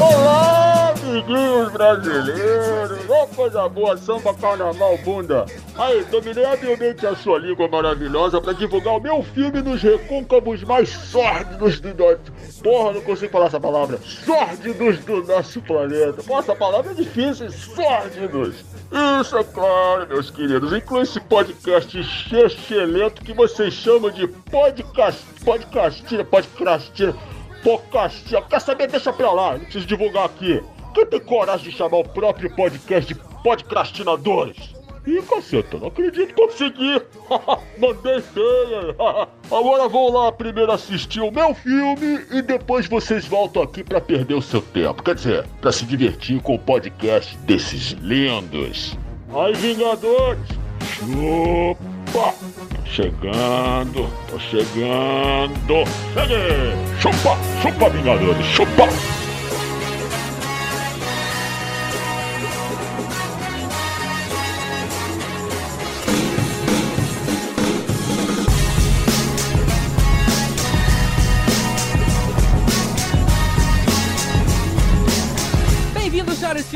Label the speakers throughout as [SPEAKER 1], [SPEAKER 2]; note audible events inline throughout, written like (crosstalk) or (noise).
[SPEAKER 1] Olá, amiguinhos brasileiros! Coisa boa, samba, carnaval, bunda! Aí, dominei habilmente a sua língua maravilhosa pra divulgar o meu filme nos recôncavos mais sórdidos do nosso... Porra, não consigo falar essa palavra. Sórdidos do nosso planeta. Pô, essa palavra é difícil, sórdidos. Isso é claro, meus queridos. Inclui esse podcast excelente que vocês chamam de podcast... Podcastina, podcastina... Podcastina. Quer saber? Deixa pra lá, não preciso divulgar aqui. Quem tem coragem de chamar o próprio podcast de podcastinadores? Ih, caceta, não acredito que consegui! (laughs) Mandei bem! (laughs) Agora vão lá primeiro assistir o meu filme e depois vocês voltam aqui pra perder o seu tempo. Quer dizer, pra se divertir com o podcast desses lindos. Ai, Vingadores! Chupa! Chegando, tô chegando! Cheguei! Chupa, chupa, Vingadores, chupa!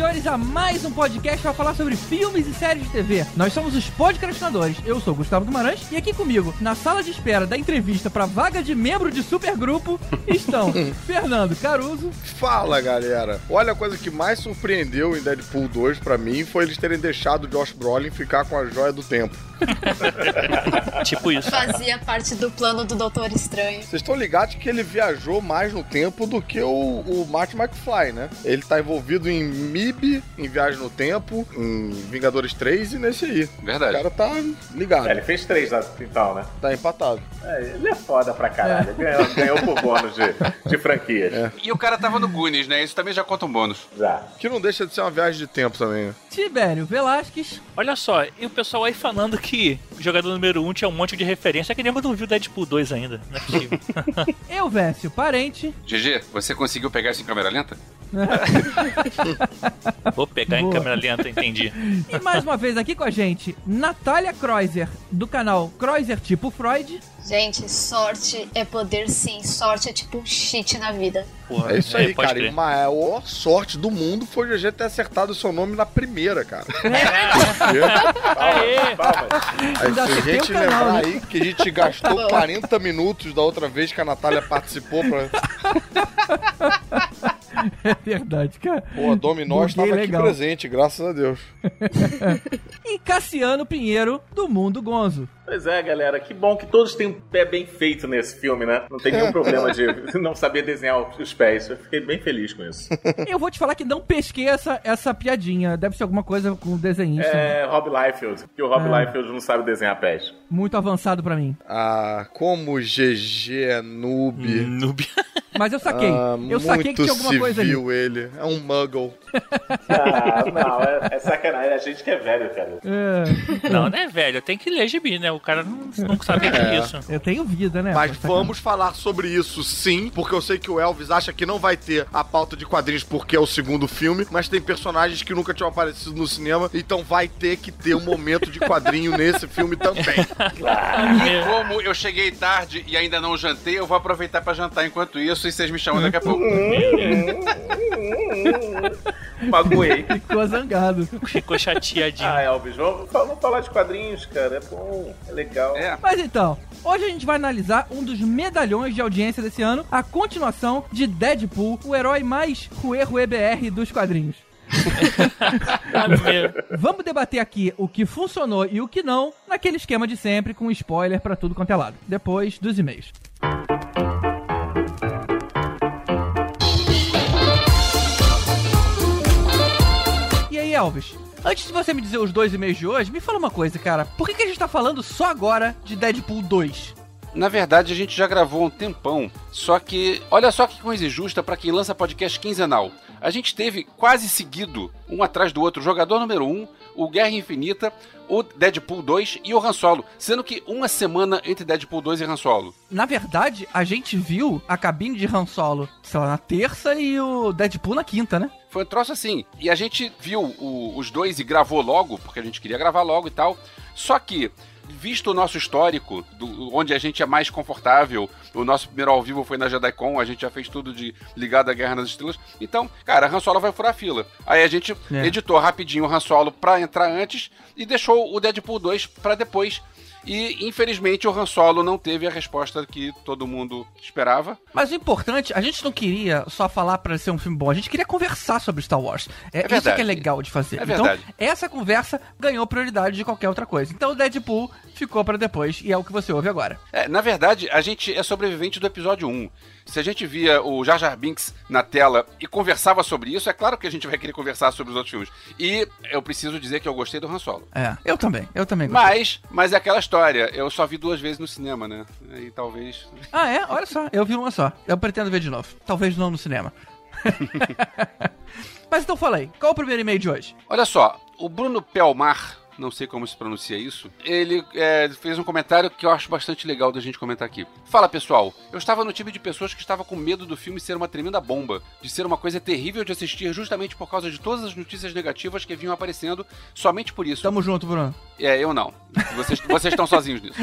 [SPEAKER 2] Senhores, a mais um podcast para falar sobre filmes e séries de TV. Nós somos os podcastinadores. Eu sou o Gustavo Guimarães e aqui comigo, na sala de espera da entrevista para vaga de membro de supergrupo, (laughs) estão Fernando Caruso.
[SPEAKER 3] Fala galera! Olha a coisa que mais surpreendeu em Deadpool 2 pra mim foi eles terem deixado o Josh Brolin ficar com a joia do tempo. (laughs)
[SPEAKER 4] tipo isso.
[SPEAKER 5] Fazia parte do plano do Doutor Estranho.
[SPEAKER 3] Vocês estão ligados que ele viajou mais no tempo do que o, o Martin McFly, né? Ele tá envolvido em MIB, em Viagem no Tempo, em Vingadores 3 e nesse aí. O
[SPEAKER 6] Verdade.
[SPEAKER 3] cara tá ligado.
[SPEAKER 7] É, ele fez três lá, então, né?
[SPEAKER 3] Tá empatado.
[SPEAKER 7] É, ele é foda pra caralho. Ganhou, ganhou por bônus de, de franquias.
[SPEAKER 6] E o cara tava no Goonies, né? Isso também já conta um bônus.
[SPEAKER 7] Já.
[SPEAKER 3] Que não deixa de ser uma viagem de tempo também, né?
[SPEAKER 2] Tibério Velasquez.
[SPEAKER 4] Olha só, e o pessoal aí falando que o jogador número 1 um tinha um monte de referência, que nem quando não viu Deadpool 2 ainda. Não é possível. (laughs)
[SPEAKER 2] Elvésio Parente.
[SPEAKER 6] GG, você conseguiu pegar isso em câmera lenta? (laughs)
[SPEAKER 4] Vou pegar
[SPEAKER 2] Boa.
[SPEAKER 4] em câmera lenta, entendi.
[SPEAKER 2] E mais uma vez aqui com a gente, Natália Kreuzer, do canal Kreuzer Tipo Freud.
[SPEAKER 5] Gente, sorte é poder sim. Sorte é tipo um cheat na vida.
[SPEAKER 4] Porra,
[SPEAKER 3] É isso aí,
[SPEAKER 4] pode
[SPEAKER 3] cara. E a maior sorte do mundo foi o GG ter acertado o seu nome na primeira, cara. (laughs)
[SPEAKER 4] Aê!
[SPEAKER 7] Palmas.
[SPEAKER 3] Aí,
[SPEAKER 2] Ainda
[SPEAKER 3] se a gente
[SPEAKER 2] canal,
[SPEAKER 3] lembrar
[SPEAKER 2] né?
[SPEAKER 3] aí que a gente gastou 40 minutos da outra vez que a Natália participou pra. (laughs) (laughs)
[SPEAKER 2] É verdade, cara.
[SPEAKER 3] Pô, a Dominó
[SPEAKER 2] Buguei
[SPEAKER 3] estava aqui
[SPEAKER 2] legal.
[SPEAKER 3] presente, graças a Deus. (laughs)
[SPEAKER 2] E Cassiano Pinheiro, do Mundo Gonzo.
[SPEAKER 7] Pois é, galera. Que bom que todos têm um pé bem feito nesse filme, né? Não tem nenhum (laughs) problema de não saber desenhar os pés. Eu fiquei bem feliz com isso.
[SPEAKER 2] Eu vou te falar que não pesquei essa, essa piadinha. Deve ser alguma coisa com o desenhista.
[SPEAKER 7] É Rob Liefeld. Porque o Rob
[SPEAKER 2] Ah.
[SPEAKER 7] Liefeld não sabe desenhar pés.
[SPEAKER 2] Muito avançado pra mim.
[SPEAKER 3] Ah, como GG é noob.
[SPEAKER 4] Noob.
[SPEAKER 2] Mas eu saquei.
[SPEAKER 3] Ah,
[SPEAKER 2] eu saquei que tinha alguma coisa ali.
[SPEAKER 3] civil ele. É um muggle.
[SPEAKER 7] Ah, não. É, é sacanagem. A gente que é velho, cara.
[SPEAKER 2] É,
[SPEAKER 4] Não, não é velho, tem que ler gibi, né? O cara não, não sabe o que é isso.
[SPEAKER 2] eu tenho vida, né?
[SPEAKER 3] Mas vamos falar sobre isso sim, porque eu sei que o Elvis acha que não vai ter a pauta de quadrinhos porque é o segundo filme, mas tem personagens que nunca tinham aparecido no cinema, então vai ter que ter um momento de quadrinho (laughs) nesse filme também.
[SPEAKER 6] E como eu cheguei tarde e ainda não jantei, eu vou aproveitar pra jantar enquanto isso vocês me chamam daqui a pouco. (laughs)
[SPEAKER 7] Magoei.
[SPEAKER 2] Ficou zangado.
[SPEAKER 4] Ficou chateadinho.
[SPEAKER 7] Ah, Elvis, vamos, vamos falar de quadrinhos, cara. É bom, é legal.
[SPEAKER 6] É.
[SPEAKER 2] Mas então, hoje a gente vai analisar um dos medalhões de audiência desse ano, a continuação de Deadpool, o herói mais ruê BR dos quadrinhos. (laughs)
[SPEAKER 4] Meu.
[SPEAKER 2] Vamos debater aqui o que funcionou e o que não, naquele esquema de sempre, com spoiler pra tudo quanto é lado. Depois dos e-mails. E aí, Elvis? Antes de você me dizer os dois e-mails de hoje, me fala uma coisa, cara. Por que, que a gente tá falando só agora de Deadpool 2?
[SPEAKER 6] Na verdade, a gente já gravou há um tempão, só que olha só que coisa injusta pra quem lança podcast quinzenal. A gente teve quase seguido, um atrás do outro, o jogador número 1, um, o Guerra Infinita, o Deadpool 2 e o Han Solo, sendo que uma semana entre Deadpool 2 e Han Solo.
[SPEAKER 2] Na verdade, a gente viu a cabine de Han Solo, sei lá, na terça e o Deadpool na quinta, né?
[SPEAKER 6] Foi um troço assim. E a gente viu o- os dois e gravou logo, porque a gente queria gravar logo e tal. Só que visto o nosso histórico, do, onde a gente é mais confortável, o nosso primeiro ao vivo foi na JediCon, a gente já fez tudo de ligado à Guerra nas Estrelas. Então, cara, Han Solo vai furar a fila. Aí a gente
[SPEAKER 2] É.
[SPEAKER 6] editou rapidinho o Han Solo pra entrar antes e deixou o Deadpool 2 pra depois. E, infelizmente, o Han Solo não teve a resposta que todo mundo esperava.
[SPEAKER 2] Mas o importante, a gente não queria só falar pra ser um filme bom, a gente queria conversar sobre Star Wars. É, isso
[SPEAKER 6] verdade.
[SPEAKER 2] que é legal de fazer.
[SPEAKER 6] É
[SPEAKER 2] então,
[SPEAKER 6] verdade.
[SPEAKER 2] essa conversa ganhou prioridade de qualquer outra coisa. Então o Deadpool ficou pra depois e é o que você ouve agora.
[SPEAKER 6] É, na verdade, a gente é sobrevivente do episódio 1. Se a gente via o Jar Jar Binks na tela e conversava sobre isso, é claro que a gente vai querer conversar sobre os outros filmes. E eu preciso dizer que eu gostei do Han Solo.
[SPEAKER 2] É, eu também, eu também gostei.
[SPEAKER 6] Mas, mas é aquela história, eu só vi duas vezes no cinema, né? E talvez. (laughs)
[SPEAKER 2] Ah, é? Olha só, eu vi uma só. Eu pretendo ver de novo. Talvez não no cinema. (laughs) Mas então fala aí, qual o primeiro e-mail de hoje?
[SPEAKER 6] Olha só, o Bruno Pelmar, não sei como se pronuncia isso, ele é, fez um comentário que eu acho bastante legal da gente comentar aqui. Fala pessoal, eu estava no time de pessoas que estava com medo do filme ser uma tremenda bomba, de ser uma coisa terrível de assistir justamente por causa de todas as notícias negativas que vinham aparecendo, somente por isso.
[SPEAKER 2] Tamo junto, Bruno.
[SPEAKER 6] É, eu não. Vocês, vocês estão sozinhos nisso.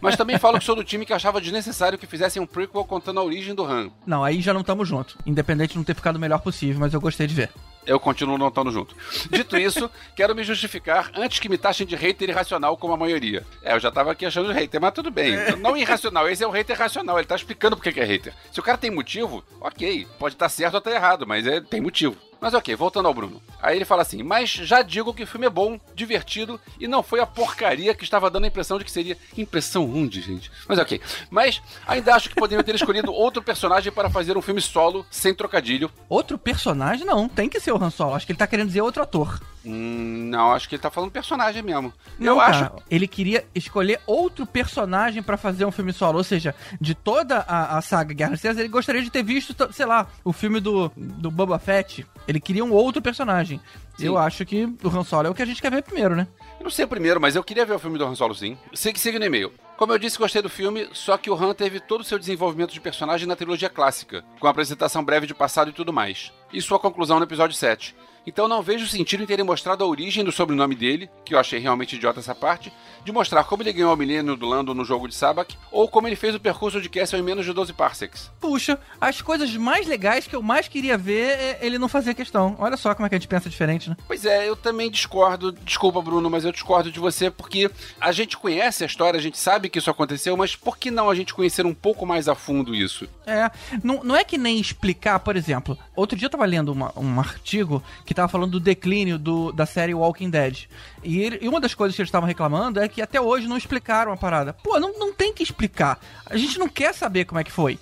[SPEAKER 6] Mas também falo que sou do time que achava desnecessário que fizessem um prequel contando a origem do Han.
[SPEAKER 2] Não, aí já não tamo junto. Independente de não ter ficado o melhor possível, mas eu gostei de ver.
[SPEAKER 6] Eu continuo não estando junto. Dito isso, (laughs) quero me justificar antes que me taxem de hater irracional como a maioria. É, eu já tava aqui achando hater, mas tudo bem. Não irracional, esse é o hater racional. Ele tá explicando por que é hater. Se o cara tem motivo, ok. Pode estar certo ou estar errado, mas é, tem motivo. Mas ok, voltando ao Bruno. Aí ele fala assim: Mas já digo que o filme é bom, divertido e não foi a porcaria que estava dando a impressão de que seria. Impressão onde, gente? Mas ok. Mas ainda acho que poderiam ter escolhido outro personagem para fazer um filme solo, sem trocadilho.
[SPEAKER 2] Outro personagem? Não, tem que ser o Han Solo. Acho que ele tá querendo dizer outro ator.
[SPEAKER 6] Hum, não, acho que ele tá falando personagem mesmo.
[SPEAKER 2] Não,
[SPEAKER 6] eu
[SPEAKER 2] cara,
[SPEAKER 6] acho.
[SPEAKER 2] Ele queria escolher outro personagem pra fazer um filme solo. Ou seja, de toda a, a saga Guerra Estrelas, ele gostaria de ter visto, sei lá, o filme do, do Boba Fett. Ele queria um outro personagem.
[SPEAKER 6] Sim.
[SPEAKER 2] Eu acho que o Han Solo é o que a gente quer ver primeiro, né?
[SPEAKER 6] Eu não sei o primeiro, mas eu queria ver o filme do Han Solo sim. Segue, segue no e-mail. Como eu disse, gostei do filme, só que o Han teve todo o seu desenvolvimento de personagem na trilogia clássica, com apresentação breve de passado e tudo mais. E sua conclusão no episódio 7. Então não vejo sentido em terem mostrado a origem do sobrenome dele, que eu achei realmente idiota essa parte, de mostrar como ele ganhou o milênio do Lando no jogo de Sabak, ou como ele fez o percurso de Castle em menos de 12 parsecs.
[SPEAKER 2] Puxa, as coisas mais legais que eu mais queria ver é ele não fazer questão. Olha só como é que a gente pensa diferente, né?
[SPEAKER 6] Pois é, eu também discordo. Desculpa, Bruno, mas eu discordo de você porque a gente conhece a história, a gente sabe que isso aconteceu, mas por que não a gente conhecer um pouco mais a fundo isso?
[SPEAKER 2] É, não, não é que nem explicar, por exemplo, outro dia eu tava lendo uma- um artigo que tava falando do declínio do, da série Walking Dead. E, ele- e uma das coisas que eles estavam reclamando é que até hoje não explicaram a parada. Pô, não, não tem que explicar. A gente não quer saber como é que foi.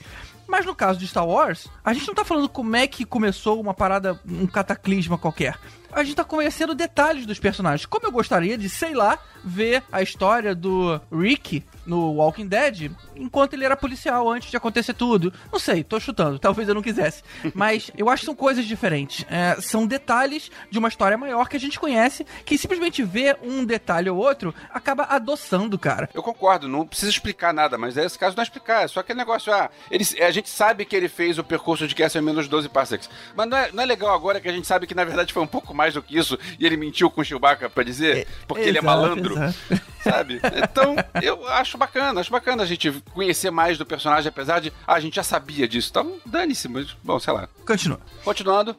[SPEAKER 2] Mas no caso de Star Wars, a gente não tá falando como é que começou uma parada, um cataclisma qualquer. A gente tá conhecendo detalhes dos personagens. Como eu gostaria de, sei lá, ver a história do Rick no Walking Dead enquanto ele era policial antes de acontecer tudo. Não sei, tô chutando, (laughs) talvez eu não quisesse. Mas eu acho que são coisas diferentes. É, são detalhes de uma história maior que a gente conhece, que simplesmente vê um detalhe ou outro acaba adoçando, cara.
[SPEAKER 6] Eu concordo, não precisa explicar nada, mas nesse caso não é explicar, é só aquele negócio, ah, ele, a gente sabe que ele fez o percurso de Castle menos de 12 parsecs, mas não é, não é legal agora que a gente sabe que na verdade foi um pouco mais do que isso e ele mentiu com o Chewbacca pra dizer, porque ele é
[SPEAKER 2] Exato,
[SPEAKER 6] malandro,
[SPEAKER 2] exato.
[SPEAKER 6] sabe? Então, eu acho bacana, acho bacana a gente conhecer mais do personagem, apesar de, ah, a gente já sabia disso, então dane-se, mas, bom, sei lá.
[SPEAKER 2] Continua.
[SPEAKER 6] Continuando.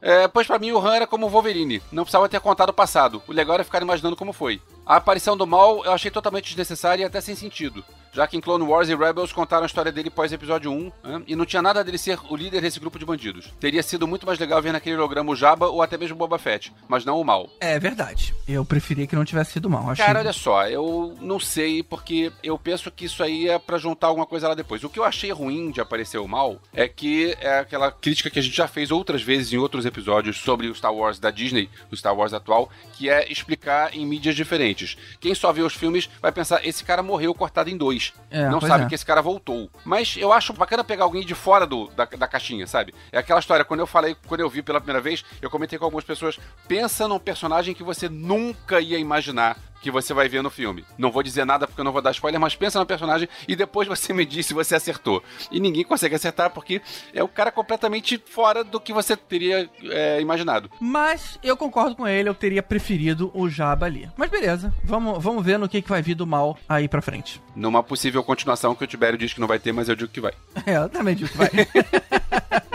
[SPEAKER 6] É, pois pra mim o Han era como o Wolverine, não precisava ter contado o passado. O legal era ficar imaginando como foi. A aparição do mal eu achei totalmente desnecessária e até sem sentido, já que em Clone Wars e Rebels contaram a história dele pós episódio 1, né, e não tinha nada dele ser o líder desse grupo de bandidos. Teria sido muito mais legal ver naquele holograma o Jabba ou até mesmo o Boba Fett, mas não o mal.
[SPEAKER 2] É verdade. Eu preferia que não tivesse sido mal. Achei...
[SPEAKER 6] Cara, olha só, eu não sei porque eu penso que isso aí é pra juntar alguma coisa lá depois. O que eu achei ruim de aparecer o mal é que é aquela crítica que a gente já fez outras vezes em outros episódios sobre o Star Wars da Disney, o Star Wars atual, que é explicar em mídias diferentes. Quem só vê os filmes vai pensar, esse cara morreu cortado em dois.
[SPEAKER 2] É,
[SPEAKER 6] não sabe
[SPEAKER 2] é.
[SPEAKER 6] que esse cara voltou. Mas eu acho bacana pegar alguém de fora do, da, da caixinha, sabe? É aquela história, quando eu falei, quando eu vi pela primeira vez, eu comentei com algumas pessoas, pensa num personagem que você nunca ia imaginar que você vai ver no filme. Não vou dizer nada porque eu não vou dar spoiler, mas pensa no personagem e depois você me diz se você acertou. E ninguém consegue acertar porque é o cara completamente fora do que você teria é, imaginado.
[SPEAKER 2] Mas eu concordo com ele, eu teria preferido o Jabba ali. Mas beleza, vamos, vamos ver no que, que vai vir do mal aí pra frente.
[SPEAKER 6] Numa possível continuação que o Tibério diz que não vai ter, mas eu digo que vai. (laughs)
[SPEAKER 2] É, eu também digo que vai. (laughs)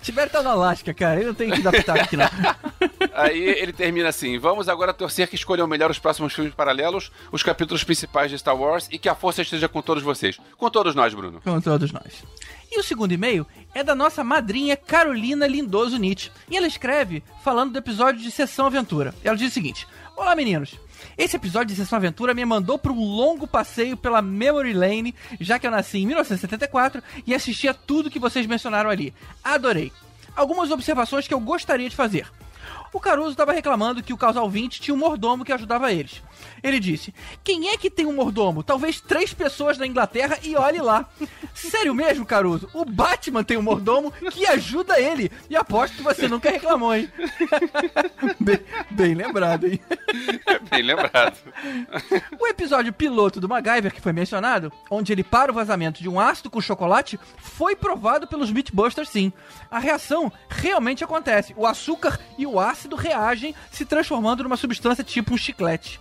[SPEAKER 2] Tibério tá no Alasca, cara. Ele não tem que adaptar aqui, não. (laughs)
[SPEAKER 6] Aí ele termina assim: Vamos agora torcer que escolham melhor os próximos filmes paralelos, os capítulos principais de Star Wars e que a força esteja com todos vocês. Com todos nós, Bruno.
[SPEAKER 2] Com todos nós. E o segundo e-mail é da nossa madrinha Carolina Lindoso Nietzsche. E ela escreve falando do episódio de Sessão Aventura. Ela diz o seguinte: Olá, meninos. Esse episódio de Sessão Aventura me mandou para um longo passeio pela Memory Lane, já que eu nasci em 1974 e assisti a tudo que vocês mencionaram ali. Adorei. Algumas observações que eu gostaria de fazer. O Caruso estava reclamando que o casal 20 tinha um mordomo que ajudava eles. Ele disse: Quem é que tem um mordomo? Talvez três pessoas na Inglaterra e olhe lá. (laughs) Sério mesmo, Caruso? O Batman tem um mordomo que ajuda ele. E aposto que você nunca reclamou, hein? (laughs) bem, bem lembrado, hein? (laughs)
[SPEAKER 6] Bem lembrado.
[SPEAKER 2] O episódio piloto do MacGyver que foi mencionado, onde ele para o vazamento de um ácido com chocolate, foi provado pelos Mythbusters sim. A reação realmente acontece. O açúcar e o ácido reagem, se transformando numa substância tipo um chiclete.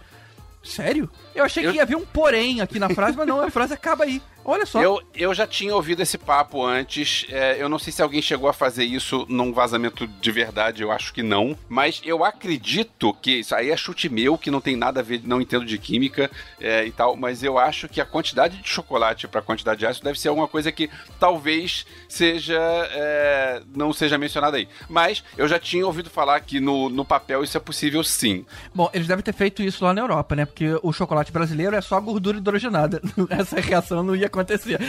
[SPEAKER 2] Sério? Eu achei
[SPEAKER 6] Eu-
[SPEAKER 2] que ia haver um porém aqui na frase, mas não, a frase acaba aí. Olha só.
[SPEAKER 6] Eu, eu já tinha ouvido esse papo antes. é, eu não sei se alguém chegou a fazer isso num vazamento de verdade, eu acho que não. Mas eu acredito que isso aí é chute meu, que não tem nada a ver, não entendo de química é, e tal. Mas eu acho que a quantidade de chocolate para a quantidade de ácido deve ser alguma coisa que talvez seja. é, não seja mencionada aí. Mas eu já tinha ouvido falar que no, no papel isso é possível sim.
[SPEAKER 2] Bom, eles devem ter feito isso lá na Europa, né? Porque o chocolate brasileiro é só gordura hidrogenada. (laughs) Essa reação não ia acontecer. (laughs)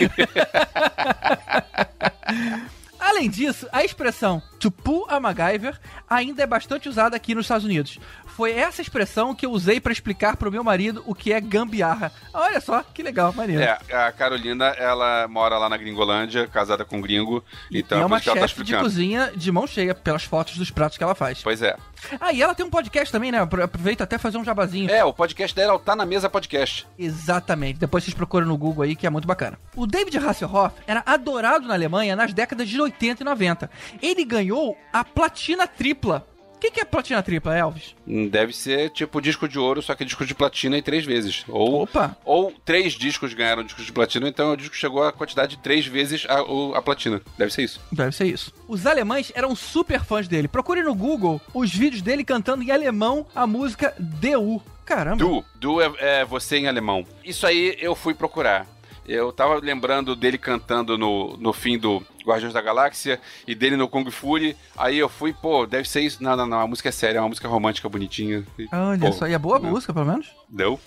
[SPEAKER 2] Além disso, a expressão to pull a MacGyver ainda é bastante usada aqui nos Estados Unidos. Foi essa expressão que eu usei pra explicar pro meu marido o que é gambiarra. Olha só, que legal, maneiro.
[SPEAKER 6] É, a Carolina, ela mora lá na Gringolândia, casada com um gringo. Então
[SPEAKER 2] e é
[SPEAKER 6] por
[SPEAKER 2] uma
[SPEAKER 6] tá
[SPEAKER 2] chefe de
[SPEAKER 6] explicando.
[SPEAKER 2] cozinha de mão cheia pelas fotos dos pratos que ela faz.
[SPEAKER 6] Pois é.
[SPEAKER 2] Ah, e ela tem um podcast também, né? Apro- Aproveita até fazer um jabazinho.
[SPEAKER 6] É, o podcast dela é Tá na Mesa Podcast.
[SPEAKER 2] Exatamente. Depois vocês procuram no Google aí, que é muito bacana. O David Hasselhoff era adorado na Alemanha nas décadas de 80 e 90. Ele ganhou a platina tripla. O que, que é platina tripla, Elvis?
[SPEAKER 6] Hum, Deve ser tipo disco de ouro, só que disco de platina em três vezes. Ou,
[SPEAKER 2] Opa!
[SPEAKER 6] ou três discos ganharam disco de platina, então o disco chegou a quantidade de três vezes a, a platina. Deve ser isso.
[SPEAKER 2] Deve ser isso. Os alemães eram super fãs dele. Procure no Google os vídeos dele cantando em alemão a música DU. Caramba.
[SPEAKER 6] Du, du é, é você em alemão. Isso aí eu fui procurar. Eu tava lembrando dele cantando no, no fim do Guardiões da Galáxia e dele no Kung Fury. Aí eu fui, pô, deve ser isso. Não, não, não. A música é séria, é uma música romântica, bonitinha. E,
[SPEAKER 2] Olha
[SPEAKER 6] pô,
[SPEAKER 2] só, e é boa a
[SPEAKER 6] né?
[SPEAKER 2] música, pelo menos?
[SPEAKER 6] Deu.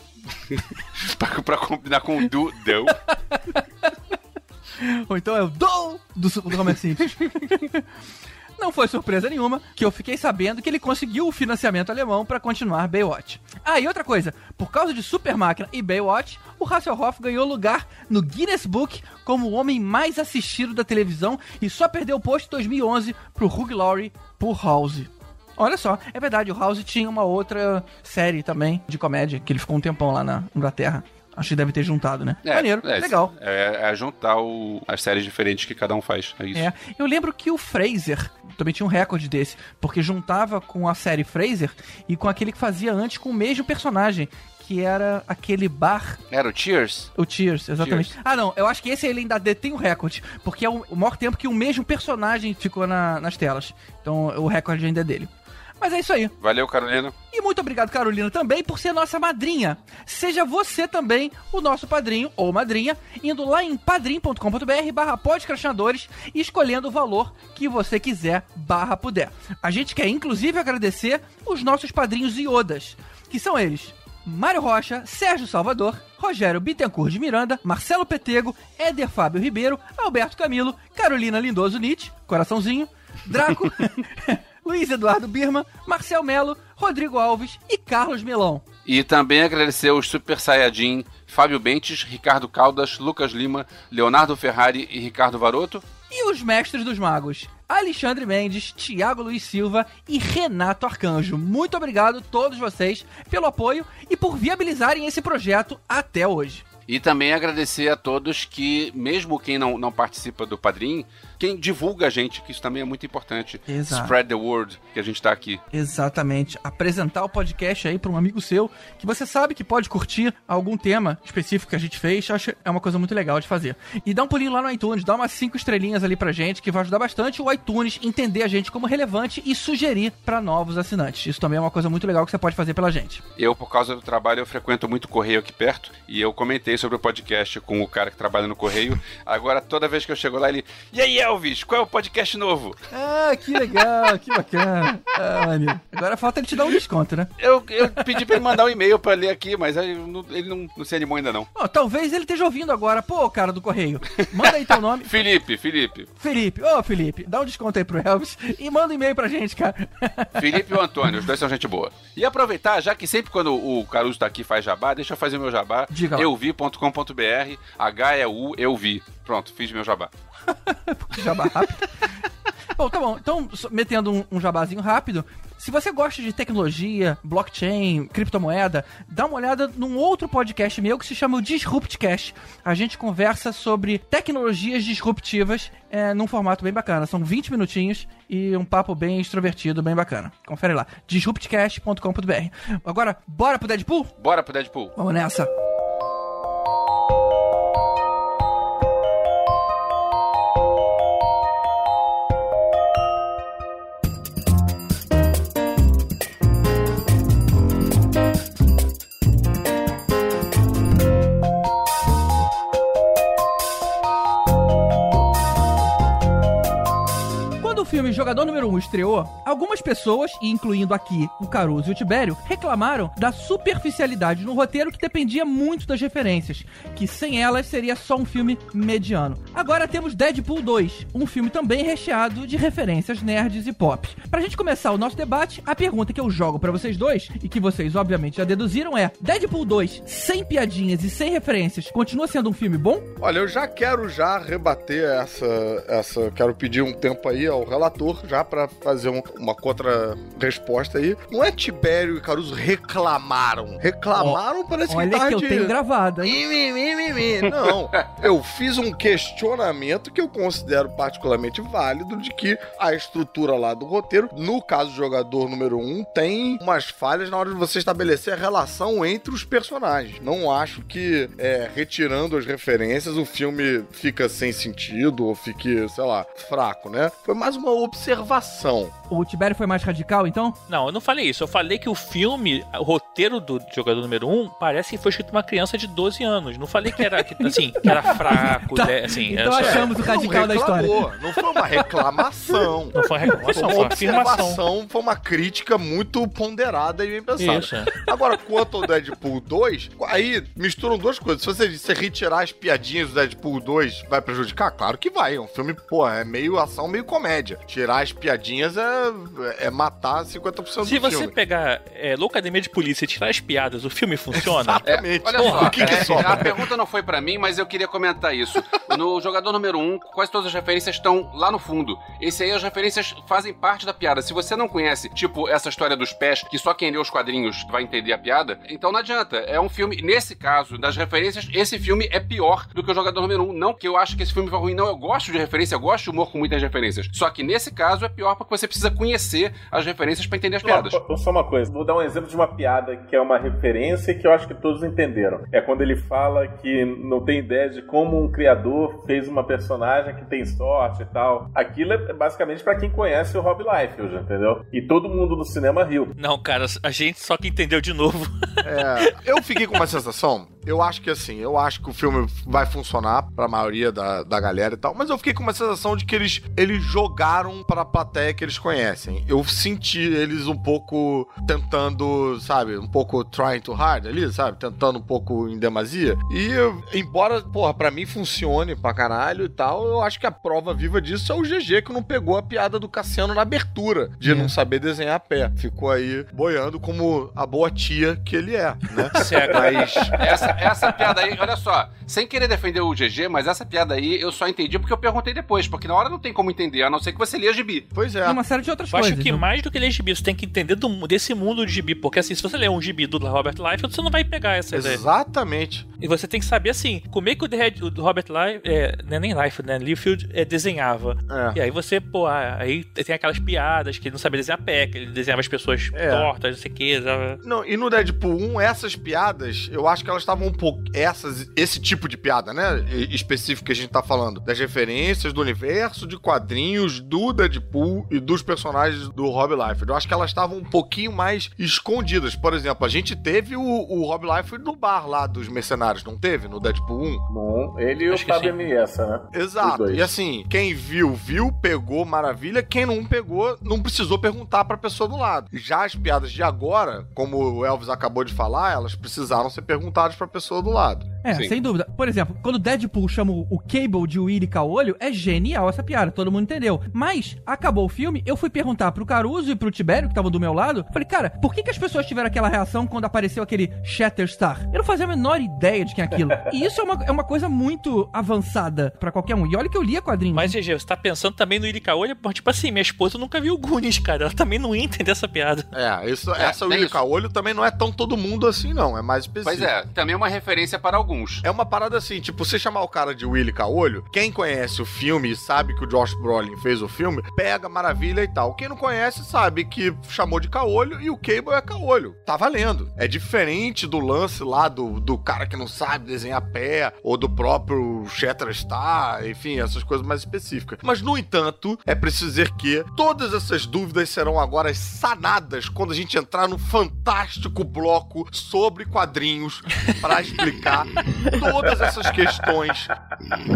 [SPEAKER 6] (laughs) pra, pra combinar com o Du, deu. (laughs)
[SPEAKER 2] Ou então é o do do, do Homer Simples. Não foi surpresa nenhuma que eu fiquei sabendo que ele conseguiu o financiamento alemão para continuar Baywatch. Ah, e outra coisa, por causa de Super Máquina e Baywatch, o Hasselhoff ganhou lugar no Guinness Book como o homem mais assistido da televisão e só perdeu o posto em 2011 pro Hugh Laurie por House. Olha só, é verdade, o House tinha uma outra série também de comédia, que ele ficou um tempão lá na Inglaterra. Acho que deve ter juntado, né? Maneiro,
[SPEAKER 6] é,
[SPEAKER 2] legal.
[SPEAKER 6] É, é juntar o- as séries diferentes que cada um faz. É isso.
[SPEAKER 2] É, eu lembro que o Fraser também tinha um recorde desse, porque juntava com a série Fraser e com aquele que fazia antes com o mesmo personagem, que era aquele bar,
[SPEAKER 6] Era o Cheers?
[SPEAKER 2] o Cheers, exatamente.
[SPEAKER 6] Cheers.
[SPEAKER 2] Ah, não, eu acho que esse ele ainda detém o recorde, porque é o, o maior tempo que o mesmo personagem ficou na- nas telas. Então o recorde ainda é dele. Mas é isso aí.
[SPEAKER 6] Valeu, Carolina.
[SPEAKER 2] E muito obrigado, Carolina, também por ser nossa madrinha. Seja você também o nosso padrinho ou madrinha, indo lá em padrim.com.br barra podcastinadores e escolhendo o valor que você quiser barra puder. A gente quer inclusive agradecer os nossos padrinhos iodas, que são eles. Mário Rocha, Sérgio Salvador, Rogério Bittencourt de Miranda, Marcelo Petego, Éder Fábio Ribeiro, Alberto Camilo, Carolina Lindoso Nietzsche, coraçãozinho, Draco, (laughs) Luiz Eduardo Birman, Marcel Melo, Rodrigo Alves e Carlos Melão.
[SPEAKER 6] E também agradecer os Super Saiyajin Fábio Bentes, Ricardo Caldas, Lucas Lima, Leonardo Ferrari e Ricardo Varoto.
[SPEAKER 2] E os mestres dos magos? Alexandre Mendes, Thiago Luiz Silva e Renato Arcanjo. Muito obrigado a todos vocês pelo apoio e por viabilizarem esse projeto até hoje.
[SPEAKER 6] E também agradecer a todos que, mesmo quem não, não participa do Padrim, quem divulga a gente, que isso também é muito importante.
[SPEAKER 2] Exato.
[SPEAKER 6] Spread the word, que a gente tá aqui.
[SPEAKER 2] Exatamente. Apresentar o podcast aí para um amigo seu que você sabe que pode curtir algum tema específico que a gente fez. Acho que é uma coisa muito legal de fazer. E dá um pulinho lá no iTunes, dá umas cinco estrelinhas ali pra gente, que vai ajudar bastante o iTunes entender a gente como relevante e sugerir para novos assinantes. Isso também é uma coisa muito legal que você pode fazer pela gente.
[SPEAKER 6] Eu, por causa do trabalho, eu frequento muito o correio aqui perto e eu comentei sobre o podcast com o cara que trabalha no correio. Agora, toda vez que eu chego lá, ele. E aí, Elvis, qual é o podcast novo?
[SPEAKER 2] Ah, que legal, que bacana. Ah, maneiro. Agora falta ele te dar um desconto, né?
[SPEAKER 6] Eu, eu pedi pra ele mandar um e-mail pra ler aqui, mas aí não- ele não, não se animou ainda não.
[SPEAKER 2] Ó, talvez ele esteja ouvindo agora. Pô, cara do correio, manda aí teu nome. (laughs)
[SPEAKER 6] Felipe, Felipe.
[SPEAKER 2] Felipe, ô Felipe, dá um desconto aí pro Elvis e manda um e-mail pra gente, cara.
[SPEAKER 6] Felipe e o Antônio, os dois são gente boa. E aproveitar, já que sempre quando o Caruso tá aqui faz jabá, deixa eu fazer o meu jabá.
[SPEAKER 2] Diga lá.
[SPEAKER 6] euvi.com.br, H-E-U, eu vi. Pronto, fiz meu jabá. (laughs)
[SPEAKER 2] Jabá rápido. Bom, tá bom. Então, metendo um, um jabazinho rápido. Se você gosta de tecnologia, blockchain, criptomoeda, dá uma olhada num outro podcast meu que se chama o Disruptcast. A gente conversa sobre tecnologias disruptivas é, num formato bem bacana. São 20 minutinhos e um papo bem extrovertido, bem bacana. Confere lá. disruptcast.com.br. Agora, bora pro Deadpool?
[SPEAKER 6] Bora pro Deadpool.
[SPEAKER 2] Vamos nessa. Jogador Número 1 estreou, algumas pessoas, incluindo aqui o Caruso e o Tibério, reclamaram da superficialidade no roteiro que dependia muito das referências, que sem elas seria só um filme mediano. Agora temos Deadpool 2, um filme também recheado de referências nerds e pop. Pra gente começar o nosso debate, a pergunta que eu jogo pra vocês dois, e que vocês obviamente já deduziram é: Deadpool 2, sem piadinhas e sem referências, continua sendo um filme bom?
[SPEAKER 3] Olha, eu já quero já rebater essa, essa, quero pedir um tempo aí ao relator já pra fazer um- uma contra-resposta aí. Não é Tibério e Caruso reclamaram. Reclamaram parece que
[SPEAKER 2] Olha
[SPEAKER 3] tava
[SPEAKER 2] que eu tenho gravado, hein?
[SPEAKER 3] Mi, mi, mi, mi, mi. Não, eu fiz um questionamento que eu considero particularmente válido de que a estrutura lá do roteiro, no caso do jogador número um, tem umas falhas na hora de você estabelecer a relação entre os personagens. Não acho que é, retirando as referências o filme fica sem sentido ou fique, sei lá, fraco, né? Foi mais uma observação.
[SPEAKER 2] O Tibério foi mais radical, então?
[SPEAKER 4] Não, eu não falei isso. Eu falei que o filme, o roteiro do jogador número 1, parece que foi escrito por uma criança de 12 anos. Não falei que era, que, assim, que era (laughs) fraco,
[SPEAKER 2] Tá.
[SPEAKER 4] né? Assim,
[SPEAKER 2] Então
[SPEAKER 4] era só-
[SPEAKER 2] achamos o radical
[SPEAKER 3] não
[SPEAKER 2] da história.
[SPEAKER 3] Não foi uma reclamação.
[SPEAKER 4] Não foi uma reclamação,
[SPEAKER 3] Foi uma
[SPEAKER 4] afirmação.
[SPEAKER 3] observação, foi uma crítica muito ponderada e bem pensada.
[SPEAKER 4] Isso.
[SPEAKER 3] Agora, quanto ao Deadpool 2, aí misturam duas coisas. Se você, se retirar as piadinhas do Deadpool 2, vai prejudicar? Claro que vai. É um filme, pô, é meio ação, meio comédia. Tirar as piadinhas é, é matar 50%
[SPEAKER 4] Se
[SPEAKER 3] do
[SPEAKER 4] você
[SPEAKER 3] filme.
[SPEAKER 4] pegar é, Loucademia de Polícia e tirar as piadas, o filme funciona? (laughs)
[SPEAKER 3] Exatamente.
[SPEAKER 6] Olha só,
[SPEAKER 3] o que, que
[SPEAKER 6] é,
[SPEAKER 3] sobra?
[SPEAKER 6] a pergunta não foi pra mim, mas eu queria comentar isso. No jogador número 1, um, quase todas as referências estão lá no fundo. Esse aí, as referências fazem parte da piada. Se você não conhece, tipo, essa história dos pés, que só quem lê os quadrinhos vai entender a piada, então não adianta. É um filme, nesse caso, das referências, esse filme é pior do que o jogador número 1. Um. Não que eu acho que esse filme foi ruim, não. Eu gosto de referência, eu gosto de humor com muitas referências. Só que nesse caso é pior porque você precisa conhecer as referências pra entender as piadas.
[SPEAKER 7] Só, só uma coisa, vou dar um exemplo de uma piada que é uma referência que eu acho que todos entenderam. É quando ele fala que não tem ideia de como um criador fez uma personagem que tem sorte e tal. Aquilo é basicamente pra quem conhece o Rob Liefeld, entendeu? E todo mundo no cinema riu.
[SPEAKER 4] Não, cara, a gente só que entendeu de novo.
[SPEAKER 3] É, eu fiquei com uma sensação. Eu acho que assim, eu acho que o filme vai funcionar pra maioria da, da galera e tal, mas eu fiquei com uma sensação de que eles, eles jogaram pra plateia que eles conhecem. Eu senti eles um pouco tentando, sabe, um pouco trying too hard ali, sabe, tentando um pouco em demasia. E embora, porra, pra mim funcione pra caralho e tal, eu acho que a prova viva disso é o GG que não pegou a piada do Cassiano na abertura, de não saber desenhar a pé. Ficou aí boiando como a boa tia que ele é, né? (laughs)
[SPEAKER 4] Cega.
[SPEAKER 3] Mas
[SPEAKER 6] Essa, essa piada aí, olha só, sem querer defender o GG, mas essa piada aí eu só entendi porque eu perguntei depois, porque na hora não tem como entender, a não ser que você leia gibi.
[SPEAKER 3] Pois é.
[SPEAKER 2] E uma série de outras
[SPEAKER 4] Eu acho
[SPEAKER 2] coisas.
[SPEAKER 4] que
[SPEAKER 2] né?
[SPEAKER 4] mais do que ler gibi, você tem que entender do- desse mundo de gibi. Porque assim, se você ler um gibi do Robert Liefeld, você não vai pegar essa ideia.
[SPEAKER 3] Exatamente.
[SPEAKER 4] E você tem que saber assim, como é que o, Red- o Robert Liefeld, é, não é nem Liefeld, né? Liefeld é, desenhava.
[SPEAKER 3] É.
[SPEAKER 4] E aí você, pô, ah, aí tem aquelas piadas que ele não sabia desenhar pé, que ele desenhava as pessoas
[SPEAKER 3] É.
[SPEAKER 4] tortas, não sei o que.
[SPEAKER 3] Não, e no Deadpool 1, essas piadas, eu acho que elas estavam um pouco. Essas, esse tipo de piada, né? Específico que a gente tá falando. Das referências do universo de quadrinhos do Deadpool e dos personagens do Rob Liefeld. Eu acho que elas estavam um pouquinho mais escondidas. Por exemplo, a gente teve o, o Rob Liefeld no bar lá dos mercenários, não teve? No Deadpool 1?
[SPEAKER 7] Bom, ele e o
[SPEAKER 4] Acho
[SPEAKER 7] Fábio. Miessa, né?
[SPEAKER 3] Exato. E assim, quem viu, viu, pegou, maravilha. Quem não pegou, não precisou perguntar pra pessoa do lado. Já as piadas de agora, como o Elvis acabou de falar, elas precisaram ser perguntadas pra pessoa do lado.
[SPEAKER 2] É,
[SPEAKER 6] Sim.
[SPEAKER 2] sem dúvida. Por exemplo, quando o Deadpool chama o Cable de Willy Caolho, é genial essa piada, todo mundo entendeu. Mas, acabou o filme, eu fui perguntar pro Caruso e pro Tibério, que estavam do meu lado, falei, cara, por que, que as pessoas tiveram aquela reação quando apareceu aquele Shatterstar? Eu não fazia a menor ideia de quem é aquilo. (laughs) e isso é uma, é uma coisa muito avançada pra qualquer um. E olha que eu lia quadrinhos.
[SPEAKER 4] Mas, GG, você tá pensando também no Iricaolho, mas, tipo assim, minha esposa nunca viu o Goonies, cara. Ela também não ia entender essa piada.
[SPEAKER 3] É, isso,
[SPEAKER 6] É,
[SPEAKER 3] essa
[SPEAKER 6] tem
[SPEAKER 3] Willy
[SPEAKER 6] isso.
[SPEAKER 3] Caolho também não é tão todo mundo assim, não. É mais específico.
[SPEAKER 6] Pois é, também é uma referência para alguns.
[SPEAKER 3] É uma parada assim, tipo, você chamar o cara de Willy Caolho, quem conhece o filme e sabe que o Josh Brolin fez o filme, pega maravilha e tal. Quem não conhece sabe que chamou de Caolho e o Cable é Caolho. Tá valendo. É diferente do lance lá do, do cara que não sabe desenhar pé, ou do próprio Shatterstar, enfim, essas coisas mais específicas. Mas, no entanto, é preciso dizer que todas essas dúvidas serão agora sanadas quando a gente entrar no fantástico bloco sobre quadrinhos (laughs) para explicar todas essas questões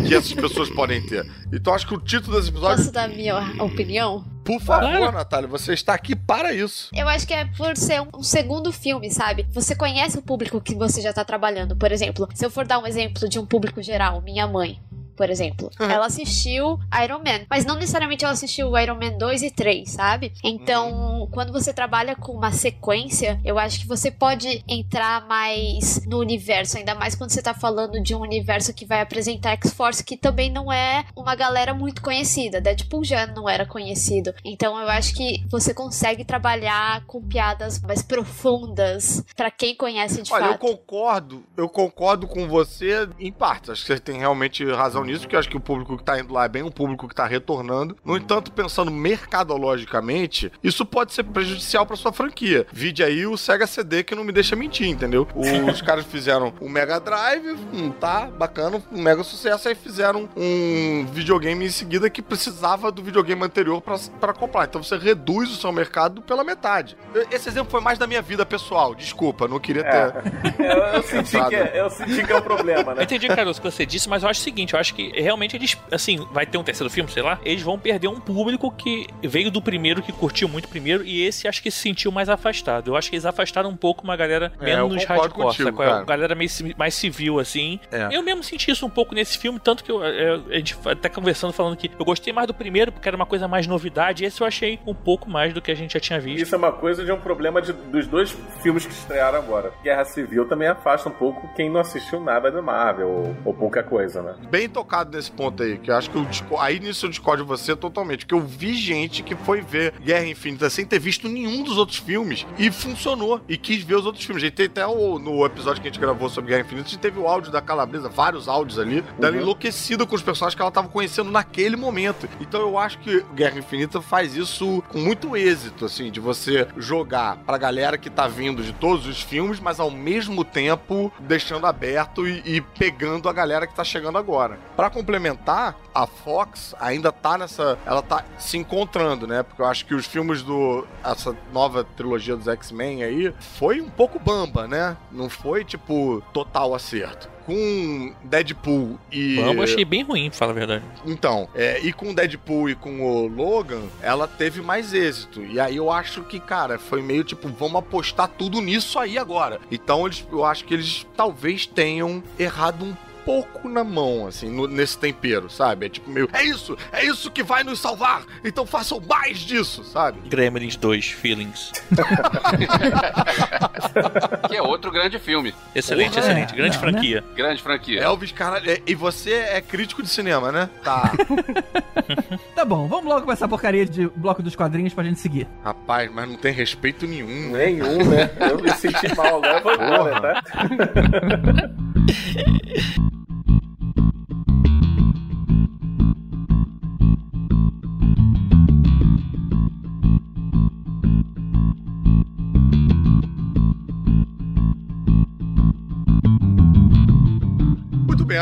[SPEAKER 3] que essas pessoas podem ter. Então acho que o título desse episódio,
[SPEAKER 5] Posso dar minha opinião?
[SPEAKER 3] por favor,
[SPEAKER 4] Claro.
[SPEAKER 3] Natália, você está aqui para isso.
[SPEAKER 5] Eu acho que é por ser um, um segundo filme, sabe? Você conhece o público que você já tá trabalhando. Por exemplo, se eu for dar um exemplo de um público geral, minha mãe. Por exemplo, ela assistiu Iron Man, mas não necessariamente ela assistiu Iron Man 2 e 3, sabe? Então, quando você trabalha com uma sequência, eu acho que você pode entrar mais no universo, ainda mais quando você tá falando de um universo que vai apresentar X-Force, que também não é uma galera muito conhecida. Deadpool já não era conhecido. Então, eu acho que você consegue trabalhar com piadas mais profundas pra quem conhece de
[SPEAKER 3] Olha, eu
[SPEAKER 5] fato.
[SPEAKER 3] concordo, eu concordo com você em partes. Acho que você tem realmente razão nisso, porque eu acho que o público que tá indo lá é bem um público que tá retornando. No entanto, pensando mercadologicamente, isso pode ser prejudicial pra sua franquia. Vide aí o Sega CD que não me deixa mentir, entendeu? Os (laughs) caras fizeram um Mega Drive, um, tá, bacana, um mega sucesso, aí fizeram um videogame em seguida que precisava do videogame anterior pra- pra comprar. Então você reduz o seu mercado pela metade. Esse exemplo foi mais da minha vida pessoal, desculpa, não queria ter. (laughs)
[SPEAKER 7] Eu, eu senti que, é- eu senti que é um problema,
[SPEAKER 4] Eu
[SPEAKER 7] né?
[SPEAKER 4] entendi, Carlos, o que você disse, mas eu acho o seguinte, eu acho que realmente eles, assim, vai ter um terceiro filme, sei lá, eles vão perder um público que veio do primeiro, que curtiu muito o primeiro, e esse acho que se sentiu mais afastado. Eu acho que eles afastaram um pouco uma galera
[SPEAKER 3] É,
[SPEAKER 4] menos
[SPEAKER 3] concordo
[SPEAKER 4] hardcore,
[SPEAKER 3] contigo,
[SPEAKER 4] sacou?
[SPEAKER 3] cara.
[SPEAKER 4] galera meio, mais civil, assim.
[SPEAKER 3] É.
[SPEAKER 4] Eu mesmo senti isso um pouco nesse filme, tanto que eu, eu- a gente até conversando, falando que eu gostei mais do primeiro, porque era uma coisa mais novidade, esse eu achei um pouco mais do que a gente já tinha visto.
[SPEAKER 7] Isso é uma coisa de um problema de- dos dois filmes que estrearam agora. Guerra Civil também afasta um pouco quem não assistiu nada da Marvel, ou, ou pouca coisa, né?
[SPEAKER 3] bem tocado nesse ponto aí, que eu acho que eu aí nisso eu discordo de você totalmente, porque eu vi gente que foi ver Guerra Infinita sem ter visto nenhum dos outros filmes e funcionou e quis ver os outros filmes. A gente tem até o, no episódio que a gente gravou sobre Guerra Infinita, a gente teve o áudio da Calabresa, vários áudios ali, dela
[SPEAKER 7] Uhum.
[SPEAKER 3] enlouquecida com os personagens que ela tava conhecendo naquele momento. Então eu acho que Guerra Infinita faz isso com muito êxito, assim, de você jogar pra galera que tá vindo de todos os filmes, mas ao mesmo tempo deixando aberto e, e pegando a galera que tá chegando agora. Pra complementar, a Fox ainda tá nessa. Ela tá se encontrando, né? Porque eu acho que os filmes do. Essa nova trilogia dos X-Men aí foi um pouco bamba, né? Não foi, tipo, total acerto. Com Deadpool e.
[SPEAKER 4] Bamba eu achei bem ruim, pra falar a verdade.
[SPEAKER 3] Então, é, e com Deadpool e com o Logan, ela teve mais êxito. E aí eu acho que, cara, foi meio tipo, vamos apostar tudo nisso aí agora. Então eles, eu acho que eles talvez tenham errado um pouco na mão, assim, no- nesse tempero, sabe? É tipo meio, é isso, é isso que vai nos salvar, então façam mais disso, sabe?
[SPEAKER 4] Gremlins 2, Feelings. (laughs)
[SPEAKER 6] Que é outro grande filme.
[SPEAKER 4] Excelente,
[SPEAKER 2] Porra,
[SPEAKER 4] excelente.
[SPEAKER 2] é,
[SPEAKER 4] Grande
[SPEAKER 2] não, né?
[SPEAKER 4] franquia.
[SPEAKER 6] Grande franquia.
[SPEAKER 3] Elvis, cara, é- e você é crítico de cinema, né? Tá. (laughs)
[SPEAKER 2] Tá bom, vamos logo com essa porcaria de bloco dos quadrinhos pra gente seguir.
[SPEAKER 3] Rapaz, mas não tem respeito nenhum, né?
[SPEAKER 7] Nenhum, né? Eu me senti mal agora, vou embora, tá? (laughs)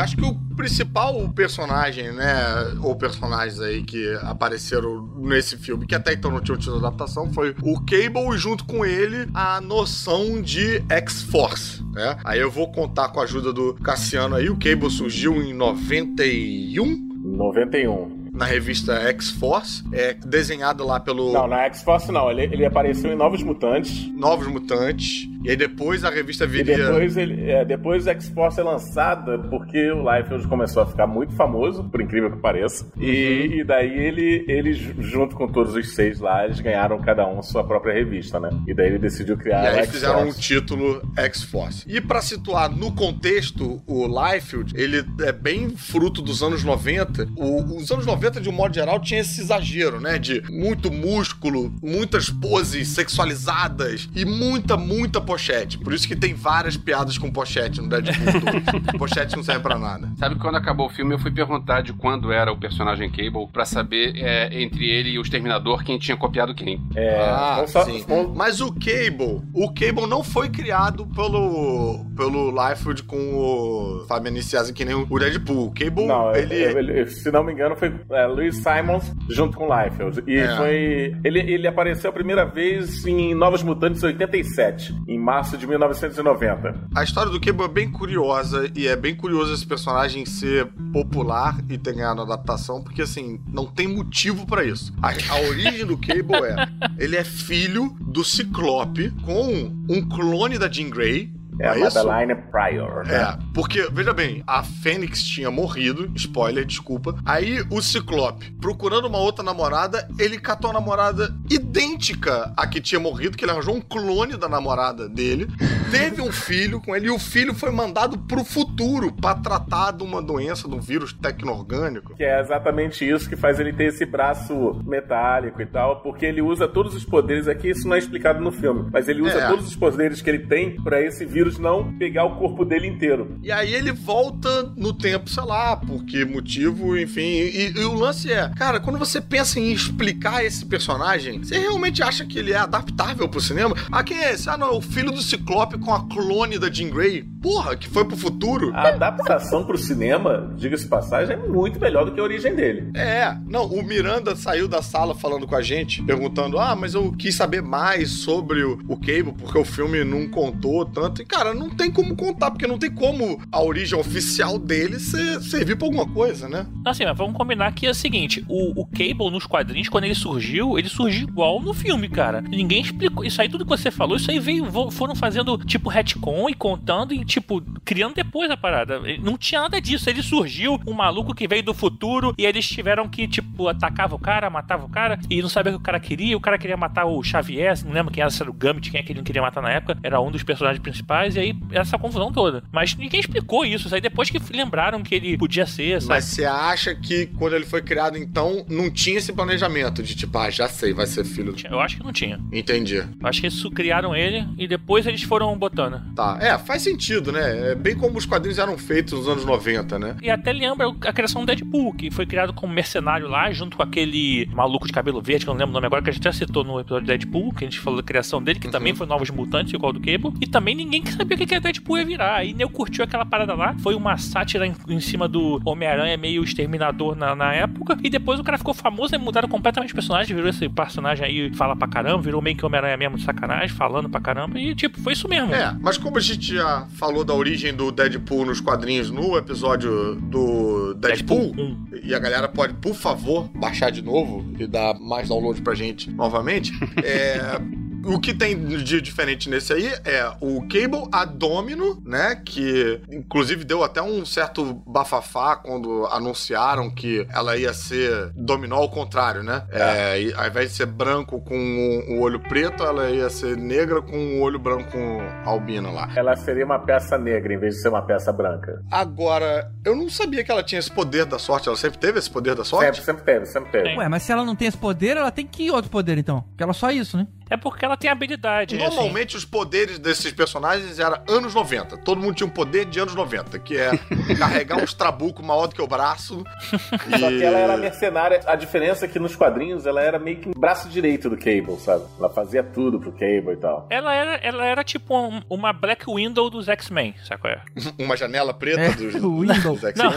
[SPEAKER 3] acho que o principal personagem, né, ou personagens aí que apareceram nesse filme, que até então não tinham tido adaptação, foi o Cable e junto com ele a noção de X-Force, né? Aí eu vou contar com a ajuda do Cassiano aí, o Cable surgiu em 91
[SPEAKER 7] 91.
[SPEAKER 3] na revista X-Force, é desenhado lá pelo
[SPEAKER 7] Não, na X-Force não. Ele, ele apareceu em Novos Mutantes.
[SPEAKER 3] Novos Mutantes, e aí depois a revista
[SPEAKER 7] E
[SPEAKER 3] viria...
[SPEAKER 7] depois, ele, é, depois a X-Force é lançada porque o Liefeld começou a ficar muito famoso, por incrível que pareça. E, e daí ele, ele, ju- junto com todos os seis lá, eles ganharam cada um sua própria revista, né? E daí ele decidiu criar
[SPEAKER 3] E aí fizeram um título X-Force. E pra situar no contexto, o Liefeld, ele é bem fruto dos anos 90. O- os anos 90, de um modo geral, tinha esse exagero, né? De muito músculo, muitas poses sexualizadas e muita, muita pochete. Por isso que tem várias piadas com pochete no Deadpool 2. (laughs) pochete não serve pra nada.
[SPEAKER 6] Sabe que quando acabou o filme eu fui perguntar de quando era o personagem Cable pra saber é, entre ele e o Exterminador quem tinha copiado quem.
[SPEAKER 7] É,
[SPEAKER 3] ah,
[SPEAKER 7] vamos só-
[SPEAKER 3] sim.
[SPEAKER 7] vamos-
[SPEAKER 3] Mas o Cable, o Cable não foi criado pelo pelo Liefeld com o Fabian Niciasi que nem o Deadpool. O Cable,
[SPEAKER 7] Não,
[SPEAKER 3] ele...
[SPEAKER 7] ele, ele- se não me engano, foi é, Louis Simons junto com Liefeld. E
[SPEAKER 3] É.
[SPEAKER 7] foi. Ele, ele apareceu a primeira vez em Novos Mutantes 87, em março de 1990.
[SPEAKER 3] A história do Cable é bem curiosa e é bem curioso esse personagem ser popular e ter ganhado adaptação, porque assim, não tem motivo pra isso. A, a origem do Cable é, ele é filho do Ciclope com um clone da Jean Grey.
[SPEAKER 7] É a
[SPEAKER 3] não isso?
[SPEAKER 7] Madeline Pryor. né?
[SPEAKER 3] É, porque, veja bem, a Fênix tinha morrido, spoiler, desculpa. Aí o Ciclope, procurando uma outra namorada, ele catou a namorada idêntica à que tinha morrido, que ele arranjou um clone da namorada dele, teve um filho com ele, e o filho foi mandado pro futuro pra tratar de uma doença, de um vírus tecno-orgânico.
[SPEAKER 7] Que é exatamente isso que faz ele ter esse braço metálico e tal, porque ele usa todos os poderes aqui, isso não é explicado no filme, mas ele usa
[SPEAKER 3] É.
[SPEAKER 7] todos os poderes que ele tem pra esse vírus não pegar o corpo dele inteiro.
[SPEAKER 3] E aí ele volta no tempo, sei lá, por que motivo, enfim. E, e o lance é, cara, quando você pensa em explicar esse personagem, você realmente acha que ele é adaptável pro cinema? Ah, quem é esse? Ah, não, é o filho do Ciclope com a clone da Jean Grey. Porra, que foi pro futuro.
[SPEAKER 7] A adaptação pro cinema, diga-se passagem, é muito melhor do que a origem dele.
[SPEAKER 3] É, não, o Miranda saiu da sala falando com a gente, perguntando: ah, mas eu quis saber mais sobre o, o Cable, porque o filme não contou tanto. E, cara, não tem como contar, porque não tem como a origem oficial dele ser, servir pra alguma coisa, né?
[SPEAKER 4] Assim, mas vamos combinar que é o seguinte: o, o Cable nos quadrinhos, quando ele surgiu, ele surgiu igual no filme, cara. Ninguém explicou. Isso aí, tudo que você falou, isso aí veio, foram fazendo tipo retcon e contando e tipo, criando depois a parada. Não tinha nada disso. Ele surgiu, um maluco que veio do futuro e eles tiveram que, tipo, atacava o cara, matava o cara e não sabia o que o cara queria. O cara queria matar o Xavier, não lembro quem era, se era o Gambit, quem é que ele não queria matar na época. Era um dos personagens principais e aí essa confusão toda. Mas ninguém explicou isso. Isso aí depois que lembraram que ele podia ser, sabe?
[SPEAKER 3] Mas você acha que quando ele foi criado, então, não tinha esse planejamento de tipo, ah, já sei, vai ser filho do.
[SPEAKER 4] Eu acho que não tinha.
[SPEAKER 3] Entendi.
[SPEAKER 4] Eu acho que eles criaram ele e depois eles foram botando.
[SPEAKER 3] Tá. É, faz sentido, né? É bem como os quadrinhos eram feitos nos anos 90, né?
[SPEAKER 4] E até lembra a criação do Deadpool, que foi criado como mercenário lá, junto com aquele maluco de cabelo verde, que eu não lembro o nome agora, que a gente já citou no episódio do Deadpool, que a gente falou da criação dele, que
[SPEAKER 3] Uhum.
[SPEAKER 4] também foi Novos Mutantes, igual do Cable. E também ninguém sabia o que que a Deadpool ia virar. Aí Neo curtiu aquela parada lá, foi uma sátira em, em cima do Homem-Aranha meio exterminador na, na época. E depois o cara ficou famoso e mudaram completamente o personagem, virou esse personagem aí, fala pra caramba, virou meio que Homem-Aranha mesmo de sacanagem, falando pra caramba. E tipo, foi isso mesmo.
[SPEAKER 3] É, mas como a gente já falou da origem do Deadpool nos quadrinhos no episódio do Deadpool,
[SPEAKER 4] Deadpool 1.
[SPEAKER 3] e a galera pode, por favor, baixar de novo e dar mais download pra gente novamente, (laughs) é, O que tem de diferente nesse aí é o Cable, a Domino, né? Que inclusive deu até um certo bafafá quando anunciaram que ela ia ser dominó ao contrário, né? É, e ao invés de ser branco com o, o olho preto, ela ia ser negra com o olho branco com albino lá.
[SPEAKER 7] Ela seria uma peça negra em vez de ser uma peça branca.
[SPEAKER 3] Agora, eu não sabia que ela tinha esse poder da sorte. Ela sempre teve esse poder da sorte?
[SPEAKER 7] Sempre, sempre teve, sempre teve.
[SPEAKER 2] Ué, mas se ela não tem esse poder, ela tem que outro poder então. Porque ela é só isso, né?
[SPEAKER 4] É porque ela tem habilidade. assim.
[SPEAKER 3] Normalmente os poderes desses personagens eram anos 90. Todo mundo tinha um poder de anos 90, que é (laughs) carregar uns trabucos maior do que o braço.
[SPEAKER 7] Só que ela era mercenária. A diferença é que nos quadrinhos ela era meio que um braço direito do Cable, sabe? Ela fazia tudo pro Cable e tal.
[SPEAKER 4] Ela era, ela era tipo um- uma Black Window dos X-Men, sabe qual é? (laughs)
[SPEAKER 3] Uma janela preta
[SPEAKER 2] É,
[SPEAKER 3] dos, (laughs)
[SPEAKER 2] o Windows.
[SPEAKER 3] dos X-Men.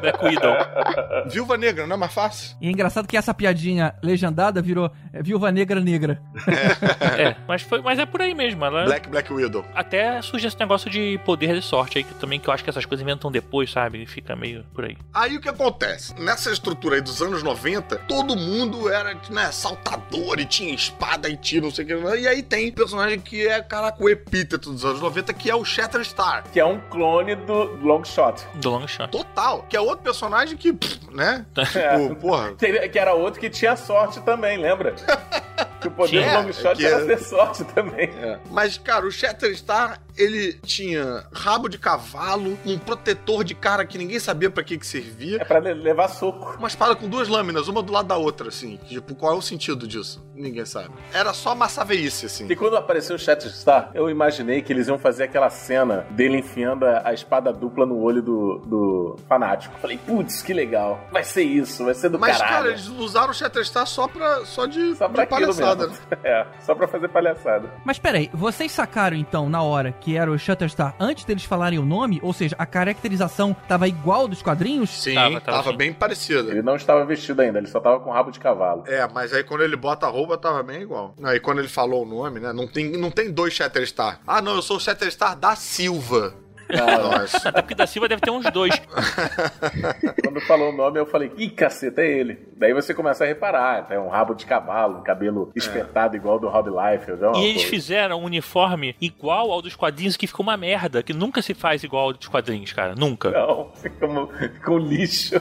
[SPEAKER 4] Black Widow.
[SPEAKER 3] Viúva Negra, não é mais fácil?
[SPEAKER 2] E é engraçado que essa piadinha legendada virou é, Viúva Negra Negra.
[SPEAKER 4] É, mas, foi, mas é por aí mesmo. Ela,
[SPEAKER 3] Black Black Widow.
[SPEAKER 4] Até surge esse negócio de poder de sorte aí, que também que eu acho que essas coisas inventam depois, sabe? E fica meio por aí.
[SPEAKER 3] Aí o que acontece? Nessa estrutura aí dos anos 90, todo mundo era, né, saltador e tinha espada e tiro, não sei o que. E aí tem personagem que é, caraca, o epíteto dos anos 90, que é o Shatterstar.
[SPEAKER 7] Que é um clone do Longshot.
[SPEAKER 4] Do long shot.
[SPEAKER 3] Total. Que é outro personagem que, pff, né?
[SPEAKER 7] É. (laughs)
[SPEAKER 3] Tipo, porra.
[SPEAKER 7] Que era outro que tinha sorte também, lembra? (laughs) Que o poder do Longshot
[SPEAKER 3] que
[SPEAKER 7] era
[SPEAKER 3] é-
[SPEAKER 7] ter sorte também.
[SPEAKER 3] Mas, cara, o Shatterstar, ele tinha rabo de cavalo, um protetor de cara que ninguém sabia pra que que servia.
[SPEAKER 7] É pra le- levar soco.
[SPEAKER 3] Uma espada com duas lâminas, uma do lado da outra, assim. Tipo, qual é o sentido disso? Ninguém sabe. Era só massa veice, assim.
[SPEAKER 7] E quando apareceu o Shatterstar, eu imaginei que eles iam fazer aquela cena dele enfiando a, espada dupla no olho do, do fanático. Falei, putz, que legal. Vai ser isso, vai ser do
[SPEAKER 3] Mas,
[SPEAKER 7] caralho.
[SPEAKER 3] cara, eles usaram o Shatterstar só, pra, só de,
[SPEAKER 7] Só pra
[SPEAKER 3] de palhaçada.
[SPEAKER 7] mesmo. (laughs) É, só pra fazer palhaçada.
[SPEAKER 2] Mas peraí, vocês sacaram então na hora que era o Shutterstar antes deles falarem o nome? Ou seja, a caracterização tava igual dos quadrinhos?
[SPEAKER 3] Sim,
[SPEAKER 4] Tava,
[SPEAKER 3] tava,
[SPEAKER 4] tava
[SPEAKER 3] bem parecida.
[SPEAKER 7] Ele não estava vestido ainda, ele só tava com rabo de cavalo.
[SPEAKER 3] É, mas aí quando ele bota a roupa, tava bem igual. Aí quando ele falou o nome, né? Não tem, não tem dois Shatterstar. Ah, não, eu sou o Shatterstar da Silva. Nossa.
[SPEAKER 4] Até porque da Silva deve ter uns dois. (laughs)
[SPEAKER 7] Quando falou o nome, eu falei, ih, caceta, é ele. Daí você começa a reparar, tem um rabo de cavalo, um cabelo espetado igual do Rob Liefeld. é
[SPEAKER 4] E eles fizeram um uniforme igual ao dos quadrinhos, que ficou uma merda, que nunca se faz igual ao dos quadrinhos, cara. Nunca.
[SPEAKER 7] Não, um, um lixo.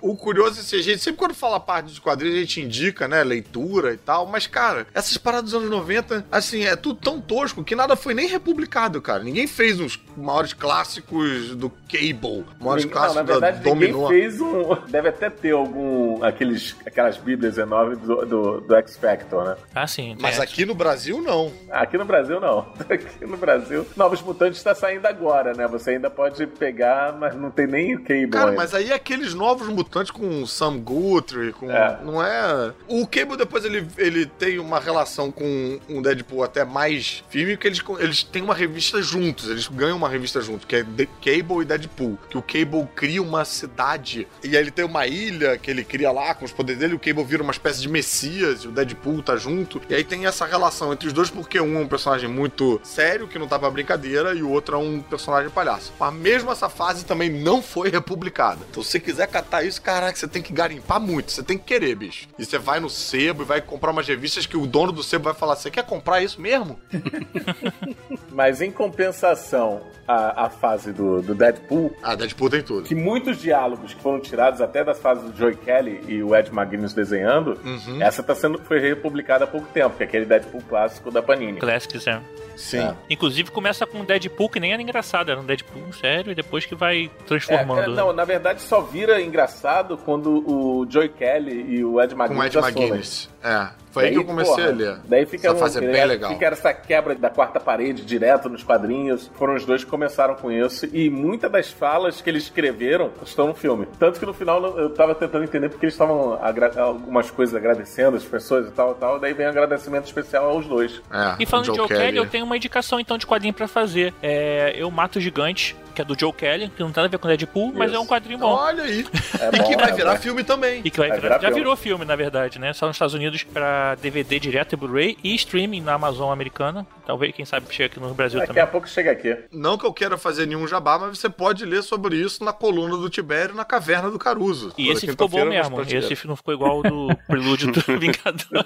[SPEAKER 3] O curioso é que a gente, sempre quando fala parte dos quadrinhos, a gente indica, né, leitura e tal, mas, cara, essas paradas dos anos 90, assim, é tudo tão tosco que nada foi nem republicado, cara. Ninguém fez os maiores clássicos do Cable, maiores
[SPEAKER 7] Não,
[SPEAKER 3] clássicos
[SPEAKER 7] na verdade,
[SPEAKER 3] da
[SPEAKER 7] ninguém
[SPEAKER 3] Dominó.
[SPEAKER 7] fez um. Deve até ter algum. Aqueles, aquelas bíblias enormes do, do, do X Factor, né?
[SPEAKER 4] Ah, sim.
[SPEAKER 3] Mas
[SPEAKER 4] tem-
[SPEAKER 3] aqui no Brasil, não.
[SPEAKER 7] Aqui no Brasil, não. (laughs) Aqui no Brasil, Novos Mutantes está saindo agora, né? Você ainda pode pegar, mas não tem nem o Cable.
[SPEAKER 3] Cara,
[SPEAKER 7] ainda.
[SPEAKER 3] mas aí aqueles novos mutantes com Sam Guthrie, com.
[SPEAKER 7] É.
[SPEAKER 3] Não é. O Cable depois ele, ele tem uma relação com um Deadpool até mais firme, que eles, eles têm uma revista juntos, eles ganham uma revista juntos, que é The Cable e Deadpool. Que o Cable cria uma cidade e aí ele tem uma ilha que ele cria lá com os poderes dele, o Cable vira uma espécie de messias e o Deadpool tá junto. E aí tem essa relação entre os dois, porque um é um personagem muito sério, que não tá pra brincadeira, e o outro é um personagem palhaço. Mas mesmo essa fase também não foi republicada. Então se você quiser catar isso, caraca, você tem que garimpar muito, você tem que querer, bicho. E você vai no sebo e vai comprar umas revistas que o dono do sebo vai falar: você quer comprar isso mesmo? (laughs)
[SPEAKER 7] Mas em compensação, a, a fase do, do Deadpool,
[SPEAKER 3] Ah, Deadpool tem tudo.
[SPEAKER 7] que muitos diálogos que foram tirados até das fases do Joey Kelly e o Ed McGuinness desenhando,
[SPEAKER 3] Uhum.
[SPEAKER 7] essa tá sendo, foi republicada há pouco tempo, que é aquele Deadpool clássico da Panini.
[SPEAKER 4] Classics, é.
[SPEAKER 3] Sim.
[SPEAKER 7] É.
[SPEAKER 4] Inclusive começa com um Deadpool que nem era engraçado, era um Deadpool sério, e depois que vai
[SPEAKER 7] É,
[SPEAKER 4] transformando.
[SPEAKER 7] é, não, na verdade só vira engraçado quando o Joey Kelly e o Ed
[SPEAKER 3] Com
[SPEAKER 7] McGuinness
[SPEAKER 3] Ed
[SPEAKER 7] assumem.
[SPEAKER 3] McGuinness. É. Foi aí
[SPEAKER 7] Daí,
[SPEAKER 3] que eu comecei
[SPEAKER 7] porra,
[SPEAKER 3] a ler.
[SPEAKER 7] Daí fica,
[SPEAKER 3] Essa
[SPEAKER 7] um-
[SPEAKER 3] fase é bem legal.
[SPEAKER 7] fica essa quebra da quarta parede direto nos quadrinhos. Foram os dois que começaram com isso. E muitas das falas que eles escreveram estão no filme. Tanto que no final eu tava tentando entender porque eles estavam algumas coisas agradecendo as pessoas e tal e tal. Daí vem um agradecimento especial aos dois.
[SPEAKER 3] É,
[SPEAKER 4] E falando
[SPEAKER 3] o
[SPEAKER 4] de Joe Kelly, eu tenho uma indicação então de quadrinho pra fazer. É, eu Mato Gigante, que é do Joe Kelly, que não tem nada a ver com Deadpool, mas
[SPEAKER 7] Isso.
[SPEAKER 4] é um quadrinho bom.
[SPEAKER 3] Olha aí.
[SPEAKER 7] É
[SPEAKER 3] e
[SPEAKER 7] bom,
[SPEAKER 3] que vai
[SPEAKER 7] é
[SPEAKER 3] virar filme também.
[SPEAKER 4] E que vai
[SPEAKER 7] Vai
[SPEAKER 4] virar-
[SPEAKER 7] virar
[SPEAKER 4] já
[SPEAKER 7] filme.
[SPEAKER 4] virou filme, na verdade, né? Só nos Estados Unidos pra DVD direto e Blu-ray e streaming na Amazon americana. Talvez, quem sabe, chega aqui no Brasil
[SPEAKER 7] Daqui
[SPEAKER 4] também.
[SPEAKER 7] a pouco chega aqui.
[SPEAKER 3] Não que eu queira fazer nenhum jabá, mas você pode ler sobre isso na coluna do Tibério na Caverna do Caruso.
[SPEAKER 4] E esse ficou bom mesmo. Esse não ficou igual ao do (laughs) prelúdio do Vingador.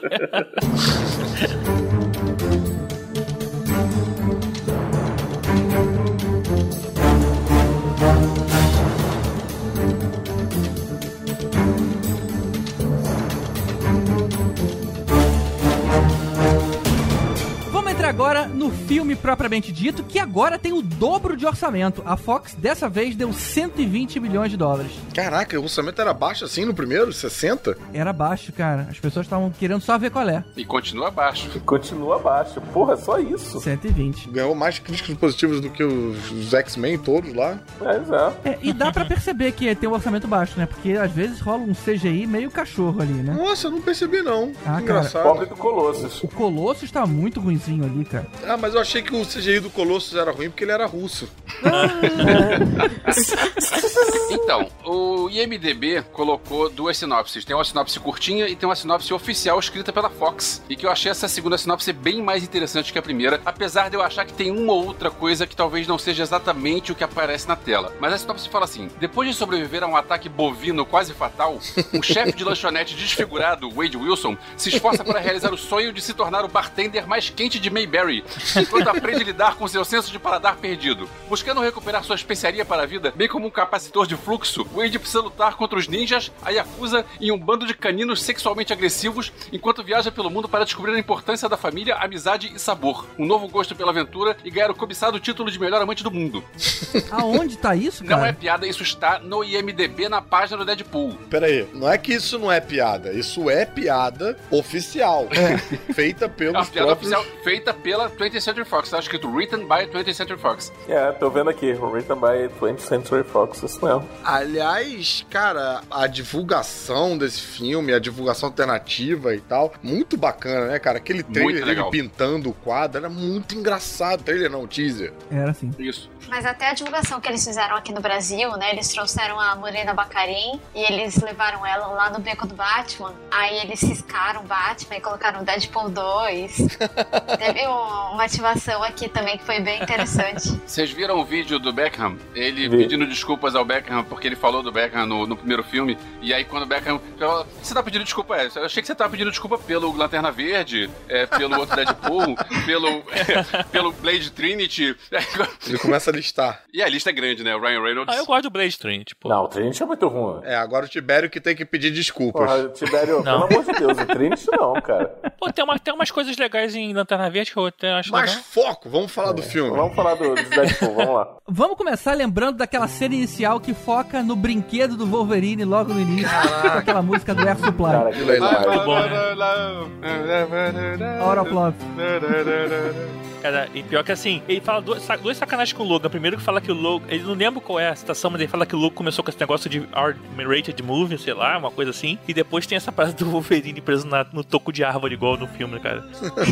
[SPEAKER 4] (laughs)
[SPEAKER 2] agora no filme propriamente dito, que agora tem o dobro de orçamento. A Fox dessa vez deu 120 milhões de dólares.
[SPEAKER 3] Caraca, o orçamento era baixo assim no primeiro? 60?
[SPEAKER 2] Era baixo, cara. As pessoas estavam querendo só ver qual é.
[SPEAKER 6] E continua abaixo.
[SPEAKER 7] Continua abaixo. Porra, só isso.
[SPEAKER 2] 120.
[SPEAKER 3] Ganhou mais críticas positivas do que os, X-Men todos lá.
[SPEAKER 7] Mas é.
[SPEAKER 2] É, e dá pra perceber que tem um orçamento baixo, né? Porque às vezes rola um CGI meio cachorro ali, né?
[SPEAKER 3] Nossa, eu não percebi não.
[SPEAKER 2] Ah,
[SPEAKER 3] Engraçado.
[SPEAKER 7] Pobre do Colossus.
[SPEAKER 2] O Colossus tá muito ruinzinho ali, cara.
[SPEAKER 3] Ah, mas eu achei que o CGI do Colossus era ruim porque ele era russo. (laughs)
[SPEAKER 6] Então, o IMDB colocou duas sinopses. Tem uma sinopse curtinha e tem uma sinopse oficial escrita pela Fox. E que eu achei essa segunda sinopse bem mais interessante que a primeira, apesar de eu achar que tem uma ou outra coisa que talvez não seja exatamente o que aparece na tela. Mas a sinopse fala assim: depois de sobreviver a um ataque bovino quase fatal, um chefe de lanchonete desfigurado, Wade Wilson, se esforça para realizar o sonho de se tornar o bartender mais quente de Mayberry, enquanto aprende a lidar com seu senso de paladar perdido. Buscando recuperar sua especiaria para a vida, bem como um capacitor de fluxo, Wade precisa lutar contra os ninjas, a Yakuza e um bando de caninos sexualmente agressivos, enquanto viaja pelo mundo para descobrir a importância da família, amizade e sabor, um novo gosto pela aventura e ganhar o cobiçado título de melhor amante do mundo.
[SPEAKER 2] Aonde tá isso,
[SPEAKER 6] Não é
[SPEAKER 2] cara?
[SPEAKER 6] piada, isso está no IMDB na página do Deadpool.
[SPEAKER 3] Pera aí, não é que isso não é piada, isso é piada oficial. Feita
[SPEAKER 6] É uma
[SPEAKER 3] pelos
[SPEAKER 6] piada
[SPEAKER 3] próprios...
[SPEAKER 6] oficial feita pela 20th Century Fox. Tá escrito Written by 20th Century Fox.
[SPEAKER 7] É, tô vendo aqui. Written by 20th Century Fox. Isso mesmo.
[SPEAKER 3] Aliás, cara, a divulgação desse filme, a divulgação alternativa e tal, muito bacana, né, cara? Aquele trailer dele pintando o quadro era muito engraçado. Trailer não, teaser.
[SPEAKER 2] Era assim.
[SPEAKER 6] Isso.
[SPEAKER 5] Mas até a divulgação que eles fizeram aqui no Brasil, né? Eles trouxeram a Morena Bacarin e eles levaram ela lá no beco do Batman. Aí eles ciscaram o Batman e colocaram o Deadpool 2. (laughs) Teve um- uma ativação aqui também que foi bem interessante. (laughs)
[SPEAKER 6] Vocês viram o vídeo do Beckham? Ele
[SPEAKER 7] Vi.
[SPEAKER 6] pedindo desculpas ao Beckham porque ele falou do Beckham no, no primeiro filme. E aí, quando o Beckham. falou, Você tá pedindo desculpa? É, eu achei que você tava pedindo desculpa pelo Lanterna Verde, é, pelo outro Deadpool, (laughs) pelo, (laughs) pelo Blade Trinity.
[SPEAKER 3] Ele começa a listar.
[SPEAKER 6] E a lista é grande, né? O Ryan Reynolds.
[SPEAKER 4] Ah, eu gosto do Blade Train, tipo.
[SPEAKER 7] Não, o Trinity é muito ruim.
[SPEAKER 3] É, agora o Tibério que tem que pedir desculpas.
[SPEAKER 7] Porra, Tibério,
[SPEAKER 4] Não.
[SPEAKER 7] pelo amor de Deus, o Trinity não, cara.
[SPEAKER 4] Pô, tem, uma, tem umas coisas legais em Lanterna Verde que eu até acho
[SPEAKER 3] Mas
[SPEAKER 4] legal.
[SPEAKER 3] foco, vamos falar do filme.
[SPEAKER 7] Vamos falar do, do Deadpool, vamos lá. (laughs)
[SPEAKER 2] Vamos começar lembrando daquela cena inicial que foca no brinquedo do Wolverine logo no início. Com aquela música do Air Supply.
[SPEAKER 7] Cara, que legal.
[SPEAKER 4] Muito bom, né?
[SPEAKER 2] Out of Love.
[SPEAKER 4] Cara, e pior que assim, ele fala duas, sa- duas sacanagens com o Logan. Primeiro que fala que o Logan. Ele não lembra qual é a citação, mas ele fala que o Logan começou com esse negócio de R-rated movie, sei lá, uma coisa assim. E depois tem essa parada do Wolverine preso na- no toco de árvore, igual no filme, cara.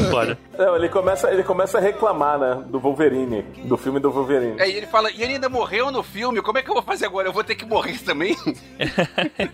[SPEAKER 4] Foda. (laughs)
[SPEAKER 7] Não, ele começa, ele começa a reclamar, né, do Wolverine, do filme do Wolverine.
[SPEAKER 6] É, e ele fala, e ele ainda morreu no filme, como é que eu vou fazer agora? Eu vou ter que morrer também? (laughs)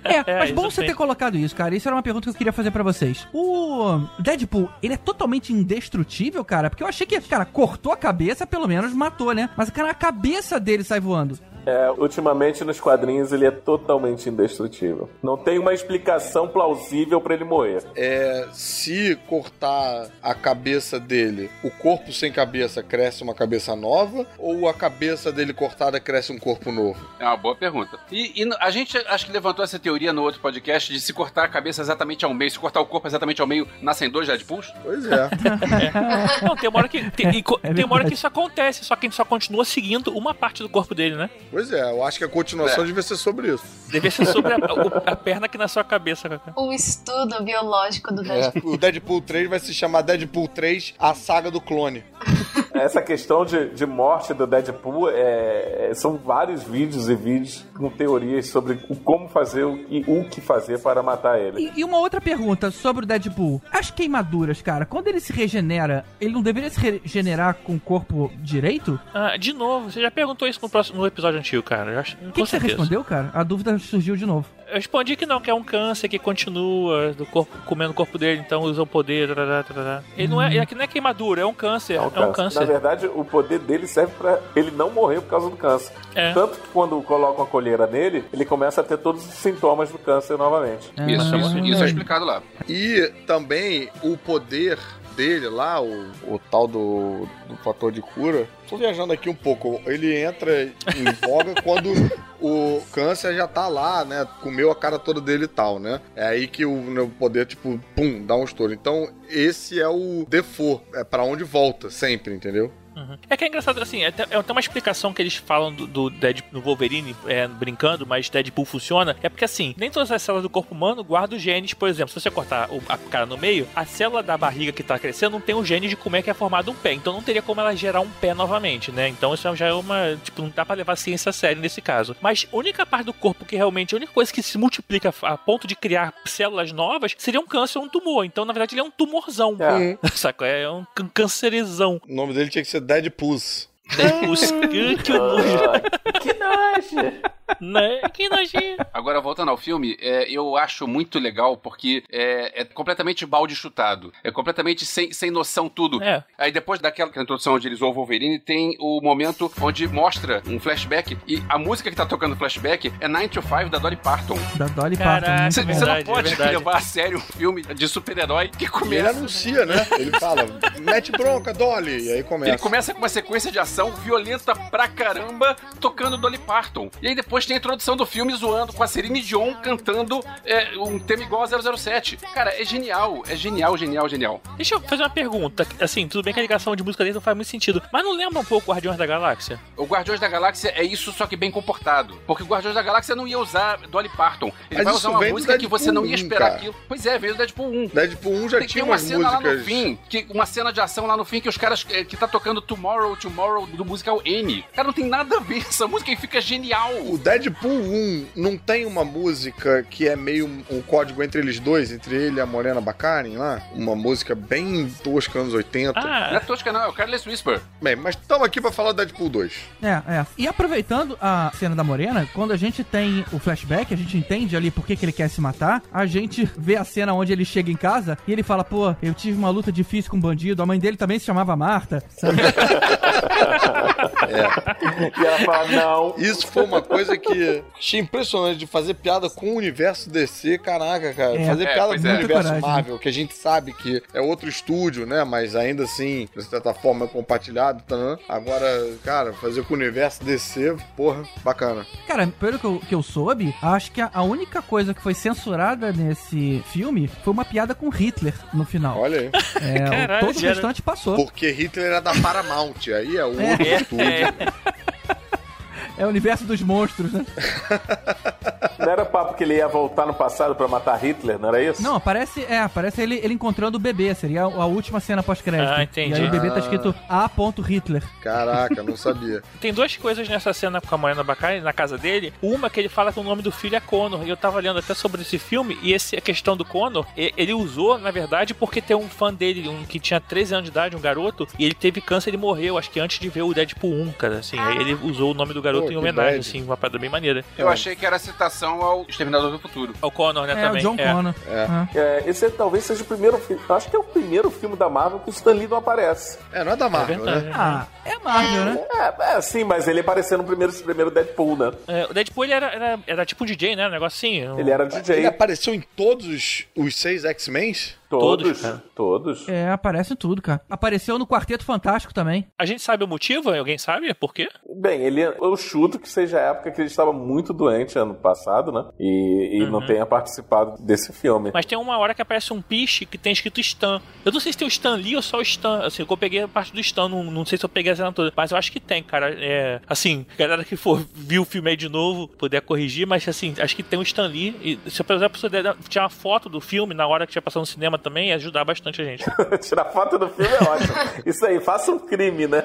[SPEAKER 2] É,
[SPEAKER 4] É,
[SPEAKER 2] mas bom você ter colocado isso, cara. Isso era uma pergunta que eu queria fazer pra vocês. O Deadpool, ele é totalmente indestrutível, cara? Porque eu achei que, cara, cortou a cabeça, pelo menos matou, né? Mas, cara, a cabeça dele sai voando.
[SPEAKER 7] É, ultimamente nos quadrinhos ele é totalmente indestrutível. Não tem uma explicação plausível pra ele morrer.
[SPEAKER 3] É, se cortar a cabeça dele, o corpo sem cabeça cresce uma cabeça nova? Ou a cabeça dele cortada cresce um corpo novo?
[SPEAKER 6] É uma boa pergunta. E, e a gente acho que levantou essa teoria no outro podcast de se cortar a cabeça exatamente ao meio, se cortar o corpo exatamente ao meio, nascem dois Deadpools?
[SPEAKER 3] Pois é. (laughs)
[SPEAKER 4] Não, tem uma hora que. Tem, e
[SPEAKER 2] É
[SPEAKER 4] tem uma hora que isso acontece, só que a gente só continua seguindo uma parte do corpo dele, né?
[SPEAKER 3] Pois é, eu acho que a continuação
[SPEAKER 6] É.
[SPEAKER 3] devia ser sobre isso.
[SPEAKER 4] Devia ser sobre a, o- a perna que na sua cabeça.
[SPEAKER 5] Um estudo biológico do Deadpool.
[SPEAKER 3] É, o Deadpool 3 vai se chamar Deadpool 3, a saga do clone. (laughs)
[SPEAKER 7] Essa questão de, de morte do Deadpool é, é- são vários vídeos e vídeos com teorias sobre o como fazer o- e o que fazer para matar ele.
[SPEAKER 2] E, e uma outra pergunta sobre o Deadpool. As queimaduras, cara, quando ele se regenera, ele não deveria se regenerar com o corpo direito?
[SPEAKER 4] Ah, de novo, você já perguntou isso no, próximo, no episódio antigo, cara.
[SPEAKER 2] O que, que você respondeu, cara? A dúvida surgiu de novo.
[SPEAKER 4] Eu respondi que não, que é um câncer que continua do corpo, comendo o corpo dele, então usa o poder. tarará, tarará. Ele não é, aqui não é queimadura, é um câncer. É um câncer.
[SPEAKER 7] Na verdade, o poder dele serve pra ele não morrer por causa do câncer.
[SPEAKER 4] É.
[SPEAKER 7] Tanto que quando colocam a colheira nele, ele começa a ter todos os sintomas do câncer novamente.
[SPEAKER 2] É,
[SPEAKER 6] Isso, isso, isso é explicado lá.
[SPEAKER 3] E também o poder dele lá, o, o tal do, do fator de cura. Tô viajando aqui um pouco. Ele entra em (laughs) voga quando o câncer já tá lá, né? Comeu a cara toda dele e tal, né? É aí que o, né, o poder, tipo, pum, dá um estouro. Então, esse é o default. É pra onde volta, sempre, entendeu?
[SPEAKER 4] Uhum. É que é engraçado, assim, é, é, tem uma explicação que eles falam do, do, Deadpool, Wolverine, é, brincando, mas Deadpool funciona. É porque, assim, nem todas as células do corpo humano guardam os genes. Por exemplo, se você cortar o, a cara no meio, a célula da barriga que tá crescendo não tem o gene de como é que é formado um pé. Então não teria como ela gerar um pé novamente, né? Então isso já é uma. Tipo, não dá pra levar a ciência a sério nesse caso. Mas a única parte do corpo que realmente, a única coisa que se multiplica a ponto de criar células novas seria um câncer ou um tumor. Então, na verdade, ele é um tumorzão.
[SPEAKER 7] É. (laughs)
[SPEAKER 4] Saca? É um can- cancerezão.
[SPEAKER 3] O nome dele tinha que ser Deadpool's.
[SPEAKER 4] Deadpool. (laughs) que nojo.
[SPEAKER 7] Que nojo!
[SPEAKER 4] Né? Que nojinho.
[SPEAKER 6] Agora, voltando ao filme, é, eu acho muito legal porque é, é completamente balde chutado. É completamente sem, sem noção tudo.
[SPEAKER 4] É.
[SPEAKER 6] Aí depois daquela introdução onde eles ouvem o Wolverine, tem o momento onde mostra um flashback e a música que tá tocando no flashback é 9 to 5 da Dolly Parton.
[SPEAKER 2] Da Dolly
[SPEAKER 4] Caraca,
[SPEAKER 2] Parton. muito
[SPEAKER 6] Você você não pode
[SPEAKER 4] é verdade.
[SPEAKER 6] levar a sério um filme de super-herói que
[SPEAKER 3] E ele
[SPEAKER 6] começa...
[SPEAKER 3] anuncia, né? Ele fala, mete bronca, Dolly. E aí começa.
[SPEAKER 6] Ele começa com uma sequência de ação violenta pra caramba, tocando Dolly Parton. E aí depois tem a introdução do filme zoando com a Celine Dion cantando é, um tema igual a 007. Cara, é genial, é genial, genial, genial.
[SPEAKER 4] Deixa eu fazer uma pergunta. Assim, tudo bem que a ligação de música dele não faz muito sentido. Mas não lembra um pouco Guardiões da Galáxia?
[SPEAKER 6] O Guardiões da Galáxia é isso, só que bem comportado. Porque o Guardiões da Galáxia não ia usar Dolly Parton. Ele
[SPEAKER 3] Mas
[SPEAKER 6] vai usar uma música que você não ia
[SPEAKER 3] 1,
[SPEAKER 6] esperar
[SPEAKER 3] cara.
[SPEAKER 6] aquilo. Pois é, veio do Deadpool 1.
[SPEAKER 3] Deadpool 1 já
[SPEAKER 6] Tem,
[SPEAKER 3] tinha
[SPEAKER 6] tem uma
[SPEAKER 3] umas
[SPEAKER 6] cena lá no
[SPEAKER 3] músicas.
[SPEAKER 6] fim, que, uma cena de ação lá no fim que os caras eh, que tá tocando Tomorrow, Tomorrow do musical N. Cara, não tem nada a ver (laughs) essa música e fica genial.
[SPEAKER 3] O Deadpool 1 não tem uma música que é meio um, código entre eles dois, entre ele e a Morena Baccarin lá? Uma música bem tosca, anos 80.
[SPEAKER 6] Não é
[SPEAKER 4] Ah,
[SPEAKER 6] tosca, não, é o Careless Whisper.
[SPEAKER 3] Bem, mas estamos aqui pra falar do Deadpool 2.
[SPEAKER 2] É, é. E aproveitando a cena da Morena, quando a gente tem o flashback, a gente entende ali por que, que ele quer se matar, a gente vê a cena onde ele chega em casa e ele fala, pô, eu tive uma luta difícil com um bandido, a mãe dele também se chamava Marta, sabe? (laughs)
[SPEAKER 7] E ela fala, não.
[SPEAKER 3] Isso foi uma coisa que achei impressionante de fazer piada com o universo DC, caraca, cara.
[SPEAKER 2] É.
[SPEAKER 3] fazer
[SPEAKER 6] É,
[SPEAKER 3] piada com o
[SPEAKER 6] é.
[SPEAKER 3] universo
[SPEAKER 2] coragem.
[SPEAKER 3] Marvel, que a gente sabe que é outro estúdio, né? Mas ainda assim, de certa forma, é compartilhado. Tá? Agora, cara, fazer com o universo DC, porra, bacana.
[SPEAKER 2] Cara, pelo que eu, que eu soube, acho que a, a única coisa que foi censurada nesse filme foi uma piada com Hitler no final.
[SPEAKER 3] Olha aí.
[SPEAKER 2] É,
[SPEAKER 4] Caralho,
[SPEAKER 2] todo o
[SPEAKER 4] já era-
[SPEAKER 2] restante passou.
[SPEAKER 3] Porque Hitler era da Paramount, aí é outro
[SPEAKER 4] é,
[SPEAKER 3] estúdio.
[SPEAKER 4] é.
[SPEAKER 2] É o universo dos monstros, né? (laughs)
[SPEAKER 7] Não era papo que ele ia voltar no passado pra matar Hitler, não era isso?
[SPEAKER 2] Não, aparece, é, aparece ele, ele encontrando o bebê, seria a, a última cena pós-crédito.
[SPEAKER 4] Ah, entendi.
[SPEAKER 2] E aí o bebê tá
[SPEAKER 3] Ah.
[SPEAKER 2] escrito A. Hitler.
[SPEAKER 3] Caraca, não sabia. (laughs)
[SPEAKER 4] Tem duas coisas nessa cena com a Morena Bacari na casa dele. Uma que ele fala que o nome do filho é Connor. E eu tava lendo até sobre esse filme. E esse, a questão do Connor, e- ele usou, na verdade, porque tem um fã dele, um que tinha 13 anos de idade, um garoto, e ele teve câncer e morreu, acho que antes de ver o Deadpool 1, cara. Assim, aí ele usou o nome do garoto
[SPEAKER 3] Pô,
[SPEAKER 4] em homenagem, assim, uma parada bem maneira.
[SPEAKER 6] Eu achei que era citação ao Exterminador do Futuro.
[SPEAKER 4] O Connor, né,
[SPEAKER 2] É,
[SPEAKER 4] também.
[SPEAKER 2] o John Connor.
[SPEAKER 3] É.
[SPEAKER 2] Ah.
[SPEAKER 7] É, esse é- talvez seja o primeiro filme. Acho que é o primeiro filme da Marvel que o Stan Lee não aparece.
[SPEAKER 3] É, não é da Marvel,
[SPEAKER 4] verdade.
[SPEAKER 3] né?
[SPEAKER 2] Ah, é Marvel, né?
[SPEAKER 7] É, é, sim, mas ele apareceu no primeiro, primeiro Deadpool, né?
[SPEAKER 4] É, o Deadpool ele era, era, era tipo um DJ, né? Um negócio assim. um-
[SPEAKER 7] Ele era DJ.
[SPEAKER 3] Ele apareceu em todos os, os seis X-Men?
[SPEAKER 7] Todos,
[SPEAKER 4] Todos, cara.
[SPEAKER 7] todos.
[SPEAKER 2] É, aparece tudo, cara. Apareceu no Quarteto Fantástico também.
[SPEAKER 4] A gente sabe o motivo? Alguém sabe por quê?
[SPEAKER 7] Bem, ele, eu chuto que seja a época que ele estava muito doente ano passado, né? E, e não tenha participado desse filme.
[SPEAKER 4] Mas tem uma hora que aparece um piche que tem escrito Stan. Eu não sei se tem o Stan Lee ou só o Stan. Assim, eu peguei a parte do Stan, não, não sei se eu peguei a cena toda. Mas eu acho que tem, cara. É, assim, galera que for viu o filme aí de novo, puder corrigir, mas assim, acho que tem o Stan Lee. E se a pessoa der- tinha uma foto do filme na hora que tinha passado no cinema também ia ajudar bastante a gente. (laughs)
[SPEAKER 7] Tirar foto do filme é ótimo. Isso aí, faça um crime, né?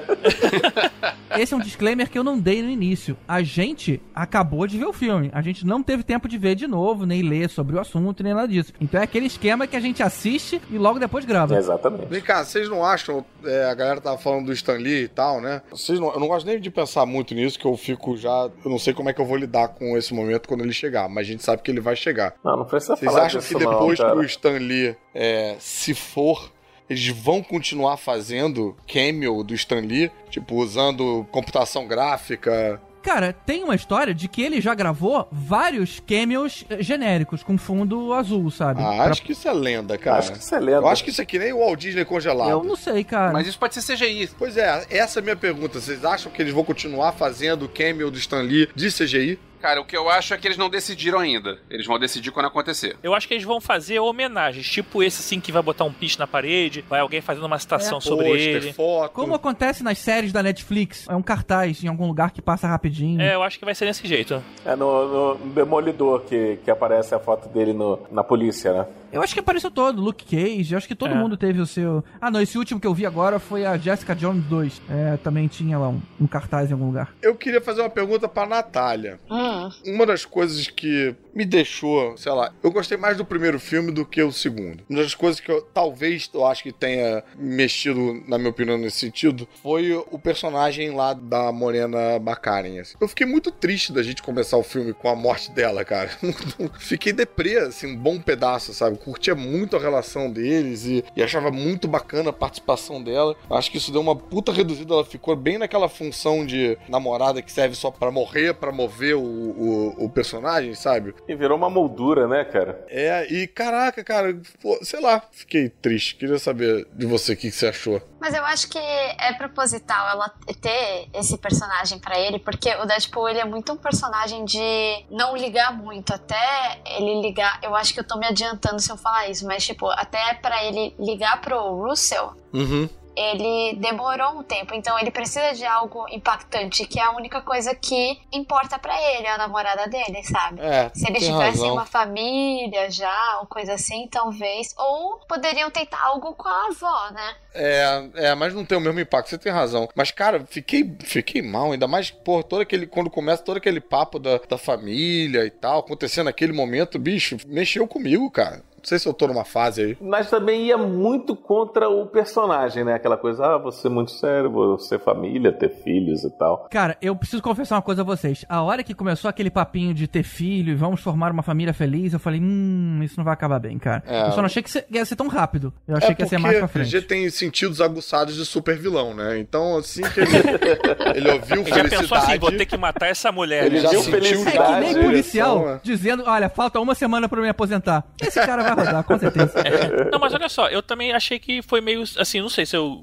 [SPEAKER 7] (laughs)
[SPEAKER 2] Esse é um disclaimer que eu não dei no início. A gente acabou de ver o filme. A gente não teve tempo de ver de novo, nem ler sobre o assunto, nem nada disso. Então é aquele esquema que a gente assiste e logo depois grava.
[SPEAKER 7] Exatamente.
[SPEAKER 3] Vem cá, vocês não acham, é, a galera tava falando do Stan Lee e tal, né? Vocês não, eu não gosto nem de pensar muito nisso, que eu fico já. Eu não sei como é que eu vou lidar com esse momento quando ele chegar, mas a gente sabe que ele vai chegar.
[SPEAKER 7] Não, não precisa
[SPEAKER 3] Vocês
[SPEAKER 7] falar
[SPEAKER 3] acham
[SPEAKER 7] disso
[SPEAKER 3] que depois
[SPEAKER 7] não,
[SPEAKER 3] que o Stan Lee é, se for, eles vão continuar fazendo cameo do Stan Lee? Tipo, usando computação gráfica?
[SPEAKER 2] Cara, tem uma história de que ele já gravou vários cameos eh, genéricos com fundo azul, sabe?
[SPEAKER 3] Ah,
[SPEAKER 2] Pra-
[SPEAKER 3] acho que isso é lenda, cara.
[SPEAKER 7] Acho que isso é lenda.
[SPEAKER 3] Eu acho que isso é que nem o Walt Disney congelado.
[SPEAKER 2] Eu não sei, cara.
[SPEAKER 6] Mas isso pode ser CGI.
[SPEAKER 3] Pois é, essa é a minha pergunta. Vocês acham que eles vão continuar fazendo cameo do Stan Lee de CGI?
[SPEAKER 6] Cara, o que eu acho é que eles não decidiram ainda. Eles vão decidir quando acontecer.
[SPEAKER 4] Eu acho que eles vão fazer homenagens, tipo esse assim que vai botar um piche na parede, vai alguém fazendo uma citação sobre
[SPEAKER 3] Pôster,
[SPEAKER 4] ele.
[SPEAKER 3] foto.
[SPEAKER 2] Como acontece nas séries da Netflix, é um cartaz em algum lugar que passa rapidinho.
[SPEAKER 4] É, eu acho que vai ser desse jeito.
[SPEAKER 7] É no, no Demolidor que, que aparece a foto dele no, na polícia, né?
[SPEAKER 2] Eu acho que apareceu todo, Luke Cage, eu acho que todo
[SPEAKER 4] É.
[SPEAKER 2] mundo teve o seu. Ah, não, esse último que eu vi agora foi a Jessica Jones 2. É, também tinha lá um, um cartaz em algum lugar.
[SPEAKER 3] Eu queria fazer uma pergunta pra Natália.
[SPEAKER 5] Hum.
[SPEAKER 3] Uma das coisas que me deixou, sei lá, eu gostei mais do primeiro filme do que o segundo. Uma das coisas que eu talvez eu acho que tenha mexido, na minha opinião, nesse sentido, foi o personagem lá da Morena Baccarin. assim. Eu fiquei muito triste da gente começar o filme com a morte dela, cara. (laughs) fiquei deprê, assim, um bom pedaço, sabe? Curtia muito a relação deles e, e achava muito bacana a participação dela. Acho que isso deu uma puta reduzida, ela ficou bem naquela função de namorada que serve só pra morrer, pra mover o, o, o personagem, sabe?
[SPEAKER 7] E virou uma moldura, né, cara?
[SPEAKER 3] É, e caraca, cara, pô, sei lá, fiquei triste. Queria saber de você o que, que você achou.
[SPEAKER 5] Mas eu acho que é proposital ela ter esse personagem pra ele, porque o Deadpool ele é muito um personagem de não ligar muito, até ele ligar. Eu acho que eu tô me adiantando se eu falar isso, mas tipo, até pra ele ligar pro Russell,
[SPEAKER 3] Uhum.
[SPEAKER 5] ele demorou um tempo, então ele precisa de algo impactante, que é a única coisa que importa pra ele, a namorada dele, sabe?
[SPEAKER 3] É,
[SPEAKER 5] Se eles tivessem
[SPEAKER 3] razão.
[SPEAKER 5] uma família já, ou coisa assim, talvez. Ou poderiam tentar algo com a avó, né?
[SPEAKER 3] É, é, mas não tem o mesmo impacto, você tem razão. Mas, cara, fiquei, fiquei mal, ainda mais, pô, todo aquele, quando começa todo aquele papo da, da família e tal, acontecendo naquele momento, bicho, mexeu comigo, cara. Não sei se eu tô numa fase aí.
[SPEAKER 7] Mas também ia muito contra o personagem, né? Aquela coisa, ah, você é muito sério, você família, ter filhos e tal.
[SPEAKER 2] Cara, eu preciso confessar uma coisa a vocês. A hora que começou aquele papinho de ter filho e vamos formar uma família feliz, eu falei, hum, isso não vai acabar bem, cara.
[SPEAKER 3] É.
[SPEAKER 2] Eu só não achei que ia ser tão rápido. Eu achei
[SPEAKER 3] é
[SPEAKER 2] que ia ser mais pra
[SPEAKER 3] a
[SPEAKER 2] frente.
[SPEAKER 3] PG tem sentidos aguçados de super vilão, né? Então, assim que ele, (laughs) ele ouviu
[SPEAKER 4] Ele já pensou assim,
[SPEAKER 3] felicidade...
[SPEAKER 4] vou ter que matar essa mulher.
[SPEAKER 7] Ele
[SPEAKER 3] já
[SPEAKER 7] viu
[SPEAKER 3] sentiu
[SPEAKER 2] É que
[SPEAKER 7] felicidade.
[SPEAKER 2] nem policial
[SPEAKER 3] direção, é.
[SPEAKER 2] dizendo, olha, falta uma semana pra eu me aposentar. Esse cara vai rodar, com certeza.
[SPEAKER 4] Não, mas olha só, eu também achei que foi meio assim, não sei se eu.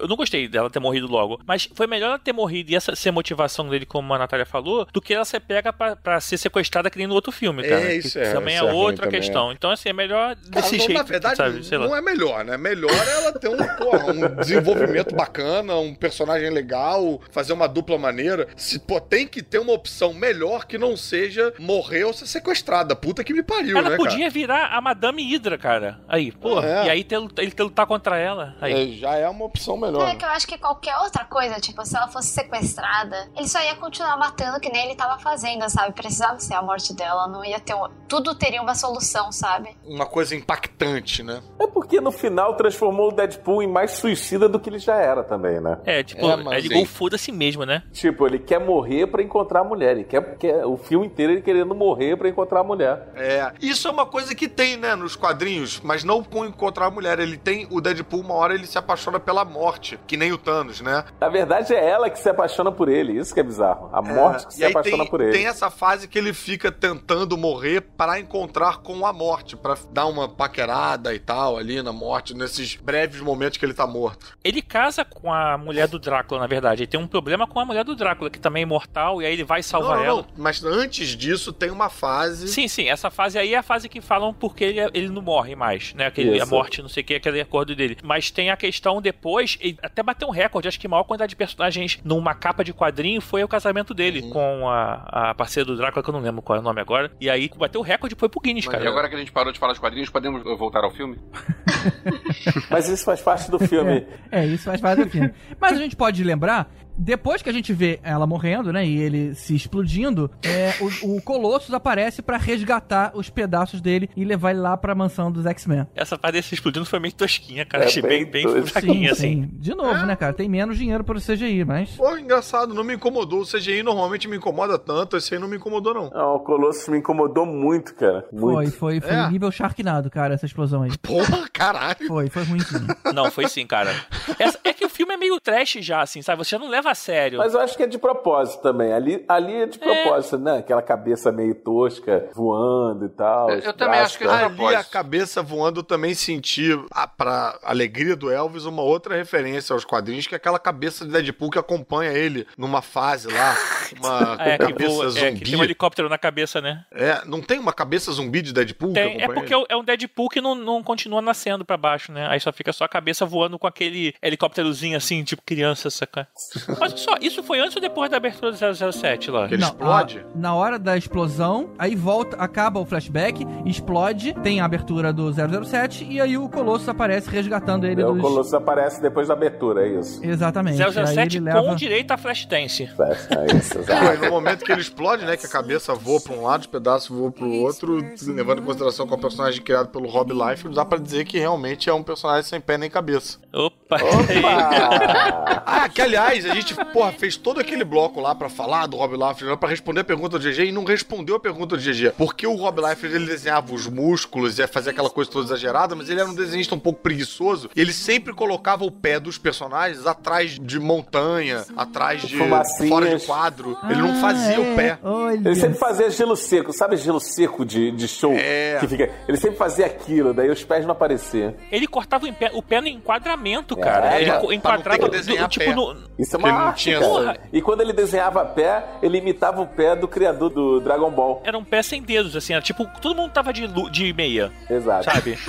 [SPEAKER 4] Eu não gostei dela ter morrido logo, mas foi melhor ela ter morrido e essa ser a motivação dele, como a Natália falou, do que ela ser pega pra, pra ser sequestrada que nem no outro filme,
[SPEAKER 3] É,
[SPEAKER 4] cara.
[SPEAKER 3] isso
[SPEAKER 4] que
[SPEAKER 3] é,
[SPEAKER 4] também
[SPEAKER 3] isso
[SPEAKER 4] é
[SPEAKER 3] é
[SPEAKER 4] outra
[SPEAKER 3] também,
[SPEAKER 4] questão. Então, assim, é melhor
[SPEAKER 3] Cara,
[SPEAKER 4] desse
[SPEAKER 3] não,
[SPEAKER 4] jeito,
[SPEAKER 3] na verdade,
[SPEAKER 4] sabe? Sei lá.
[SPEAKER 3] não é melhor, né? Melhor é ela ter um, porra, um desenvolvimento bacana, um personagem legal, fazer uma dupla maneira. Se, pô, tem que ter uma opção melhor que não seja morrer ou ser sequestrada. Puta que me pariu,
[SPEAKER 4] Ela
[SPEAKER 3] né,
[SPEAKER 4] podia virar a Madame Hydra, cara. Aí, pô.
[SPEAKER 3] É.
[SPEAKER 4] E aí ter, ele ter lutar contra ela. Aí.
[SPEAKER 3] É, já é uma opção melhor.
[SPEAKER 5] É que eu acho que qualquer outra coisa, tipo, se ela fosse sequestrada, ele só ia continuar matando que nem ele tava fazendo, sabe? Precisava ser a morte dela, não ia ter. um- Tudo teria uma solução, sabe?
[SPEAKER 3] Uma coisa impactante, né?
[SPEAKER 7] É porque no final transformou o Deadpool em mais suicida do que ele já era também, né?
[SPEAKER 4] É, tipo,
[SPEAKER 3] É, mas
[SPEAKER 4] é ligou
[SPEAKER 3] aí-
[SPEAKER 4] o foda-se mesmo, né?
[SPEAKER 7] Tipo, ele quer morrer pra encontrar a mulher. Ele quer, quer o filme inteiro ele querendo morrer pra encontrar a mulher.
[SPEAKER 3] É, isso é uma coisa que tem, né, nos quadrinhos, mas não com encontrar a mulher. Ele tem, o Deadpool, uma hora ele se apaixona pela morte, que nem o Thanos, né?
[SPEAKER 7] Na verdade, é ela que se apaixona por ele. Isso que é bizarro. A morte que
[SPEAKER 3] É,
[SPEAKER 7] se
[SPEAKER 3] e aí
[SPEAKER 7] apaixona
[SPEAKER 3] tem,
[SPEAKER 7] por ele.
[SPEAKER 3] Tem essa fase que ele fica tentando morrer para encontrar com a morte, para dar uma paquerada e tal ali na morte, nesses breves momentos que ele tá morto.
[SPEAKER 4] Ele casa com a mulher do Drácula, na verdade. Ele tem um problema com a mulher do Drácula, que também é imortal, e aí ele vai salvar
[SPEAKER 3] não, não,
[SPEAKER 4] ela.
[SPEAKER 3] não, mas antes disso tem uma fase.
[SPEAKER 4] Sim, sim, essa fase aí é a fase que falam porque ele, ele não morre mais, né? Aquele, a morte, não sei o que, aquele acordo dele. Mas tem a questão depois, ele até bateu um recorde, acho que a maior quantidade de personagens numa capa de quadrinho foi o casamento dele
[SPEAKER 3] Uhum.
[SPEAKER 4] com a, a parceira do Drácula, que eu não lembro qual é o nome agora. E aí bateu o recorde foi pro Guinness,
[SPEAKER 3] Mas
[SPEAKER 4] cara.
[SPEAKER 6] E agora que a gente parou de falar de quadrinhos, podemos voltar ao filme? (laughs)
[SPEAKER 7] Mas isso faz parte do filme.
[SPEAKER 2] É, é, isso faz parte do filme. (laughs) Mas a gente pode lembrar depois que a gente vê ela morrendo, né, e ele se explodindo, é, o, o Colossus aparece pra resgatar os pedaços dele e levar ele lá pra mansão dos X-Men.
[SPEAKER 4] Essa parte desse explodindo foi meio tosquinha, cara.
[SPEAKER 7] É
[SPEAKER 4] Achei
[SPEAKER 7] bem
[SPEAKER 4] bem, bem fraquinha, assim.
[SPEAKER 2] sim. De novo, né, cara? Tem menos dinheiro pro CGI, mas.
[SPEAKER 3] Pô, engraçado, não me incomodou. O CGI normalmente me incomoda tanto, esse aí não me incomodou, não.
[SPEAKER 7] Não, o Colossus me incomodou muito, cara.
[SPEAKER 2] Foi,
[SPEAKER 7] Muito.
[SPEAKER 2] foi, foi
[SPEAKER 3] É.
[SPEAKER 2] nível Sharknado, cara, essa explosão aí.
[SPEAKER 3] Porra, caralho.
[SPEAKER 2] Foi, foi ruim sim.
[SPEAKER 4] Não, foi sim, cara. Essa- é que o filme é meio trash já, assim, sabe? Você já não leva a sério.
[SPEAKER 7] Mas eu acho que é de propósito também. Ali, ali é de propósito, né? Aquela cabeça meio tosca voando e tal.
[SPEAKER 6] Eu-
[SPEAKER 7] os
[SPEAKER 6] eu também acho que é de propósito.
[SPEAKER 3] Ali a cabeça voando eu também senti, a, pra alegria do Elvis, uma outra referência aos quadrinhos, que é aquela cabeça de Deadpool que acompanha ele numa fase lá, (laughs) uma
[SPEAKER 4] É, que,
[SPEAKER 3] cabeça
[SPEAKER 4] é,
[SPEAKER 3] zumbi.
[SPEAKER 4] que tem um helicóptero na cabeça, né?
[SPEAKER 3] É, não tem uma cabeça zumbi de Deadpool que
[SPEAKER 4] Tem, é porque
[SPEAKER 3] ele?
[SPEAKER 4] é um Deadpool que não, não continua nascendo pra baixo, né? Aí só fica só a cabeça voando com aquele helicópterozinho assim, tipo criança, saca? (laughs) (laughs) Mas só, isso foi antes ou depois da abertura do 007 lá?
[SPEAKER 3] Que ele
[SPEAKER 2] Não,
[SPEAKER 3] explode?
[SPEAKER 2] a- na hora da explosão, aí volta, acaba o flashback, explode, tem a abertura do 007 e aí o Colossus aparece resgatando ele
[SPEAKER 7] É, o
[SPEAKER 2] dos...
[SPEAKER 7] Colossus aparece depois da abertura, é isso.
[SPEAKER 2] Exatamente. aí
[SPEAKER 4] 007
[SPEAKER 2] ele
[SPEAKER 4] com
[SPEAKER 2] leva...
[SPEAKER 4] direito a Flashdance.
[SPEAKER 7] É, é isso,
[SPEAKER 3] Pô,
[SPEAKER 7] exato.
[SPEAKER 3] e no momento que ele explode, né, que a cabeça voa pra um lado, os pedaços voam pro outro, levando em consideração que é um personagem criado pelo Rob Liefeld, dá pra dizer que realmente é um personagem sem pé nem cabeça.
[SPEAKER 4] Opa!
[SPEAKER 7] Opa! (laughs)
[SPEAKER 3] Ah, que aliás, a gente, porra, fez todo aquele bloco lá pra falar do Rob Liefeld, pra responder a pergunta do GG e não respondeu a pergunta do GG. Porque o Rob Liefeld, ele desenhava os músculos, ia fazer aquela coisa toda exagerada, mas ele era um desenhista um pouco preguiçoso e ele sempre colocava o pé dos personagens atrás de montanha, atrás de
[SPEAKER 7] Fumacinhas.
[SPEAKER 3] fora de quadro. Ele não fazia
[SPEAKER 2] Ah,
[SPEAKER 3] o pé.
[SPEAKER 2] é, Olha.
[SPEAKER 7] Ele sempre fazia gelo seco, sabe gelo seco de, de show?
[SPEAKER 3] É.
[SPEAKER 7] Que fica, ele sempre fazia aquilo, daí os pés não apareciam.
[SPEAKER 4] Ele cortava o pé, o pé no enquadramento,
[SPEAKER 7] É,
[SPEAKER 4] cara. ele
[SPEAKER 7] pra-
[SPEAKER 3] pra não
[SPEAKER 4] enquadrava do- tipo no.
[SPEAKER 7] Isso é uma
[SPEAKER 3] ele
[SPEAKER 7] arte,
[SPEAKER 3] tinha
[SPEAKER 7] cara.
[SPEAKER 4] essa-
[SPEAKER 7] E quando ele desenhava pé, ele imitava o pé do criador do Dragon Ball.
[SPEAKER 4] Era um pé sem dedos, assim, era tipo, todo mundo tava de, de meia,
[SPEAKER 7] Exato.
[SPEAKER 4] sabe? (laughs)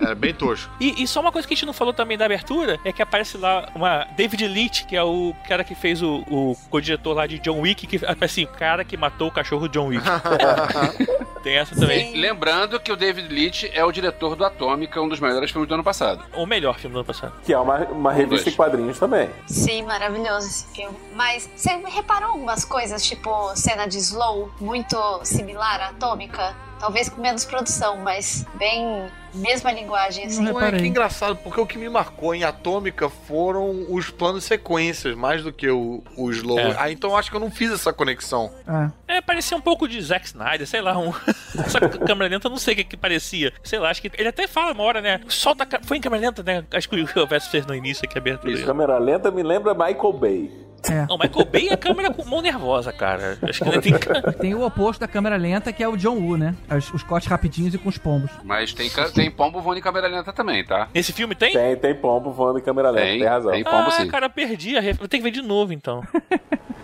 [SPEAKER 3] Era bem tosco.
[SPEAKER 4] E, e só uma coisa que a gente não falou também da abertura é que aparece lá uma David Leitch, que é o cara que fez o, o co-diretor lá de John Wick, que assim, o cara que matou o cachorro John Wick. (laughs) Tem essa também.
[SPEAKER 6] Lembrando que o David Leitch é o diretor do Atômica, um dos melhores filmes do ano passado.
[SPEAKER 4] O melhor filme do ano passado.
[SPEAKER 7] Que é uma, uma revista
[SPEAKER 6] dois.
[SPEAKER 7] em quadrinhos também.
[SPEAKER 5] Sim, maravilhoso esse filme. Mas você reparou algumas coisas, tipo cena de slow, muito similar à Atômica? Talvez com menos produção, mas bem mesma linguagem, assim.
[SPEAKER 2] Não reparei.
[SPEAKER 3] que engraçado, porque o que me marcou em Atômica foram os planos sequências, mais do que o, o slow.
[SPEAKER 4] É.
[SPEAKER 3] Ah, então eu acho que eu não fiz essa conexão.
[SPEAKER 2] Ah,
[SPEAKER 4] É, parecia um pouco de Zack Snyder, sei lá, um... (laughs) Só que câmera lenta eu não sei o que, que parecia. Sei lá, acho que ele até fala uma hora, né? Solta Foi em câmera lenta, né? Acho que o Verso fez no início aqui, abertura.
[SPEAKER 7] Isso, câmera lenta me lembra Michael Bay.
[SPEAKER 2] É.
[SPEAKER 4] Não, Michael Bay é câmera com mão nervosa, cara. Acho que tem (laughs) ca-
[SPEAKER 2] Tem o oposto da câmera lenta, que é o John Woo, né? Os, os cortes rapidinhos e com os pombos.
[SPEAKER 6] Mas tem, tem pombo voando em câmera lenta também, tá?
[SPEAKER 4] Nesse filme tem?
[SPEAKER 7] Tem, tem pombo voando em câmera lenta, tem,
[SPEAKER 6] Tem,
[SPEAKER 7] razão.
[SPEAKER 6] tem. pombo,
[SPEAKER 4] ah,
[SPEAKER 6] sim.
[SPEAKER 4] cara, perdi a ref... Vou ter que ver de novo, então. (laughs)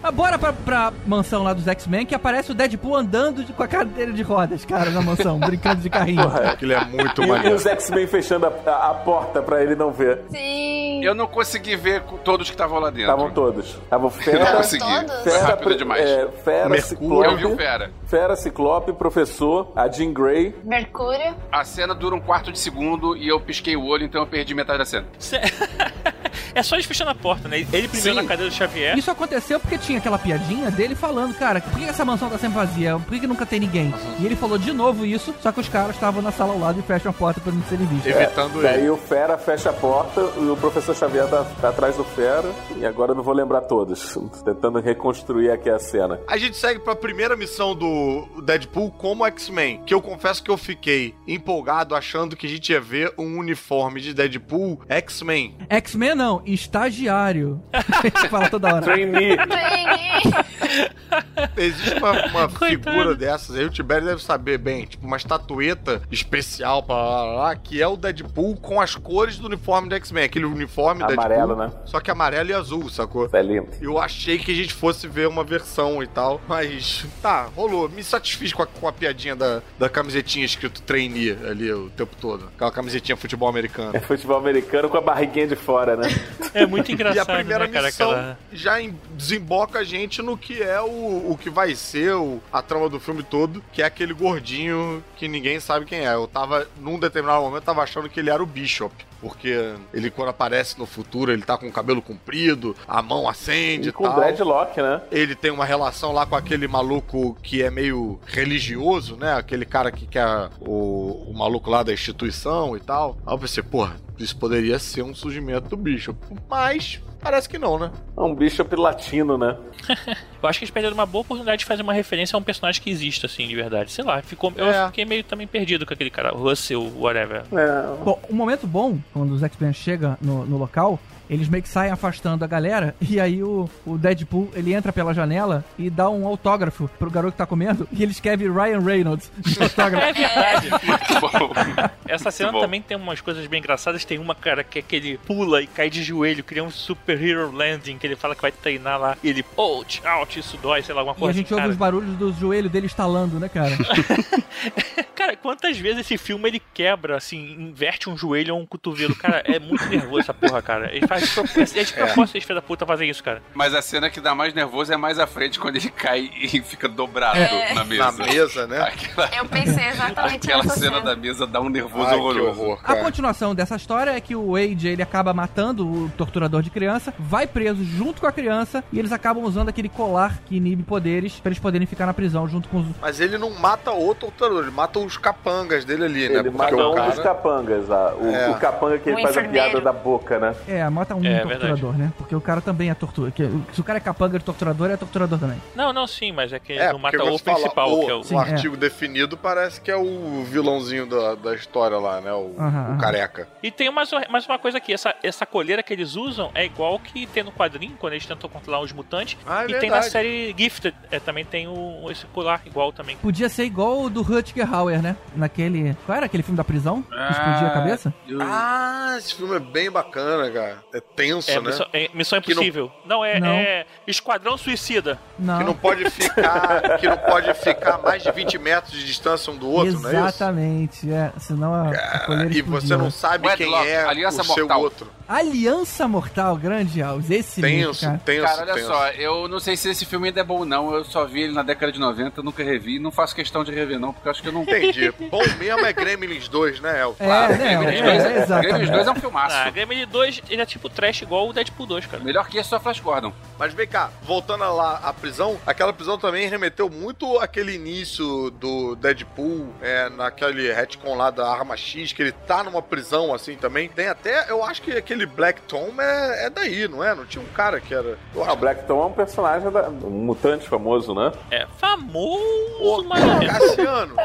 [SPEAKER 2] Ah, bora pra, pra mansão lá dos X-Men, que aparece o Deadpool andando de- com a cadeira de rodas, cara, na mansão, (laughs) brincando de carrinho.
[SPEAKER 3] Aquilo é muito
[SPEAKER 7] E, e
[SPEAKER 3] maneiro.
[SPEAKER 7] os X-Men fechando a, a- a porta pra ele não ver.
[SPEAKER 5] Sim.
[SPEAKER 6] Eu não consegui ver todos que estavam lá dentro.
[SPEAKER 7] Estavam todos. Estavam
[SPEAKER 6] Eu não
[SPEAKER 7] Fera,
[SPEAKER 6] consegui.
[SPEAKER 7] Fera,
[SPEAKER 6] rápido demais.
[SPEAKER 7] é, Fera
[SPEAKER 3] Mercúrio.
[SPEAKER 6] Eu vi o
[SPEAKER 7] Ciclope,
[SPEAKER 6] Fera.
[SPEAKER 7] Fera, Ciclope, Professor, a Jean Grey.
[SPEAKER 5] Mercúrio.
[SPEAKER 6] A cena dura um quarto de segundo e eu pisquei o olho, então eu perdi metade da cena.
[SPEAKER 4] Cê- (laughs) é só eles fechando a porta, né? Ele primeiro
[SPEAKER 6] Sim.
[SPEAKER 4] na cadeira do Xavier.
[SPEAKER 2] Isso aconteceu porque tinha aquela piadinha dele falando, cara, por que essa mansão tá sempre vazia? Por que, nunca tem ninguém? E ele falou de novo isso, só que os caras estavam na sala ao lado e fecham a porta pra não serem vistos.
[SPEAKER 3] Evitando
[SPEAKER 7] Daí
[SPEAKER 3] ele.
[SPEAKER 7] o Fera fecha a porta e o Professor Xavier tá, tá atrás do Fera. E agora eu não vou lembrar todos. Tentando reconstruir aqui a cena.
[SPEAKER 3] A gente segue pra primeira missão do Deadpool como X-Men, que eu confesso que eu fiquei empolgado achando que a gente ia ver um uniforme de Deadpool X-Men.
[SPEAKER 2] X-Men não, estagiário. (laughs) Fala toda hora.
[SPEAKER 7] Trainee.
[SPEAKER 3] Existe uma, uma (laughs) figura dessas aí, o Tibério deve saber bem, tipo uma estatueta especial pra lá, lá, lá, que é o Deadpool com as cores do uniforme do X-Men, aquele uniforme
[SPEAKER 7] Amarelo,
[SPEAKER 3] Deadpool,
[SPEAKER 7] né?
[SPEAKER 3] só que amarelo e azul, sacou?
[SPEAKER 7] É lindo.
[SPEAKER 3] Eu achei que a gente fosse ver uma versão e tal, mas tá, rolou. Me satisfiz com a, com a piadinha da, da camisetinha escrito trainee ali o tempo todo. Aquela camisetinha futebol americano.
[SPEAKER 7] É futebol americano com a barriguinha de fora, né?
[SPEAKER 4] É muito (laughs)
[SPEAKER 3] E
[SPEAKER 4] engraçado,
[SPEAKER 3] a primeira
[SPEAKER 4] né, cara?
[SPEAKER 3] missão
[SPEAKER 4] Aquela...
[SPEAKER 3] já em- desemboca a gente no que é o, o que vai ser o- a trama do filme todo, que é aquele gordinho que ninguém sabe quem é. Eu tava, num determinado momento, tava achando que ele era o Bishop. Porque ele, quando aparece no futuro, ele tá com o cabelo comprido, a mão acende
[SPEAKER 7] E
[SPEAKER 3] e
[SPEAKER 7] com
[SPEAKER 3] tal.
[SPEAKER 7] dreadlock, né?
[SPEAKER 3] Ele tem uma relação lá com aquele maluco que é meio religioso, né? Aquele cara que quer o, o maluco lá da instituição e tal. Aí eu pensei, porra, isso poderia ser um surgimento do Bishop. Mas parece que não, né?
[SPEAKER 7] É um bishop latino, né? (laughs)
[SPEAKER 4] Eu acho que eles perderam uma boa oportunidade de fazer uma referência a um personagem que existe, assim, de verdade. Sei lá, ficou, eu
[SPEAKER 3] É.
[SPEAKER 4] fiquei meio também perdido com aquele cara, Russell, whatever.
[SPEAKER 7] É.
[SPEAKER 2] Bom, um momento bom, quando os X-Men chegam no, no local, eles meio que saem afastando a galera, (laughs) e aí o, o Deadpool, ele entra pela janela e dá um autógrafo pro garoto que tá comendo, e ele escreve Ryan Reynolds de (laughs) autógrafo.
[SPEAKER 4] É verdade.
[SPEAKER 6] Muito bom. (laughs)
[SPEAKER 4] Essa cena
[SPEAKER 6] bom.
[SPEAKER 4] também tem umas coisas bem engraçadas. Tem uma, cara, que é que ele pula e cai de joelho, cria um superhero landing, que ele fala que vai treinar lá. E ele, ouch, ouch, isso dói, sei lá, alguma
[SPEAKER 2] E a
[SPEAKER 4] coisa
[SPEAKER 2] gente
[SPEAKER 4] assim,
[SPEAKER 2] ouve
[SPEAKER 4] cara.
[SPEAKER 2] os barulhos do joelho dele estalando, né, cara?
[SPEAKER 4] Cara, quantas vezes esse filme ele quebra, assim, inverte um joelho ou um cotovelo? Cara, é muito nervoso essa porra, cara. Ele faz de propósito, (laughs) é de propósito esse filho da puta fazer isso, cara.
[SPEAKER 6] Mas a cena que dá mais nervoso é mais à frente, quando ele cai e (laughs) fica dobrado
[SPEAKER 5] É.
[SPEAKER 6] na mesa.
[SPEAKER 3] Na mesa, né?
[SPEAKER 6] Aquela,
[SPEAKER 5] Eu pensei exatamente
[SPEAKER 6] aquela
[SPEAKER 5] nessa
[SPEAKER 6] cena
[SPEAKER 5] cena.
[SPEAKER 6] da mesa dá um nervoso
[SPEAKER 3] Ai, que
[SPEAKER 6] horroroso.
[SPEAKER 3] horror,
[SPEAKER 2] A continuação dessa história é que o Wade, ele acaba matando o torturador de criança, vai preso junto com a criança, e eles acabam usando aquele colar que inibe poderes pra eles poderem ficar na prisão junto com os...
[SPEAKER 3] Mas ele não mata o torturador, ele mata os capangas dele ali, né?
[SPEAKER 7] Ele
[SPEAKER 3] Porque
[SPEAKER 7] mata
[SPEAKER 3] o
[SPEAKER 7] um dos
[SPEAKER 3] cara...
[SPEAKER 7] capangas, lá. O,
[SPEAKER 3] É.
[SPEAKER 7] o capanga que ele
[SPEAKER 5] O
[SPEAKER 7] faz a piada da boca, né?
[SPEAKER 2] É, mata um
[SPEAKER 4] É,
[SPEAKER 2] torturador, né? Porque o cara também é tortura. que- Se o cara é capanga de torturador, é torturador também.
[SPEAKER 4] Não, não, sim, mas é que
[SPEAKER 3] É,
[SPEAKER 4] não mata o principal,
[SPEAKER 3] o,
[SPEAKER 4] que é o.
[SPEAKER 2] Sim,
[SPEAKER 3] o
[SPEAKER 2] é.
[SPEAKER 3] artigo definido parece que é o vilãozinho da, da história lá, né? O,
[SPEAKER 2] Aham,
[SPEAKER 3] o
[SPEAKER 2] aham.
[SPEAKER 3] careca.
[SPEAKER 4] E tem mais, mais uma coisa aqui, essa, essa coleira que eles usam é igual que tem no quadrinho, quando eles tentam controlar os mutantes.
[SPEAKER 3] Ah, é
[SPEAKER 4] e tem na
[SPEAKER 3] verdade.
[SPEAKER 4] série Gifted, é, também tem o, esse colar igual também.
[SPEAKER 2] Podia ser igual o do Rutger Hauer, né? Naquele. Qual era aquele filme da prisão? Que explodia a cabeça?
[SPEAKER 6] eu-
[SPEAKER 3] Ah, esse filme é bem bacana, cara. É tenso,
[SPEAKER 4] É,
[SPEAKER 3] né?
[SPEAKER 4] missão, é, Missão
[SPEAKER 3] Que não-
[SPEAKER 4] Impossível. Não, é,
[SPEAKER 2] Não.
[SPEAKER 4] é Esquadrão Suicida.
[SPEAKER 2] Não.
[SPEAKER 3] Que não pode ficar, que não pode ficar a mais de 20 metros de distância um do outro, não é isso?
[SPEAKER 2] Exatamente, é. Senão a, a coleira
[SPEAKER 3] E você não sabe quem
[SPEAKER 6] Wedlock,
[SPEAKER 3] é
[SPEAKER 6] Aliança
[SPEAKER 3] o seu
[SPEAKER 6] Mortal.
[SPEAKER 3] outro.
[SPEAKER 2] Aliança Mortal, grande Alves. Esse mesmo,
[SPEAKER 3] Tenso,
[SPEAKER 2] cara.
[SPEAKER 3] tenso,
[SPEAKER 6] Cara, olha
[SPEAKER 3] tenso.
[SPEAKER 6] só, eu não sei se esse filme ainda é bom ou não. Eu só vi ele na década de 90, nunca revi. Não faço questão de rever, não, porque eu acho que eu não.
[SPEAKER 3] Entendi. Bom mesmo é Gremlins 2, né, Elton?
[SPEAKER 2] É,
[SPEAKER 6] Claro,
[SPEAKER 2] né?
[SPEAKER 6] Gremlins
[SPEAKER 2] é,
[SPEAKER 6] 2
[SPEAKER 2] é,
[SPEAKER 6] é,
[SPEAKER 2] exatamente.
[SPEAKER 6] Gremlins 2 é um filmaço.
[SPEAKER 4] Ah, Gremlin 2, ele é tipo trash igual o Deadpool 2, cara.
[SPEAKER 6] Melhor que esse só Flash Gordon.
[SPEAKER 3] Mas vem cá, voltando lá à prisão, aquela prisão também remeteu muito aquele início do Deadpool, é, naquele retcon lá da Arma X, que ele tá numa prisão assim também. Tem até, eu acho que aquele Black Tom é, é daí, não é? Não tinha um cara que era.
[SPEAKER 7] Ah, o Black Tom é um personagem, da, um mutante famoso, né?
[SPEAKER 4] É famoso,
[SPEAKER 3] Ô,
[SPEAKER 4] mas é.
[SPEAKER 3] Cassiano,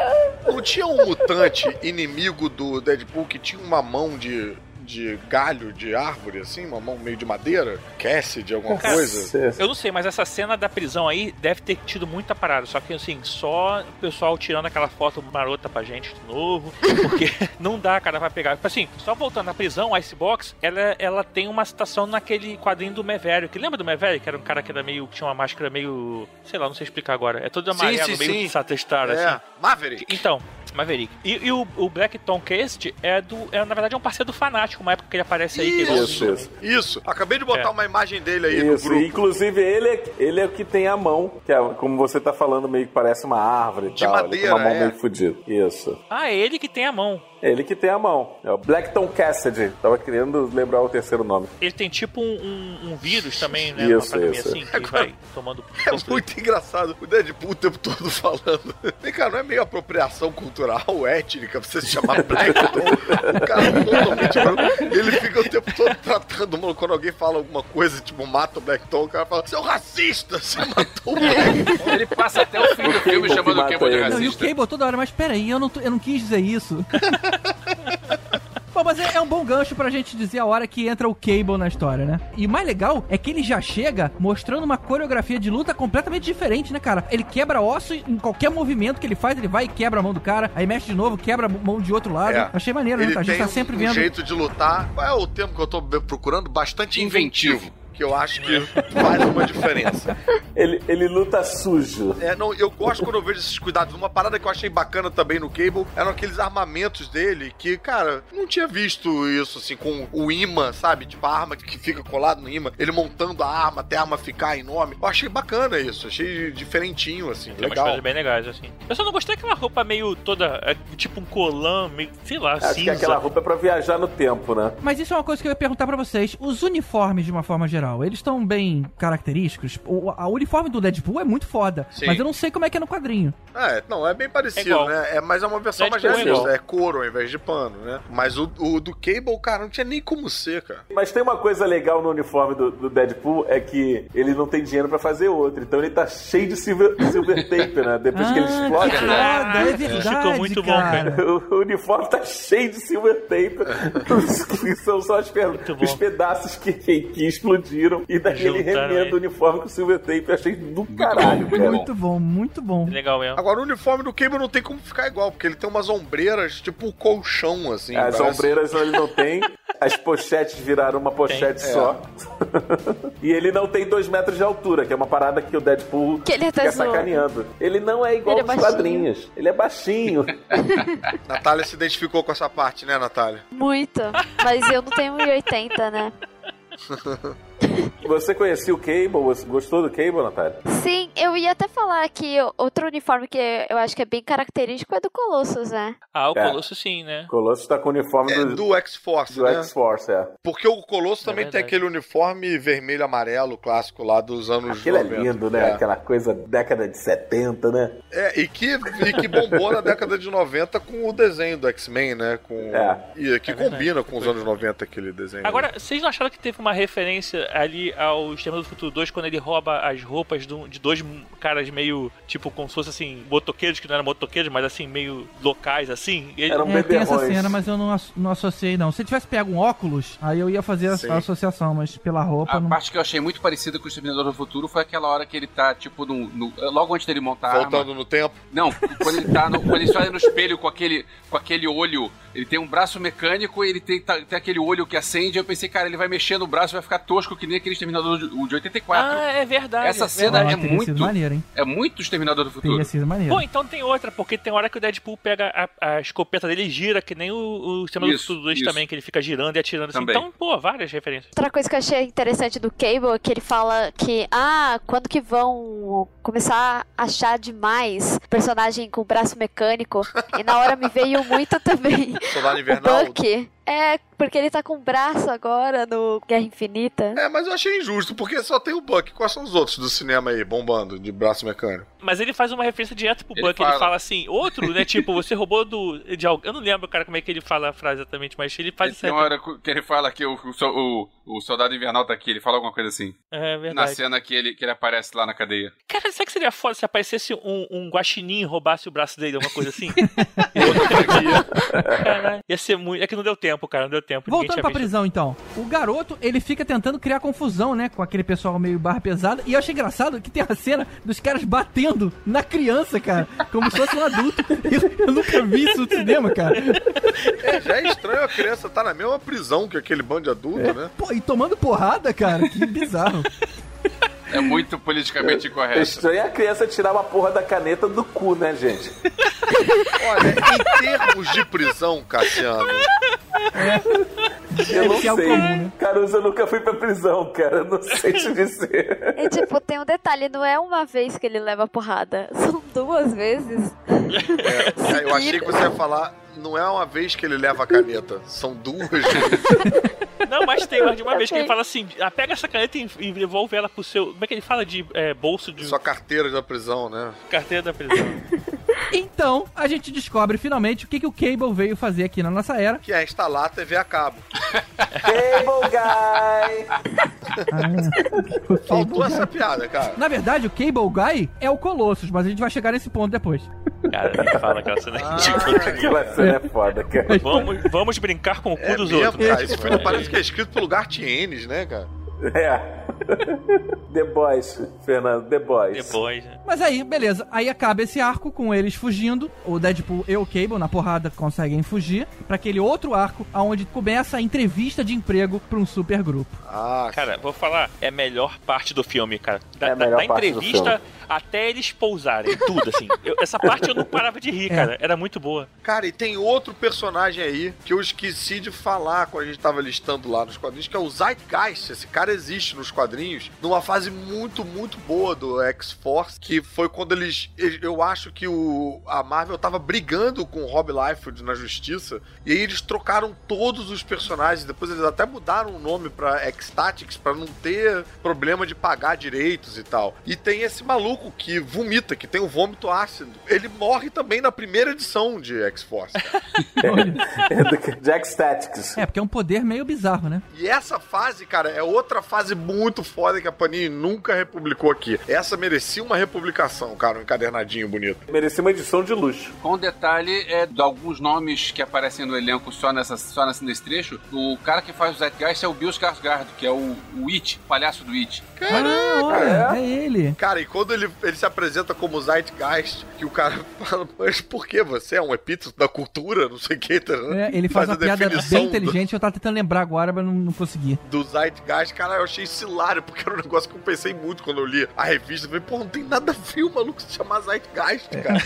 [SPEAKER 3] não tinha um mutante inimigo do Deadpool que tinha uma mão de, de galho de árvore, assim? Uma mão meio de madeira? Cassie de alguma coisa?
[SPEAKER 4] Eu não sei, mas essa cena da prisão aí deve ter tido muita parada. Só que, assim, só o pessoal tirando aquela foto marota pra gente de novo. (laughs) Porque não dá, cara, pra pegar. Tipo Assim, só voltando à prisão, a Icebox, ela, ela tem uma citação naquele quadrinho do Maverick. Lembra do Maverick? Que era um cara que era meio. que tinha uma máscara meio. sei lá, não sei explicar agora. É todo amarelo,
[SPEAKER 3] sim,
[SPEAKER 4] meio
[SPEAKER 3] sim.
[SPEAKER 4] Satestar, assim.
[SPEAKER 3] É, Maverick.
[SPEAKER 4] Então, Maverick. E, e o, o Black Tom Cast é do. É, na verdade, é um parceiro do fanático, uma época que ele aparece aí. Que é
[SPEAKER 3] Isso,
[SPEAKER 7] isso.
[SPEAKER 3] Isso. Acabei de botar
[SPEAKER 4] É.
[SPEAKER 3] uma imagem dele aí no
[SPEAKER 7] Isso,
[SPEAKER 3] grupo.
[SPEAKER 7] e, inclusive ele é, ele é o que tem a mão, que é, como você tá falando, meio que parece uma árvore e
[SPEAKER 3] De
[SPEAKER 7] tal. ele
[SPEAKER 3] madeira,
[SPEAKER 7] tem uma mão
[SPEAKER 3] é.
[SPEAKER 7] meio fodida. Isso.
[SPEAKER 4] Ah, é ele que tem a mão.
[SPEAKER 7] Ele que tem a mão. É o Blackton Cassidy. Tava querendo lembrar o terceiro nome.
[SPEAKER 4] Ele tem tipo um, um- um vírus também, né?
[SPEAKER 7] Isso,
[SPEAKER 4] uma
[SPEAKER 7] isso.
[SPEAKER 4] assim, que
[SPEAKER 3] Agora-
[SPEAKER 4] vai tomando (laughs)
[SPEAKER 3] É muito engraçado o Deadpool o tempo todo falando. Vem cá, não é meio apropriação cultural, (laughs) étnica, pra você se chamar Blackton? O cara é totalmente branco. Ele fica o tempo todo tratando, mano, quando alguém fala alguma coisa, tipo, mata o Blackton, o cara fala, seu racista, você matou o Blackton.
[SPEAKER 6] Ele passa até o fim do filme chamando o Cable de
[SPEAKER 7] ele.
[SPEAKER 2] Não, e o
[SPEAKER 6] racista.
[SPEAKER 2] Cable toda hora, mas peraí, eu não, tô- eu não quis dizer isso. (laughs) (laughs) Bom, mas é, é um bom gancho pra gente dizer a hora que entra o Cable na história, né? E o mais legal é que ele já chega mostrando uma coreografia de luta completamente diferente, né, cara? Ele quebra osso em qualquer movimento que ele faz, ele vai e quebra a mão do cara, aí mexe de novo, quebra a mão de outro lado.
[SPEAKER 3] É.
[SPEAKER 2] Achei maneiro, né?
[SPEAKER 3] Ele
[SPEAKER 2] A gente tá sempre
[SPEAKER 3] um
[SPEAKER 2] vendo.
[SPEAKER 3] jeito de lutar, qual é o termo que eu tô procurando? Bastante inventivo. Que eu acho que faz uma diferença.
[SPEAKER 7] Ele, ele luta sujo.
[SPEAKER 3] É, não, eu gosto quando eu vejo esses cuidados. Uma parada que eu achei bacana também no Cable eram aqueles armamentos dele que, cara, não tinha visto isso assim com o imã, sabe? Tipo a arma que fica colado no imã, ele montando a arma até a arma ficar enorme. Eu achei bacana isso, achei diferentinho, assim,
[SPEAKER 4] Tem umas
[SPEAKER 3] legal.
[SPEAKER 4] coisas bem legais, assim. Eu só não gostei daquela roupa meio toda. é, tipo um colã, meio. sei lá,
[SPEAKER 7] Acho
[SPEAKER 4] cinza.
[SPEAKER 7] que aquela roupa é pra viajar no tempo, né?
[SPEAKER 2] Mas isso é uma coisa que eu ia perguntar pra vocês. Os uniformes, de uma forma geral, eles estão bem característicos? O a uniforme do Deadpool é muito foda,
[SPEAKER 3] Sim.
[SPEAKER 2] mas eu não sei como é que é no quadrinho.
[SPEAKER 3] É, não, é bem parecido,
[SPEAKER 4] É
[SPEAKER 3] né? É, mas é uma versão mais
[SPEAKER 4] Deadpool é
[SPEAKER 3] realista,
[SPEAKER 4] igual.
[SPEAKER 3] é couro ao invés de pano, né? Mas o, o do Cable, cara, não tinha nem como ser, cara.
[SPEAKER 7] Mas tem uma coisa legal no uniforme do, do Deadpool, é que ele não tem dinheiro pra fazer outro. Então ele tá cheio de silver, silver tape, né? Depois que ele
[SPEAKER 2] Ah,
[SPEAKER 7] explode.
[SPEAKER 2] que foda,
[SPEAKER 4] Ah,
[SPEAKER 2] é verdade,
[SPEAKER 4] ficou muito bom,
[SPEAKER 2] cara.
[SPEAKER 7] O uniforme tá cheio de silver tape, (laughs) são só
[SPEAKER 4] bom.
[SPEAKER 7] os pedaços que, que, que explodiram, e daí ele
[SPEAKER 4] Juntaram
[SPEAKER 7] remenda
[SPEAKER 4] aí.
[SPEAKER 7] o uniforme com silver tape. Eu achei do caralho, cara.
[SPEAKER 2] Muito bom, muito bom.
[SPEAKER 4] Legal mesmo.
[SPEAKER 3] Agora, o uniforme do Cable não tem como ficar igual, porque ele tem umas ombreiras, tipo um colchão, assim.
[SPEAKER 7] As
[SPEAKER 3] parece.
[SPEAKER 7] ombreiras ele não tem, as pochetes viraram uma pochete
[SPEAKER 3] Tem, é.
[SPEAKER 7] só. (laughs) e ele não tem dois metros de altura, que é uma parada que o Deadpool
[SPEAKER 5] Que ele
[SPEAKER 7] fica sacaneando. Ele não é igual
[SPEAKER 5] Ele é
[SPEAKER 7] aos
[SPEAKER 5] baixinho.
[SPEAKER 7] quadrinhos. Ele é baixinho. (laughs)
[SPEAKER 3] Natália se identificou com essa parte, né, Natália?
[SPEAKER 5] Muito. Mas eu não tenho 1,80, né? (laughs)
[SPEAKER 7] Você conhecia o Cable? Você gostou do Cable, Natália?
[SPEAKER 5] Sim, eu ia até falar que outro uniforme que eu acho que é bem característico é do Colossus, né?
[SPEAKER 4] Ah, o
[SPEAKER 7] É.
[SPEAKER 4] Colosso sim, né?
[SPEAKER 7] Colosso tá com o uniforme
[SPEAKER 3] É
[SPEAKER 7] do,
[SPEAKER 3] do X-Force,
[SPEAKER 7] do
[SPEAKER 3] né?
[SPEAKER 7] X-Force, é.
[SPEAKER 3] Porque o Colosso também tem aquele uniforme vermelho amarelo clássico lá dos anos
[SPEAKER 7] Aquilo é
[SPEAKER 3] 90.
[SPEAKER 7] lindo, né?
[SPEAKER 3] É.
[SPEAKER 7] Aquela coisa década de 70, né?
[SPEAKER 3] É, e que, e que bombou na década de 90 com o desenho do X-Men, né? Com,
[SPEAKER 7] É.
[SPEAKER 3] E que
[SPEAKER 4] É
[SPEAKER 3] combina com os anos 90 aquele desenho.
[SPEAKER 4] Agora, vocês não acharam que teve uma referência ali ao Exterminador do Futuro 2 quando ele rouba as roupas de dois caras meio, tipo, como se fosse assim, motoqueiros, que não eram motoqueiros, mas assim, meio locais, assim? Ele-
[SPEAKER 7] Era um
[SPEAKER 2] É, tem essa cena, mas eu não, asso- não associei, não. Se ele tivesse pego um óculos, aí eu ia fazer a,
[SPEAKER 3] Sim.
[SPEAKER 2] a associação, mas pela roupa
[SPEAKER 6] A
[SPEAKER 2] não.
[SPEAKER 6] parte que eu achei muito parecida com o Exterminador do Futuro foi aquela hora que ele tá, tipo, no, no- logo antes dele montar.
[SPEAKER 3] Voltando no tempo.
[SPEAKER 6] Não, quando ele tá no, quando ele olha no espelho com aquele, com aquele olho, ele tem um braço mecânico e ele tem, tá- tem aquele olho que acende. Eu pensei, cara, ele vai mexer no braço, vai ficar tosco que nem aquele Exterminador de, o de 84.
[SPEAKER 4] Ah, é verdade.
[SPEAKER 6] Essa
[SPEAKER 4] é
[SPEAKER 6] cena
[SPEAKER 4] verdade.
[SPEAKER 6] É
[SPEAKER 2] teria
[SPEAKER 6] muito-
[SPEAKER 2] maneiro, hein?
[SPEAKER 6] É muito Exterminador do Futuro.
[SPEAKER 2] Teria sido maneiro.
[SPEAKER 4] Pô, então tem outra, porque tem hora que o Deadpool pega a, a escopeta dele e gira, que nem o, o Exterminador do Futuro 2
[SPEAKER 6] isso.
[SPEAKER 4] também, que ele fica girando e atirando assim.
[SPEAKER 6] Também.
[SPEAKER 4] Então, pô, várias referências.
[SPEAKER 5] Outra coisa que eu achei interessante do Cable é que ele fala que, ah, quando que vão começar a achar demais personagem com braço mecânico? E na hora me veio muito também (laughs)
[SPEAKER 3] Soldado
[SPEAKER 5] o
[SPEAKER 3] Invernal.
[SPEAKER 5] Bucky. É, porque ele tá com braço agora no Guerra Infinita.
[SPEAKER 3] É, mas eu achei injusto, porque só tem o Buck. Quais são os outros do cinema aí, bombando, de braço mecânico?
[SPEAKER 4] Mas ele faz uma referência direto pro
[SPEAKER 6] Ele
[SPEAKER 4] Buck, ele
[SPEAKER 6] fala.
[SPEAKER 4] fala assim, outro, né? Tipo, você roubou do. De alguém. Eu não lembro, cara, como é que ele fala a frase exatamente, mas ele faz
[SPEAKER 6] Tem uma hora que ele fala que o, o, o- o soldado invernal tá aqui, ele fala alguma coisa assim.
[SPEAKER 4] É
[SPEAKER 6] Na
[SPEAKER 4] verdade.
[SPEAKER 6] cena que ele, que ele aparece lá na cadeia.
[SPEAKER 4] Cara, será que seria foda se aparecesse um, um guaxinim e roubasse o braço dele, alguma coisa assim? (laughs) Caralho, ia ser muito. É que não deu tempo, cara, não deu tempo.
[SPEAKER 2] Voltando pra
[SPEAKER 4] visto.
[SPEAKER 2] prisão, então. O garoto, ele fica tentando criar confusão, né? Com aquele pessoal meio barra pesada. E eu achei engraçado que tem a cena dos caras batendo na criança, cara. Como se fosse um adulto. (laughs) Eu, eu nunca vi isso no cinema, cara.
[SPEAKER 3] É, já é estranho a criança estar na mesma prisão que aquele bando de adulto, né?
[SPEAKER 2] Pô, e tomando porrada, cara. Que bizarro.
[SPEAKER 6] É muito politicamente
[SPEAKER 7] É
[SPEAKER 6] incorreto.
[SPEAKER 7] estranho a criança tirar uma porra da caneta do cu, né, gente?
[SPEAKER 3] Olha, em termos de prisão, Cassiano,
[SPEAKER 7] Eu não
[SPEAKER 2] é
[SPEAKER 7] sei.
[SPEAKER 2] comum, né?
[SPEAKER 7] Caruso, eu nunca fui pra prisão, cara. Eu não sei te dizer.
[SPEAKER 5] E tipo, tem um detalhe, não é uma vez que ele leva porrada, são duas vezes.
[SPEAKER 3] é, eu achei que você ia falar. Não é uma vez que ele leva a caneta, são duas vezes.
[SPEAKER 4] Não, mas tem mais de uma vez que ele fala assim: ah, pega essa caneta e, e devolve ela pro seu. Como é que ele fala de é, bolso de
[SPEAKER 3] Sua carteira da prisão, né?
[SPEAKER 4] carteira da prisão?
[SPEAKER 2] Então, a gente descobre finalmente o que, que o Cable veio fazer aqui na nossa era.
[SPEAKER 3] Que é instalar a TV a cabo.
[SPEAKER 7] Cable Guy!
[SPEAKER 2] Ah, (laughs)
[SPEAKER 3] Faltou essa piada, cara.
[SPEAKER 2] Na verdade, o Cable Guy é o Colossus, mas a gente vai chegar nesse ponto depois.
[SPEAKER 4] Cara, nem fala aquela cena
[SPEAKER 3] Ah,
[SPEAKER 4] ridícula.
[SPEAKER 7] Aquela cena é foda, cara.
[SPEAKER 4] Vamos, vamos brincar com o cu
[SPEAKER 3] É
[SPEAKER 4] dos
[SPEAKER 3] mesmo,
[SPEAKER 4] outros.
[SPEAKER 3] cara. Isso filme parece que é escrito pelo Gartienes, né, cara?
[SPEAKER 7] É. (laughs) The Boys, Fernando, The Boys.
[SPEAKER 4] Depois, né?
[SPEAKER 2] Mas aí, beleza. Aí acaba esse arco com eles fugindo. O Deadpool e o Cable, na porrada, conseguem fugir. Pra aquele outro arco, onde começa a entrevista de emprego pra um super grupo.
[SPEAKER 3] Ah,
[SPEAKER 4] Cara, vou falar, é a melhor parte do filme, cara. Da,
[SPEAKER 7] É a
[SPEAKER 4] da-
[SPEAKER 7] melhor
[SPEAKER 4] da
[SPEAKER 7] parte do
[SPEAKER 4] entrevista até eles pousarem, tudo, assim. Eu- essa parte eu não parava de rir,
[SPEAKER 2] É.
[SPEAKER 4] cara. Era muito boa.
[SPEAKER 3] Cara, e tem outro personagem aí que eu esqueci de falar quando a gente tava listando lá nos quadrinhos, que é o Zeitgeist. Esse cara existe nos quadrinhos numa fase muito, muito boa do X-Force, que foi quando eles. Eu acho que o, a Marvel tava brigando com o Rob Liefeld na justiça, e aí eles trocaram todos os personagens. Depois eles até mudaram o nome pra X-Tactics pra não ter problema de pagar direitos e tal. E tem esse maluco que vomita, que tem o vômito ácido. Ele morre também na primeira edição de X-Force. (laughs)
[SPEAKER 7] É Jack Statics.
[SPEAKER 2] É, porque é um poder meio bizarro, né?
[SPEAKER 3] E essa fase, cara, é outra fase muito foda que a Panini nunca republicou aqui. Essa merecia uma republicação, cara, um encadernadinho bonito.
[SPEAKER 7] Merecia uma edição de luxo.
[SPEAKER 6] Com detalhe é, de alguns nomes que aparecem no elenco só, nessa, só nesse, nesse trecho. O cara que faz o Zeitgeist é o Bill Skarsgård, que é o, o It, o palhaço do It.
[SPEAKER 2] Ah, olha, é ele.
[SPEAKER 3] Cara, e quando ele, ele se apresenta como Zeitgeist, que o cara (laughs) fala, mas por que você é um epíteto da cultura, não sei o que, tá?
[SPEAKER 2] É, ele faz,
[SPEAKER 3] a
[SPEAKER 2] uma piada
[SPEAKER 3] definição
[SPEAKER 2] bem inteligente. Eu tava tentando lembrar agora, mas não, não consegui.
[SPEAKER 3] Do, do Zeitgeist, cara, eu achei isso hilário, porque era um negócio que eu pensei muito quando eu li a revista. Eu falei, pô, não tem nada a ver o maluco se chamar Zeitgeist,
[SPEAKER 2] É.
[SPEAKER 3] cara.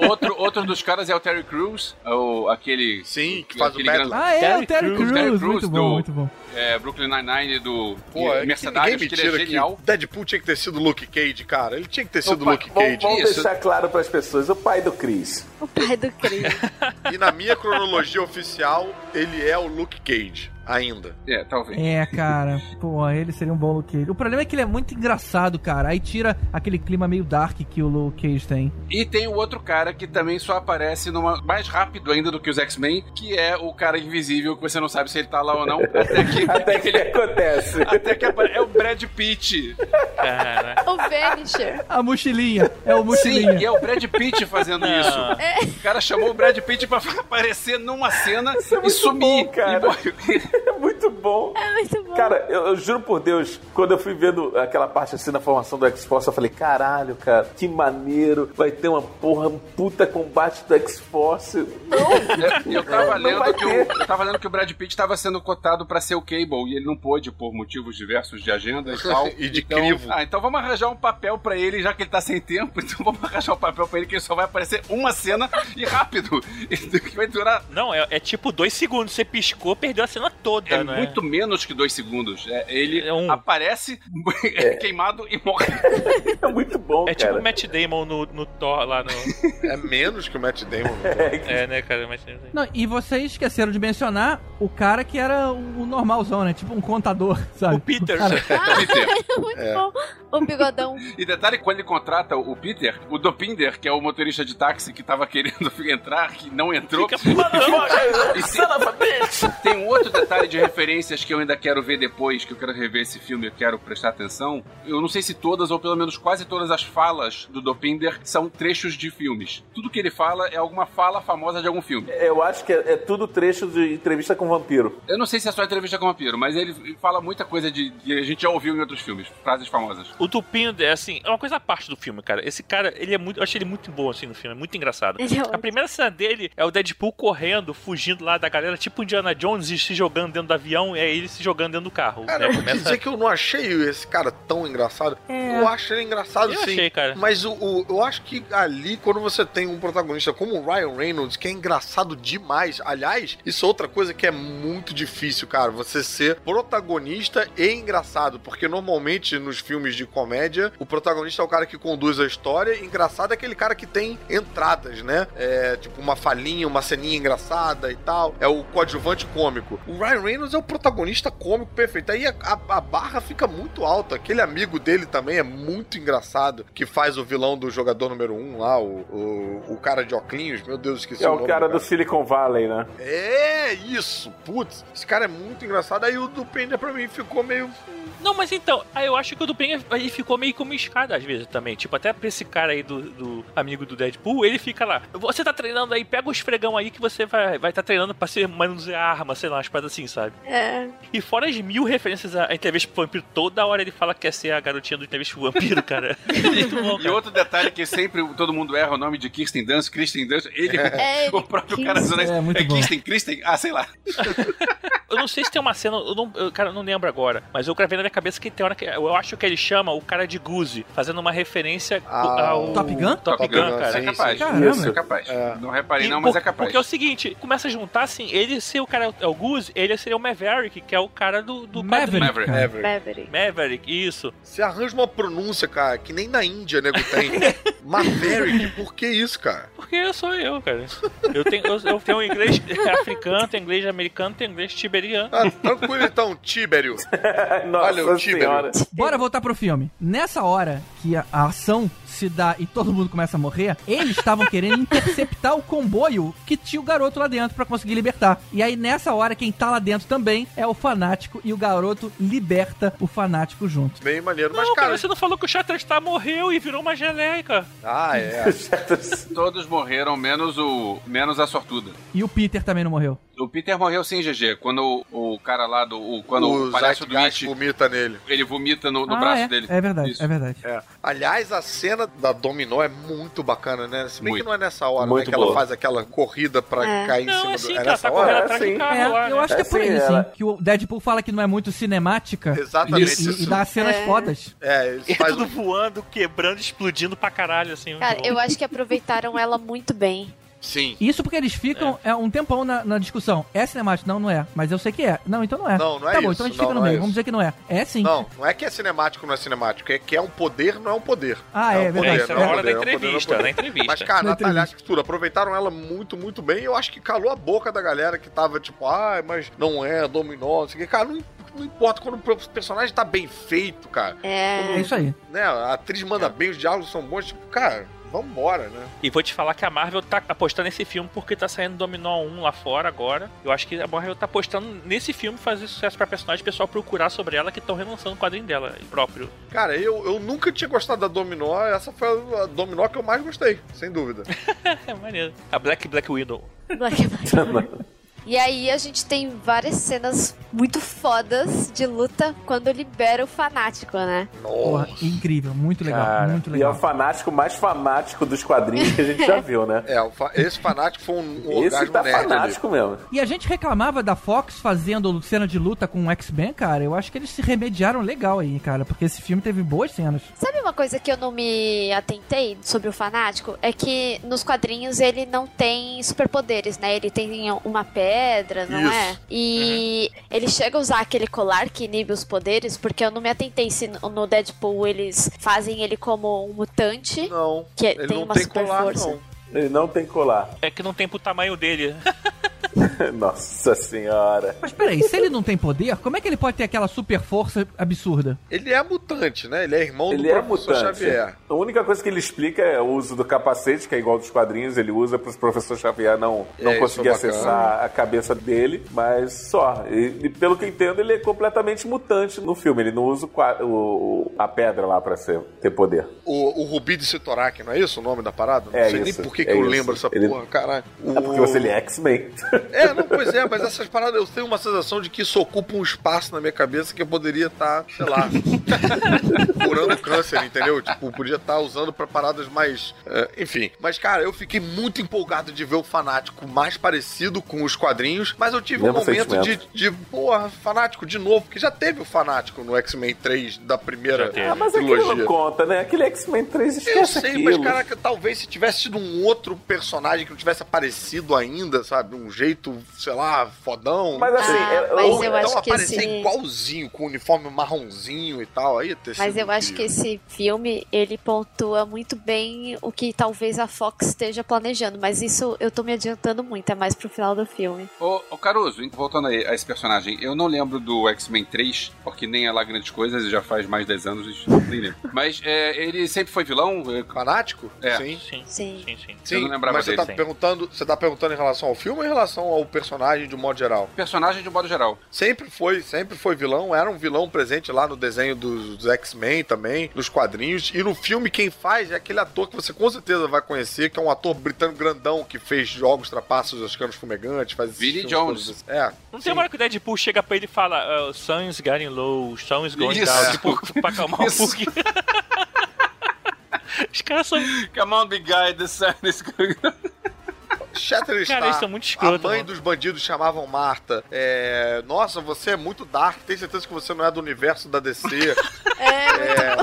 [SPEAKER 6] O outro, outro dos caras é o Terry Crews, o, aquele.
[SPEAKER 3] Sim, que faz o Batman.
[SPEAKER 6] grande-
[SPEAKER 2] Ah, é,
[SPEAKER 4] Terry
[SPEAKER 2] o Terry
[SPEAKER 4] Crews,
[SPEAKER 2] Muito
[SPEAKER 6] Crews
[SPEAKER 2] bom,
[SPEAKER 6] do-
[SPEAKER 2] muito bom.
[SPEAKER 6] É, Brooklyn Nine-Nine do
[SPEAKER 3] Pô, é que
[SPEAKER 6] Mercenários, que
[SPEAKER 3] me
[SPEAKER 6] ele é genial.
[SPEAKER 3] que Deadpool tinha que ter sido Luke Cage, cara. Ele tinha que ter sido
[SPEAKER 7] Opa,
[SPEAKER 3] Luke
[SPEAKER 7] vamos,
[SPEAKER 3] Cage.
[SPEAKER 7] vamos
[SPEAKER 6] Isso.
[SPEAKER 7] deixar claro para as pessoas, o pai do Chris.
[SPEAKER 5] O pai do Cris. (laughs)
[SPEAKER 3] E na minha cronologia oficial, ele é o Luke Cage, ainda.
[SPEAKER 6] É, talvez.
[SPEAKER 2] É, cara. Pô, ele seria um bom Luke Cage. O problema é que ele é muito engraçado, cara. Aí tira aquele clima meio dark que o Luke Cage tem.
[SPEAKER 6] E tem o outro cara que também só aparece numa, mais rápido ainda do que os X-Men, que é o cara invisível, que você não sabe se ele tá lá ou não, até que, (laughs)
[SPEAKER 7] Até que acontece.
[SPEAKER 6] até que apare- é o Brad Pitt.
[SPEAKER 4] Cara.
[SPEAKER 5] o Vanisher.
[SPEAKER 2] A mochilinha. É o
[SPEAKER 6] Sim,
[SPEAKER 2] mochilinha.
[SPEAKER 6] e é o Brad Pitt fazendo
[SPEAKER 4] Não.
[SPEAKER 6] isso. O cara chamou o Brad Pitt pra aparecer numa cena e
[SPEAKER 7] muito
[SPEAKER 6] sumir.
[SPEAKER 7] bom, cara.
[SPEAKER 6] E.
[SPEAKER 7] É bom.
[SPEAKER 5] É muito.
[SPEAKER 7] Cara, eu, eu juro por Deus, quando eu fui vendo aquela parte assim na formação do X-Force, eu falei, caralho, cara, que maneiro, vai ter uma porra, um puta combate do X-Force. Não,
[SPEAKER 6] Eu, eu tava lendo que o, eu tava lendo que o Brad Pitt tava sendo cotado pra ser o Cable e ele não pôde por motivos diversos de agenda e tal. (laughs)
[SPEAKER 3] E de
[SPEAKER 6] então,
[SPEAKER 3] crivo.
[SPEAKER 6] Ah, então vamos arranjar um papel pra ele, já que ele tá sem tempo. (laughs) Então vamos arranjar um papel pra ele que ele só vai aparecer uma cena e rápido. (laughs) Que vai durar
[SPEAKER 4] Não, é, é tipo dois segundos. Você piscou, perdeu a cena toda,
[SPEAKER 6] é
[SPEAKER 4] né?
[SPEAKER 6] muito menos que dois segundos. É, ele
[SPEAKER 4] É um-
[SPEAKER 6] aparece (laughs) queimado e morre. (laughs)
[SPEAKER 7] é muito bom,
[SPEAKER 4] É tipo
[SPEAKER 7] cara.
[SPEAKER 4] o Matt Damon no, no Thor lá no. (laughs)
[SPEAKER 3] É menos que o Matt Damon.
[SPEAKER 4] É, né, cara? o Matt Damon.
[SPEAKER 2] Não, e vocês esqueceram de mencionar o cara que era o normalzão, né? Tipo um contador, sabe?
[SPEAKER 4] O Peter.
[SPEAKER 2] cara-
[SPEAKER 6] Peter.
[SPEAKER 5] muito bom. O bigodão.
[SPEAKER 6] E detalhe, quando ele contrata o Peter, o Dopinder, que é o motorista de táxi que tava querendo entrar, que não entrou.
[SPEAKER 4] Fica falando.
[SPEAKER 6] E tem, tem um outro detalhe de referências que eu ainda quero ver depois, que eu quero rever esse filme, eu quero prestar atenção. Eu não sei se todas, ou pelo menos quase todas as falas do Dopinder são trechos de filmes. Tudo que ele fala é alguma fala famosa de algum filme.
[SPEAKER 7] Eu acho que é, é tudo trecho de entrevista com vampiro.
[SPEAKER 6] Eu não sei se é só entrevista com o vampiro, mas ele fala muita coisa de, de a gente já ouviu em outros filmes, frases famosas.
[SPEAKER 4] O Tupindo é assim, é uma coisa à parte do filme, cara. Esse cara, ele é muito. Eu achei ele muito bom assim no filme, é muito engraçado.
[SPEAKER 5] É
[SPEAKER 4] A primeira cena dele é o Deadpool correndo, fugindo lá da galera, tipo Indiana Jones, e se jogando dentro do avião, e aí ele se jogando dentro do carro.
[SPEAKER 3] Cara,
[SPEAKER 4] né?
[SPEAKER 3] eu
[SPEAKER 4] Começa-
[SPEAKER 3] dizer que eu não achei esse cara tão engraçado.
[SPEAKER 2] É.
[SPEAKER 3] Eu acho ele engraçado
[SPEAKER 4] Eu
[SPEAKER 3] sim.
[SPEAKER 4] achei, cara.
[SPEAKER 3] Mas o, o- eu acho que ali, quando você tem um protagonista como o Ryan Reynolds, que é engraçado demais. Aliás, isso é outra coisa que é muito difícil, cara. Você ser protagonista e engraçado. Porque normalmente nos filmes de comédia, o protagonista é o cara que conduz a história. Engraçado é aquele cara que tem entradas, né? É tipo uma falinha, uma ceninha engraçada e tal. É o coadjuvante cômico. O Ryan Reynolds é o protagonista cômico perfeito. Aí a, a- a barra fica muito alta. Aquele amigo dele também é muito engraçado, que faz o vilão do jogador número um lá, o, o, o cara de óculos. Meu Deus, esqueci
[SPEAKER 7] É
[SPEAKER 3] o
[SPEAKER 7] o
[SPEAKER 3] nome
[SPEAKER 7] cara
[SPEAKER 3] do
[SPEAKER 7] do Silicon Valley, né?
[SPEAKER 3] É isso, putz, esse cara é muito engraçado. Aí o do Pender pra mim ficou meio.
[SPEAKER 4] Não, mas então, aí eu acho que o do Ben ele ficou meio como escada às vezes também. Tipo, até pra esse cara aí do, do amigo do Deadpool, ele fica lá. Você tá treinando aí, pega o esfregão aí que você vai vai tá treinando pra ser manusear arma, sei lá, umas paradas assim, sabe?
[SPEAKER 5] É.
[SPEAKER 4] E fora as mil referências à entrevista pro vampiro, toda hora ele fala que quer ser a garotinha do entrevista pro vampiro, cara. (laughs) Muito bom,
[SPEAKER 6] E
[SPEAKER 4] cara.
[SPEAKER 6] outro detalhe que sempre todo mundo erra o nome de Kirsten Dunst, Kristen Dunst, ele,
[SPEAKER 5] É, (laughs)
[SPEAKER 6] o próprio
[SPEAKER 5] Kirsten.
[SPEAKER 6] cara dizendo isso.
[SPEAKER 2] É, muito
[SPEAKER 6] é
[SPEAKER 2] bom.
[SPEAKER 6] Kirsten, Kristen, ah, sei lá. (laughs)
[SPEAKER 4] Eu não sei se tem uma cena, eu não, eu, cara, eu não lembro agora, mas eu gravei na minha cabeça que tem hora que eu acho que ele chama o cara de Guzi, fazendo uma referência
[SPEAKER 3] Ah,
[SPEAKER 4] ao
[SPEAKER 2] Top Gun?
[SPEAKER 4] Top,
[SPEAKER 3] Top
[SPEAKER 4] Gun,
[SPEAKER 3] Gun,
[SPEAKER 4] cara.
[SPEAKER 6] é
[SPEAKER 3] sim,
[SPEAKER 6] capaz.
[SPEAKER 2] Caramba.
[SPEAKER 6] Isso, é capaz. Não reparei
[SPEAKER 4] E
[SPEAKER 6] não, mas
[SPEAKER 4] por-
[SPEAKER 6] é capaz.
[SPEAKER 4] Porque é o seguinte, começa a juntar assim, ele ser o cara é o Goose, ele seria o Maverick, que é o cara do, do
[SPEAKER 2] Maverick,
[SPEAKER 6] Maverick.
[SPEAKER 3] Maverick.
[SPEAKER 5] Maverick.
[SPEAKER 4] Maverick, isso.
[SPEAKER 3] Você arranja uma pronúncia, cara, que nem na Índia, nego, tem. (laughs) Maverick, por que isso, cara?
[SPEAKER 4] Porque eu sou eu, cara. Eu tenho, eu, eu tenho inglês africano, tenho inglês americano, tenho inglês tiberiano.
[SPEAKER 3] Ah, tranquilo então, Tibério. (laughs) Olha
[SPEAKER 7] senhora.
[SPEAKER 2] Bora voltar pro filme. Nessa hora que a, a ação se dá e todo mundo começa a morrer, eles estavam querendo interceptar o comboio que tinha o garoto lá dentro pra conseguir libertar. E aí nessa hora quem tá lá dentro também é o fanático e o garoto liberta o fanático junto.
[SPEAKER 3] Bem maneiro, mas,
[SPEAKER 4] Não, cara,
[SPEAKER 3] cara.
[SPEAKER 4] você não falou que o Shatterstar morreu e virou uma geleca.
[SPEAKER 3] Ah, é. (laughs)
[SPEAKER 6] Todos morreram, menos o menos a sortuda.
[SPEAKER 2] E o Peter também não morreu.
[SPEAKER 6] O Peter morreu sim, GG. Quando o, o cara lá do. o- quando o,
[SPEAKER 3] o
[SPEAKER 6] palhaço do It,
[SPEAKER 3] vomita nele.
[SPEAKER 6] ele vomita no, no
[SPEAKER 2] ah,
[SPEAKER 6] braço
[SPEAKER 2] é,
[SPEAKER 6] dele.
[SPEAKER 2] é verdade,
[SPEAKER 6] Isso.
[SPEAKER 2] é verdade.
[SPEAKER 3] É. Aliás, a cena da Dominó é muito bacana, né? Se bem
[SPEAKER 6] Muito.
[SPEAKER 3] que não é nessa hora,
[SPEAKER 7] Muito
[SPEAKER 3] né? Que ela faz aquela corrida pra
[SPEAKER 5] É.
[SPEAKER 3] cair em
[SPEAKER 4] Não,
[SPEAKER 3] cima
[SPEAKER 4] é
[SPEAKER 3] do... É nessa
[SPEAKER 4] tá
[SPEAKER 3] hora?
[SPEAKER 4] correndo
[SPEAKER 7] É,
[SPEAKER 4] carro
[SPEAKER 2] É,
[SPEAKER 4] lá,
[SPEAKER 2] eu
[SPEAKER 4] né?
[SPEAKER 2] acho que é
[SPEAKER 7] É,
[SPEAKER 2] por
[SPEAKER 7] sim,
[SPEAKER 2] aí,
[SPEAKER 7] ela-
[SPEAKER 2] sim. Que o Deadpool fala que não é muito cinemática
[SPEAKER 3] Exatamente
[SPEAKER 2] e, e-
[SPEAKER 3] isso.
[SPEAKER 2] e dá cenas
[SPEAKER 5] É.
[SPEAKER 2] fodas.
[SPEAKER 3] É, eles
[SPEAKER 4] E
[SPEAKER 3] fazem
[SPEAKER 4] tudo voando, quebrando, explodindo pra caralho, assim.
[SPEAKER 5] Cara, eu acho que aproveitaram ela muito bem.
[SPEAKER 3] Sim.
[SPEAKER 2] Isso porque eles ficam é. um tempão na, na discussão. É cinemático? Não, não é. Mas eu sei que é. Não, então não é.
[SPEAKER 3] Não, não é
[SPEAKER 2] Tá bom,
[SPEAKER 3] isso.
[SPEAKER 2] então a gente
[SPEAKER 3] Não,
[SPEAKER 2] fica no
[SPEAKER 3] não é
[SPEAKER 2] meio.
[SPEAKER 3] isso.
[SPEAKER 2] Vamos dizer que não é. É sim.
[SPEAKER 3] Não, não é que é cinemático não é cinemático, é que é um poder, não é um poder.
[SPEAKER 2] Ah, é,
[SPEAKER 3] um
[SPEAKER 2] verdade.
[SPEAKER 4] É,
[SPEAKER 3] poder,
[SPEAKER 4] isso é
[SPEAKER 3] não
[SPEAKER 4] na
[SPEAKER 3] um
[SPEAKER 4] hora
[SPEAKER 3] poder,
[SPEAKER 4] da
[SPEAKER 3] é um poder, não é um
[SPEAKER 4] entrevista,
[SPEAKER 3] poder.
[SPEAKER 4] na entrevista.
[SPEAKER 3] Mas, cara, (laughs)
[SPEAKER 2] Na
[SPEAKER 3] Natália,
[SPEAKER 2] entrevista.
[SPEAKER 3] acho que tudo. Aproveitaram ela muito, muito bem. E eu acho que calou a boca da galera que tava tipo, ah, mas não é, dominó, não sei o que. Cara, não, não importa quando o personagem tá bem feito, cara.
[SPEAKER 2] É
[SPEAKER 5] É.
[SPEAKER 2] isso aí.
[SPEAKER 3] Né? A atriz manda bem, os diálogos são bons. Tipo, cara, vambora, né?
[SPEAKER 4] E vou te falar que a Marvel tá apostando nesse filme porque tá saindo Dominó 1 lá fora agora. Eu acho que a Marvel tá apostando nesse filme fazer sucesso pra personagem, o pessoal procurar sobre ela que estão relançando o quadrinho dela próprio.
[SPEAKER 3] Cara, eu, eu nunca tinha gostado da Dominó. Essa foi a Dominó que eu mais gostei, sem dúvida. (laughs)
[SPEAKER 4] É maneiro. A Black Black Widow.
[SPEAKER 5] Black Black. (laughs) E aí a gente tem várias cenas muito fodas de luta quando libera o fanático, né?
[SPEAKER 2] Porra, incrível. Muito legal.
[SPEAKER 7] Cara,
[SPEAKER 2] muito
[SPEAKER 7] E é
[SPEAKER 2] legal.
[SPEAKER 7] o fanático mais fanático dos quadrinhos que a gente já (laughs) viu, né?
[SPEAKER 3] É, fa- esse fanático foi um, um
[SPEAKER 7] Esse tá
[SPEAKER 3] nerd ali.
[SPEAKER 7] fanático mesmo.
[SPEAKER 2] E a gente reclamava da Fox fazendo cena de luta com o X-Men, cara. Eu acho que eles se remediaram legal aí, cara. Porque esse filme teve boas cenas.
[SPEAKER 5] Sabe uma coisa que eu não me atentei sobre o fanático? É que nos quadrinhos ele não tem superpoderes, né? Ele tem uma pedra, não
[SPEAKER 3] Isso.
[SPEAKER 5] é? E ele chega a usar aquele colar que inibe os poderes, porque eu não me atentei se no no Deadpool eles fazem ele como um mutante.
[SPEAKER 3] Não,
[SPEAKER 5] Que
[SPEAKER 3] ele
[SPEAKER 5] tem
[SPEAKER 3] não
[SPEAKER 5] uma
[SPEAKER 3] tem
[SPEAKER 5] super
[SPEAKER 3] colar,
[SPEAKER 5] força.
[SPEAKER 3] não.
[SPEAKER 7] Ele não tem colar.
[SPEAKER 4] É que não tem pro tamanho dele. (laughs) (laughs)
[SPEAKER 7] Nossa senhora.
[SPEAKER 2] Mas peraí, se ele não tem poder, como é que ele pode ter aquela super força absurda?
[SPEAKER 3] Ele é mutante, né? Ele é irmão
[SPEAKER 7] Ele
[SPEAKER 3] do
[SPEAKER 7] é
[SPEAKER 3] professor
[SPEAKER 7] mutante.
[SPEAKER 3] Xavier.
[SPEAKER 7] A única coisa que ele explica é o uso do capacete, que é igual dos quadrinhos, ele usa para o professor Xavier não, não
[SPEAKER 3] É, isso
[SPEAKER 7] conseguir
[SPEAKER 3] é
[SPEAKER 7] acessar a cabeça dele, mas só. E, e pelo que eu entendo, ele é completamente mutante no filme. Ele não usa o o- a pedra lá para ter poder.
[SPEAKER 3] O, o Rubi de Sitorak, não é isso o nome da parada? Não
[SPEAKER 7] É
[SPEAKER 3] sei
[SPEAKER 7] isso,
[SPEAKER 3] nem por que,
[SPEAKER 7] é
[SPEAKER 3] que eu
[SPEAKER 7] isso.
[SPEAKER 3] lembro essa
[SPEAKER 7] Ele-
[SPEAKER 3] porra, caralho.
[SPEAKER 7] É porque você ele é X-Men. (laughs)
[SPEAKER 3] É, não, pois é, mas essas paradas eu tenho uma sensação de que isso ocupa um espaço na minha cabeça que eu poderia estar, sei lá, (laughs) curando câncer, entendeu? Tipo, podia estar usando pra paradas mais. é, enfim. Mas, cara, eu fiquei muito empolgado de ver o fanático mais parecido com os quadrinhos, mas eu tive
[SPEAKER 7] Mesmo
[SPEAKER 3] um momento de, de, porra, fanático de novo, porque já teve o fanático no X-Men 3 da primeira
[SPEAKER 4] teve.
[SPEAKER 7] Ah, mas aquilo
[SPEAKER 3] trilogia.
[SPEAKER 7] não conta, né? Aquele X-Men 3
[SPEAKER 3] Eu
[SPEAKER 7] esquece
[SPEAKER 3] sei,
[SPEAKER 7] aquilo.
[SPEAKER 3] mas caraca, talvez se tivesse tido um outro personagem que não tivesse aparecido ainda, sabe? Um jeito, sei lá, fodão.
[SPEAKER 7] Mas assim,
[SPEAKER 5] Ah,
[SPEAKER 7] é-
[SPEAKER 5] mas
[SPEAKER 3] Ou
[SPEAKER 5] eu
[SPEAKER 3] então
[SPEAKER 5] acho que
[SPEAKER 3] aparecer
[SPEAKER 5] esse-
[SPEAKER 3] igualzinho, com o uniforme marronzinho e tal. Aí ter
[SPEAKER 5] Mas
[SPEAKER 3] sido
[SPEAKER 5] eu acho que esse filme, ele pontua muito bem o que talvez a Fox esteja planejando. Mas isso eu tô me adiantando muito, é mais pro final do filme.
[SPEAKER 6] Ô, ô Caruso, voltando aí a esse personagem, eu não lembro do X-Men 3, porque nem é lá grandes coisas, já faz mais de 10 anos, nem lembro. (laughs) Mas é, ele sempre foi vilão?
[SPEAKER 3] Fanático?
[SPEAKER 6] É.
[SPEAKER 3] Sim.
[SPEAKER 4] Sim,
[SPEAKER 5] Sim.
[SPEAKER 4] sim, sim.
[SPEAKER 3] Sim,
[SPEAKER 6] Eu não lembrava
[SPEAKER 3] mas você
[SPEAKER 6] dele,
[SPEAKER 3] tá,
[SPEAKER 4] sim.
[SPEAKER 3] perguntando, você tá perguntando em relação ao filme ou em relação ao o personagem de um modo geral?
[SPEAKER 6] Personagem de um modo geral.
[SPEAKER 3] Sempre foi, sempre foi vilão. Era um vilão presente lá no desenho dos, dos X-Men também, nos quadrinhos. E no filme, quem faz é aquele ator que você com certeza vai conhecer, que é um ator britânico grandão que fez jogos trapaços dos canos fumegantes, faz
[SPEAKER 6] Vinnie
[SPEAKER 3] filmes
[SPEAKER 6] Jones.
[SPEAKER 3] todos. É.
[SPEAKER 4] Não tem uma hora que o Deadpool chega pra ele e fala: uh, Sun is getting low, sun is going
[SPEAKER 6] Isso.
[SPEAKER 4] down. Tipo, pra acalmar um pouquinho. (laughs) Os caras são.
[SPEAKER 6] Come on, big guy, the sun is
[SPEAKER 3] Shatterstar,
[SPEAKER 4] Cara, eles são muito escroto,
[SPEAKER 3] a mãe
[SPEAKER 4] mano.
[SPEAKER 3] dos bandidos chamavam Marta. É, Nossa, você é muito dark, tem certeza que você não é do universo da DC. (laughs) É,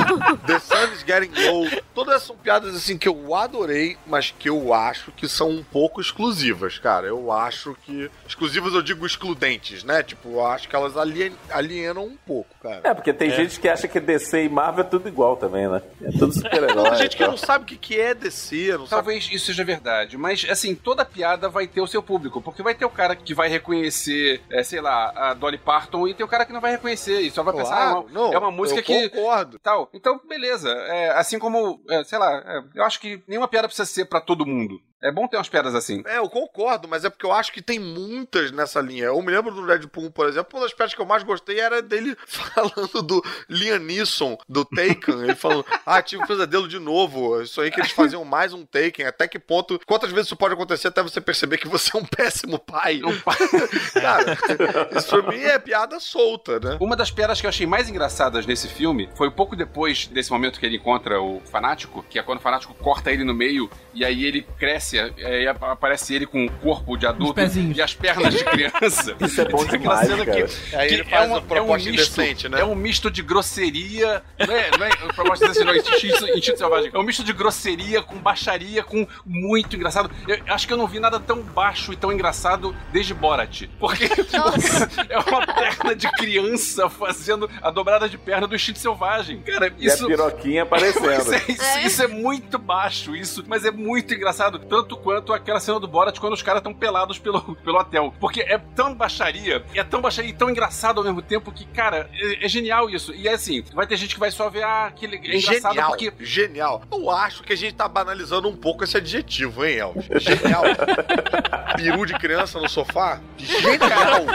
[SPEAKER 3] The Sun is Getting Low. Todas essas são piadas assim que eu adorei, mas que eu acho que são um pouco exclusivas, cara. Eu acho que. Exclusivas eu digo excludentes, né? Tipo, eu acho que elas alien- alienam um pouco, cara.
[SPEAKER 7] É, porque tem gente que acha que DC e Marvel é tudo igual também, né? É tudo super-herói.
[SPEAKER 3] Tem gente que
[SPEAKER 7] então.
[SPEAKER 3] não sabe o que é DC, não sabe.
[SPEAKER 6] Talvez isso seja verdade, mas assim, toda piada vai ter o seu público, porque vai ter o cara que vai reconhecer, é, sei lá, a Dolly Parton e tem o cara que não vai reconhecer e só vai pensar, ah, é
[SPEAKER 3] Claro,
[SPEAKER 6] uma-
[SPEAKER 3] não,
[SPEAKER 6] é uma música
[SPEAKER 3] eu
[SPEAKER 6] que
[SPEAKER 3] concordo.
[SPEAKER 6] tal. Então, beleza. É, assim como, é, sei lá, é, eu acho que nenhuma piada precisa ser pra todo mundo. É bom ter umas piadas assim.
[SPEAKER 3] É, eu concordo, mas é porque eu acho que tem muitas nessa linha. Eu me lembro do Deadpool, por exemplo, uma das piadas que eu mais gostei era dele (laughs) falando do Liam Neeson, do Taken. Ele falando, ah, tive um pesadelo de novo. Isso aí que eles faziam mais um Taken. Até que ponto, quantas vezes isso pode acontecer até você perceber que você é um péssimo pai? (laughs) Cara, isso pra mim é piada solta, né?
[SPEAKER 6] Uma das piadas que eu achei mais engraçadas nesse filme foi um pouco depois desse momento que ele encontra o fanático, que é quando o fanático corta ele no meio e aí ele cresce, aí aparece ele com o corpo de adulto e as pernas de criança. (laughs)
[SPEAKER 7] Isso é bom demais, cara.
[SPEAKER 3] Aí
[SPEAKER 6] que
[SPEAKER 3] ele faz uma
[SPEAKER 6] um
[SPEAKER 3] proposta
[SPEAKER 6] misto,
[SPEAKER 3] indecente, né?
[SPEAKER 6] É um misto de grosseria. Não é, não é proposta indecente, não, instinto, instinto selvagem. É um misto de grosseria com baixaria, com muito engraçado. Eu acho que eu não vi nada tão baixo e tão engraçado desde Borat. Porque
[SPEAKER 5] Nossa. (laughs)
[SPEAKER 6] é uma perna de criança fazendo a dobrada de perna do instinto selvagem. Cara,
[SPEAKER 7] E
[SPEAKER 6] isso.
[SPEAKER 7] a piroquinha aparecendo. (laughs)
[SPEAKER 6] é, isso,
[SPEAKER 5] É.
[SPEAKER 6] isso é muito baixo, isso, mas é muito engraçado. Tanto quanto aquela cena do Borat quando os caras estão pelados pelo, (laughs) pelo hotel. Porque é tão baixaria, é tão baixaria e tão engraçado ao mesmo tempo que, cara, é, é genial isso. E é assim, vai ter gente que vai só ver, ah, que é engraçado
[SPEAKER 3] Genial,
[SPEAKER 6] porque.
[SPEAKER 3] genial. Eu acho que a gente tá banalizando um pouco esse adjetivo, hein, Elvis? Genial. (laughs) Peru de criança no sofá? Genial.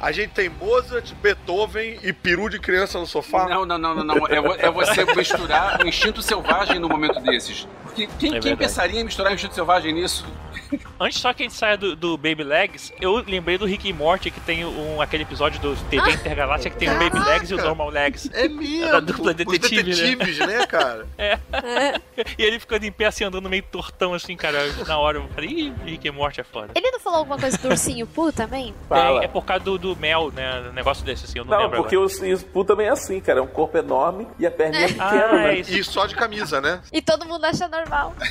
[SPEAKER 3] A gente tem Mozart, Beethoven e peru de criança no sofá?
[SPEAKER 6] Não, não, não, não, não. É, é você misturar o instinto selvagem no momento desses. Quem, quem
[SPEAKER 4] verdade.
[SPEAKER 6] pensaria em misturar o instinto selvagem nisso? (laughs)
[SPEAKER 4] Antes só que a gente saia do, do Baby Legs, eu lembrei do Rick e Morty que tem um, aquele episódio do TV Intergaláctica que tem o Baby Legs e o Normal Legs.
[SPEAKER 3] É mesmo.
[SPEAKER 4] Da dupla
[SPEAKER 3] Os
[SPEAKER 4] detetive, né?
[SPEAKER 3] detetives, né, cara? (laughs)
[SPEAKER 4] E ele ficando em pé assim, andando meio tortão assim, cara. Na hora eu falei, ih, Rick e Morty é foda.
[SPEAKER 5] Ele não falou alguma coisa do ursinho Poo também?
[SPEAKER 7] Fala.
[SPEAKER 4] É, é por causa do, do mel, né? Um negócio desse assim, eu não,
[SPEAKER 7] Não,
[SPEAKER 4] lembro
[SPEAKER 7] porque
[SPEAKER 4] agora.
[SPEAKER 7] o Spoo também é assim, cara. É um corpo enorme e a perninha pequena,
[SPEAKER 4] Ah,
[SPEAKER 7] né?
[SPEAKER 4] é isso,
[SPEAKER 3] E só de camisa, né?
[SPEAKER 5] E todo mundo acha normal.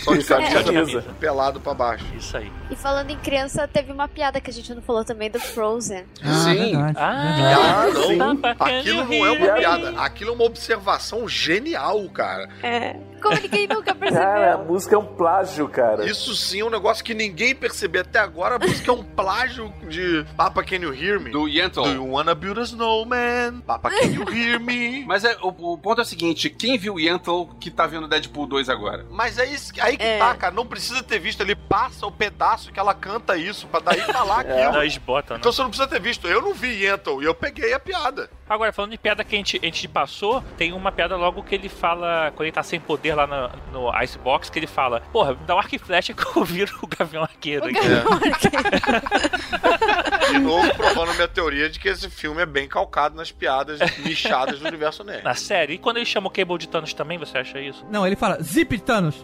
[SPEAKER 3] Só de camisa,
[SPEAKER 7] camisa.
[SPEAKER 3] pelado pra baixo.
[SPEAKER 4] isso aí.
[SPEAKER 5] E falando em criança, teve uma piada que a gente não falou também do Frozen.
[SPEAKER 6] Sim.
[SPEAKER 2] verdade,
[SPEAKER 4] Ah,
[SPEAKER 2] verdade.
[SPEAKER 3] Ah,
[SPEAKER 7] sim.
[SPEAKER 3] não.
[SPEAKER 4] Can
[SPEAKER 3] Aquilo não é uma piada. Aquilo é uma observação genial, cara.
[SPEAKER 5] É. Como ninguém nunca
[SPEAKER 7] Cara, a
[SPEAKER 5] percebeu.
[SPEAKER 7] música é um plágio, cara.
[SPEAKER 3] Isso sim é um negócio que ninguém percebeu até agora. A música é um plágio de Papa Can You Hear Me?
[SPEAKER 6] Do Yentl.
[SPEAKER 3] Do You Wanna Build a Snowman? Papa Can You Hear Me? (laughs)
[SPEAKER 6] Mas é, o, o ponto é o seguinte: quem viu Yentl que tá vendo Deadpool 2 agora?
[SPEAKER 3] Mas é isso, aí que
[SPEAKER 5] É.
[SPEAKER 3] tá, cara. Não precisa ter visto. Ele passa o pedaço que ela canta isso pra daí falar (laughs) aquilo.
[SPEAKER 4] Nós botam, né?
[SPEAKER 3] Então você não precisa ter visto. Eu não vi Yentl e eu peguei a piada.
[SPEAKER 4] Agora, falando de piada que a gente, a gente passou, tem uma piada logo que ele fala, quando ele tá sem poder lá no, no Icebox, que ele fala, porra, dá um arco e flecha que eu viro o Gavião Arqueiro. aqui."
[SPEAKER 3] De novo, provando minha teoria de que esse filme é bem calcado nas piadas (laughs) nichadas do universo nerd.
[SPEAKER 4] Na série. E quando ele chama o Cable de Thanos também, você acha isso?
[SPEAKER 2] Não, ele fala, zip Thanos. (laughs)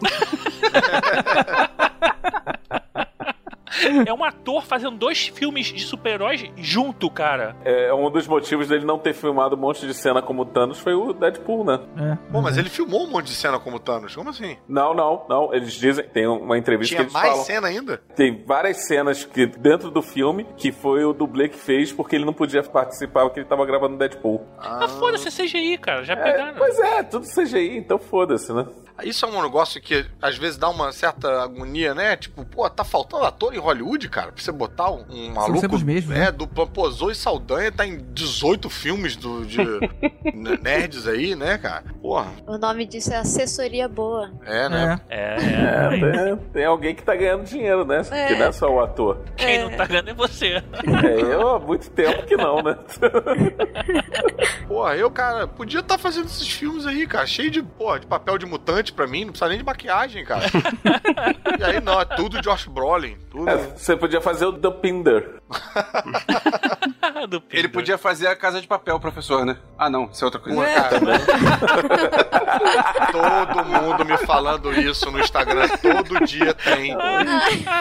[SPEAKER 2] (laughs)
[SPEAKER 4] É um ator fazendo dois filmes de super-heróis junto, cara.
[SPEAKER 7] É, um dos motivos dele não ter filmado um monte de cena como Thanos foi o Deadpool, né?
[SPEAKER 2] É,
[SPEAKER 3] Pô, mas ele filmou um monte de cena como Thanos. Como assim?
[SPEAKER 7] Não, não, não. Eles dizem, tem uma entrevista
[SPEAKER 3] Tinha
[SPEAKER 7] que eles
[SPEAKER 3] mais
[SPEAKER 7] falam.
[SPEAKER 3] cena ainda?
[SPEAKER 7] Tem várias cenas que dentro do filme que foi o dublê que fez porque ele não podia participar porque ele tava gravando Deadpool.
[SPEAKER 4] Ah, foda-se, é CGI, cara. Já
[SPEAKER 7] É,
[SPEAKER 4] pegaram.
[SPEAKER 7] pois é, tudo CGI, então foda-se, né?
[SPEAKER 3] Isso é um negócio que às vezes dá uma certa agonia, né? Tipo, pô, tá faltando ator em Hollywood, cara, pra você botar um, um maluco.
[SPEAKER 2] sempre os mesmos,
[SPEAKER 3] É,
[SPEAKER 2] né?
[SPEAKER 3] do pô, Zoe Saldanha tá em 18 filmes do, de (laughs) nerds aí, né, cara? Porra,
[SPEAKER 5] O nome disso é assessoria boa.
[SPEAKER 3] é, né?
[SPEAKER 2] É.
[SPEAKER 4] É,
[SPEAKER 7] É,
[SPEAKER 4] é.
[SPEAKER 7] tem, tem alguém que tá ganhando dinheiro, né?
[SPEAKER 5] É.
[SPEAKER 7] não é só o ator.
[SPEAKER 4] Quem não tá ganhando é você.
[SPEAKER 7] É, eu há muito tempo que não, né? (laughs)
[SPEAKER 3] Porra, eu, cara, podia estar fazendo esses filmes aí, cara, cheio de, porra, de papel de mutante pra mim, não precisa nem de maquiagem, cara. (laughs) e aí, não, é tudo Josh Brolin, tudo.
[SPEAKER 7] É, Você podia fazer o The Pinder. (laughs)
[SPEAKER 4] Do
[SPEAKER 6] Ele
[SPEAKER 4] Peter.
[SPEAKER 6] podia fazer a casa de papel, professor, né? Ah, não, isso é outra coisa.
[SPEAKER 3] Porra, cara, (laughs) todo mundo me falando isso no Instagram, todo dia tem.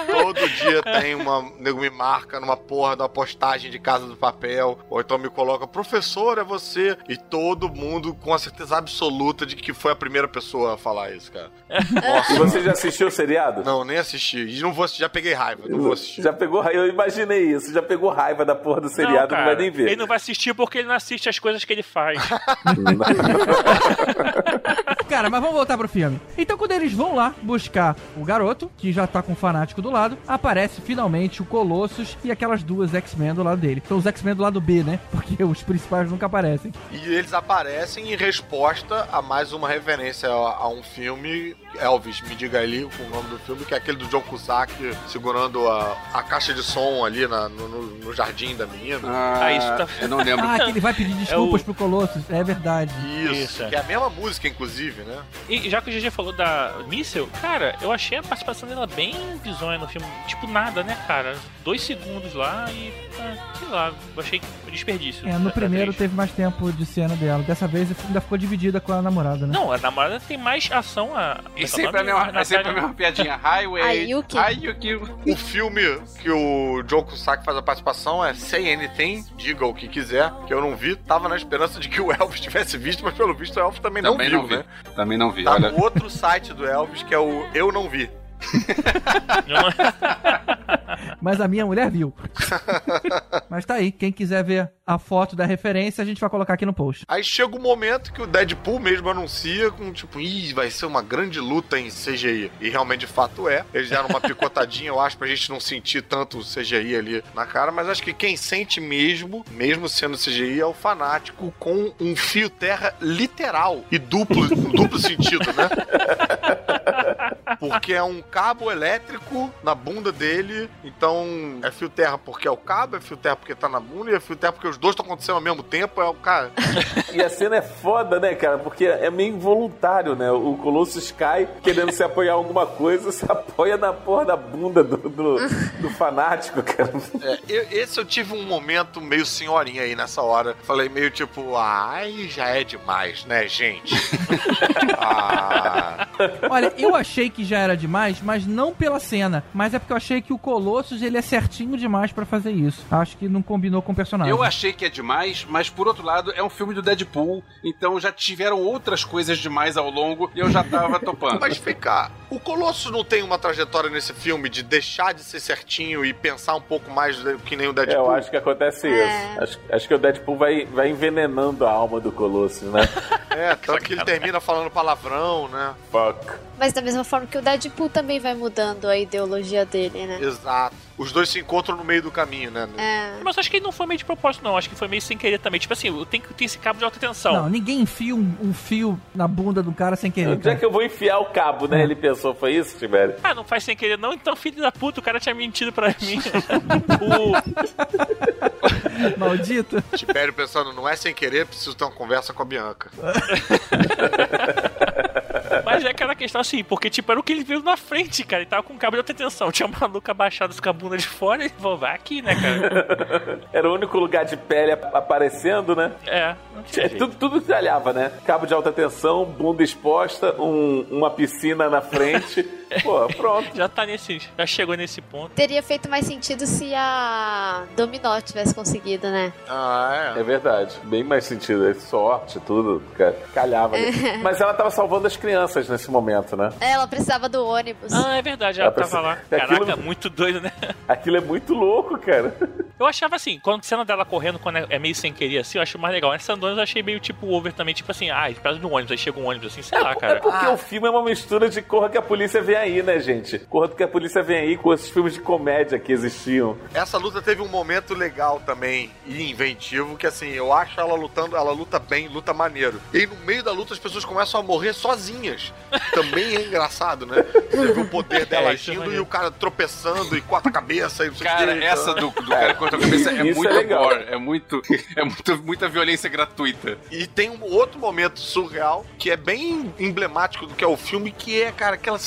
[SPEAKER 3] Todo dia tem uma. Nego me marca numa porra da postagem de Casa do Papel, ou então me coloca, professor, é você. E todo mundo com a certeza absoluta de que foi a primeira pessoa a falar isso, cara. (laughs)
[SPEAKER 7] E você já assistiu o seriado?
[SPEAKER 3] Não, nem assisti. E não vou assistir, já peguei raiva, não vou assistir.
[SPEAKER 7] Já pegou raiva, eu imaginei isso, já pegou raiva da porra do seriado, não,
[SPEAKER 4] cara,
[SPEAKER 7] vai nem ver.
[SPEAKER 4] Ele não vai assistir porque ele não assiste as coisas que ele faz. (laughs)
[SPEAKER 2] Cara, mas vamos voltar pro filme. Então, quando eles vão lá buscar o garoto, que já tá com o fanático do lado, aparece finalmente o Colossus e aquelas duas X-Men do lado dele. São os X-Men do lado B, né? (laughs) Porque os principais nunca aparecem.
[SPEAKER 3] E eles aparecem em resposta a mais uma referência a, um filme. Elvis, me diga ali o nome do filme, que é aquele do John Cusack segurando a, a caixa de som ali na- no, no- no jardim da menina.
[SPEAKER 6] Ah,
[SPEAKER 4] Ah, isso tá-
[SPEAKER 6] Eu não lembro. (laughs)
[SPEAKER 2] Ah, que ele vai pedir desculpas
[SPEAKER 4] o-
[SPEAKER 2] pro Colossus. É verdade.
[SPEAKER 3] Isso,
[SPEAKER 4] Isso, é.
[SPEAKER 3] que é a mesma música, inclusive, né?
[SPEAKER 4] E já que o GG falou da Missile, cara, eu achei a participação dela bem bizonha no filme. Tipo, nada, né, cara? Dois segundos lá e. ah, sei lá, eu achei desperdício.
[SPEAKER 2] É, no primeiro teve mais tempo de cena dela. Dessa vez ainda ficou dividida com a namorada, né?
[SPEAKER 4] Não, a namorada tem mais ação. A,
[SPEAKER 6] E sempre a mesma, é sempre a mesma piadinha. Highway.
[SPEAKER 5] A Yuki.
[SPEAKER 6] Hi, Yuki.
[SPEAKER 3] O filme que o John Cusack faz a participação é Say Anything, diga o que quiser, que eu não vi. Tava na esperança de que o Elvis tivesse visto, mas pelo visto o Elvis também,
[SPEAKER 6] Também
[SPEAKER 3] não
[SPEAKER 6] não
[SPEAKER 3] viu,
[SPEAKER 6] vi.
[SPEAKER 3] né?
[SPEAKER 6] Também não vi.
[SPEAKER 3] Tá
[SPEAKER 6] Olha,
[SPEAKER 3] no outro site do Elvis, que é o Eu Não Vi. (laughs)
[SPEAKER 2] Mas a minha mulher viu. (laughs) Mas tá aí. Quem quiser ver a foto da referência, a gente vai colocar aqui no post.
[SPEAKER 3] Aí chega o momento que o Deadpool mesmo anuncia com tipo, ih, vai ser uma grande luta em CGI. E realmente de fato é. Eles deram uma picotadinha, (laughs) eu acho, pra gente não sentir tanto o CGI ali na cara, mas acho que quem sente mesmo, mesmo sendo CGI, é o fanático com um fio terra literal e duplo, duplo sentido, né? Porque é um cabo elétrico na bunda dele. Então é fio terra porque é o cabo, é fio terra porque tá na bunda, e é fio terra porque os dois estão acontecendo ao mesmo tempo. É o cara. (laughs)
[SPEAKER 7] E a cena é foda, né, cara? Porque é meio involuntário, né? O Colossus cai querendo se apoiar em alguma coisa, (laughs) se apoia na porra da bunda do, do, do fanático, cara.
[SPEAKER 3] É, eu- esse eu tive um momento meio senhorinha aí nessa hora. Falei meio tipo, ai, já é demais, né, gente? (laughs) ah,
[SPEAKER 2] Olha, eu achei que já era demais, mas não pela cena. Mas é porque eu achei que o Colossus, ele é certinho demais pra fazer isso. Acho que não combinou com o personagem.
[SPEAKER 6] Eu achei que é demais, mas por outro lado, é um filme do Deadpool, então já tiveram outras coisas demais ao longo e eu já tava (laughs) topando.
[SPEAKER 3] mas cá, o Colosso não tem uma trajetória nesse filme de deixar de ser certinho e pensar um pouco mais de- que nem o
[SPEAKER 7] É,
[SPEAKER 3] Deadpool?
[SPEAKER 7] eu acho que acontece
[SPEAKER 5] É.
[SPEAKER 7] isso. Acho, acho que o Deadpool vai, vai envenenando a alma do Colossus, né? (laughs)
[SPEAKER 3] É, (laughs) tanto que ele termina falando palavrão, né?
[SPEAKER 7] Fuck.
[SPEAKER 5] Mas da mesma forma que o Deadpool também vai mudando a ideologia dele, né?
[SPEAKER 3] Exato. Os dois se encontram no meio do caminho, né?
[SPEAKER 5] É.
[SPEAKER 4] Mas acho que não foi meio de propósito, não. Acho que foi meio sem querer também. Tipo assim, eu tenho que ter esse cabo de alta tensão.
[SPEAKER 2] Não, ninguém enfia um, um fio na bunda do cara sem querer.
[SPEAKER 7] Onde é que eu vou enfiar o cabo, né? Ele pensou, foi isso, Tibério?
[SPEAKER 4] Ah, não faz sem querer, não? Então, filho da puta, o cara tinha mentido pra mim. (laughs) o...
[SPEAKER 2] Maldito.
[SPEAKER 3] Tibério pensando, não é sem querer, preciso ter uma conversa com a Bianca. (laughs)
[SPEAKER 4] Mas é aquela questão assim, porque tipo, era o que ele viu na frente, cara. Ele tava com cabo de alta tensão. Tinha um maluco abaixado com a bunda de fora e vou vai aqui, né, cara? (laughs)
[SPEAKER 7] Era o único lugar de pele ap- aparecendo, né?
[SPEAKER 4] É, tinha
[SPEAKER 7] É, tudo, tudo detalhava, né? Cabo de alta tensão, bunda exposta, um- uma piscina na frente. (laughs) Pô, pronto.
[SPEAKER 4] Já tá nesse. Já chegou nesse ponto.
[SPEAKER 5] Teria feito mais sentido se a Dominó tivesse conseguido, né?
[SPEAKER 3] Ah,
[SPEAKER 7] É verdade. Bem mais sentido. É sorte, tudo. ca- Calhava ali. (laughs) Mas ela tava salvando as crianças nesse momento, né?
[SPEAKER 5] Ela precisava do ônibus.
[SPEAKER 4] Ah, é verdade, ela
[SPEAKER 7] Ela
[SPEAKER 4] tava lá.
[SPEAKER 7] Aquilo-
[SPEAKER 4] Caraca, muito doido, né?
[SPEAKER 7] Aquilo é muito louco, cara.
[SPEAKER 4] Eu achava assim, quando a cena dela correndo, quando é, é meio sem querer assim, eu acho mais legal. Essa andando eu achei meio tipo over também, tipo assim, ah, de um ônibus, aí chega um ônibus assim, sei lá,
[SPEAKER 7] É
[SPEAKER 4] cara.
[SPEAKER 7] porque o filme é uma mistura de Corra que a polícia vem aí, né, gente? Corra que a polícia vem aí com esses filmes de comédia que existiam.
[SPEAKER 3] Essa luta teve um momento legal também e inventivo, que assim, eu acho ela lutando, ela luta bem, luta maneiro. E aí, no meio da luta as pessoas começam a morrer sozinhas. Também é engraçado, né? Você vê o poder (laughs) dela
[SPEAKER 4] É, isso é
[SPEAKER 3] agindo e o cara tropeçando e corta a cabeça e não sei o
[SPEAKER 6] Cara,
[SPEAKER 3] que.
[SPEAKER 6] essa do, do cara contra a cabeça é (laughs)
[SPEAKER 7] é
[SPEAKER 6] muito
[SPEAKER 7] legal.
[SPEAKER 6] gore, é muito, é muito, muita violência gratuita.
[SPEAKER 3] E tem um outro momento surreal que é bem emblemático do que é o filme, que é, cara, aquela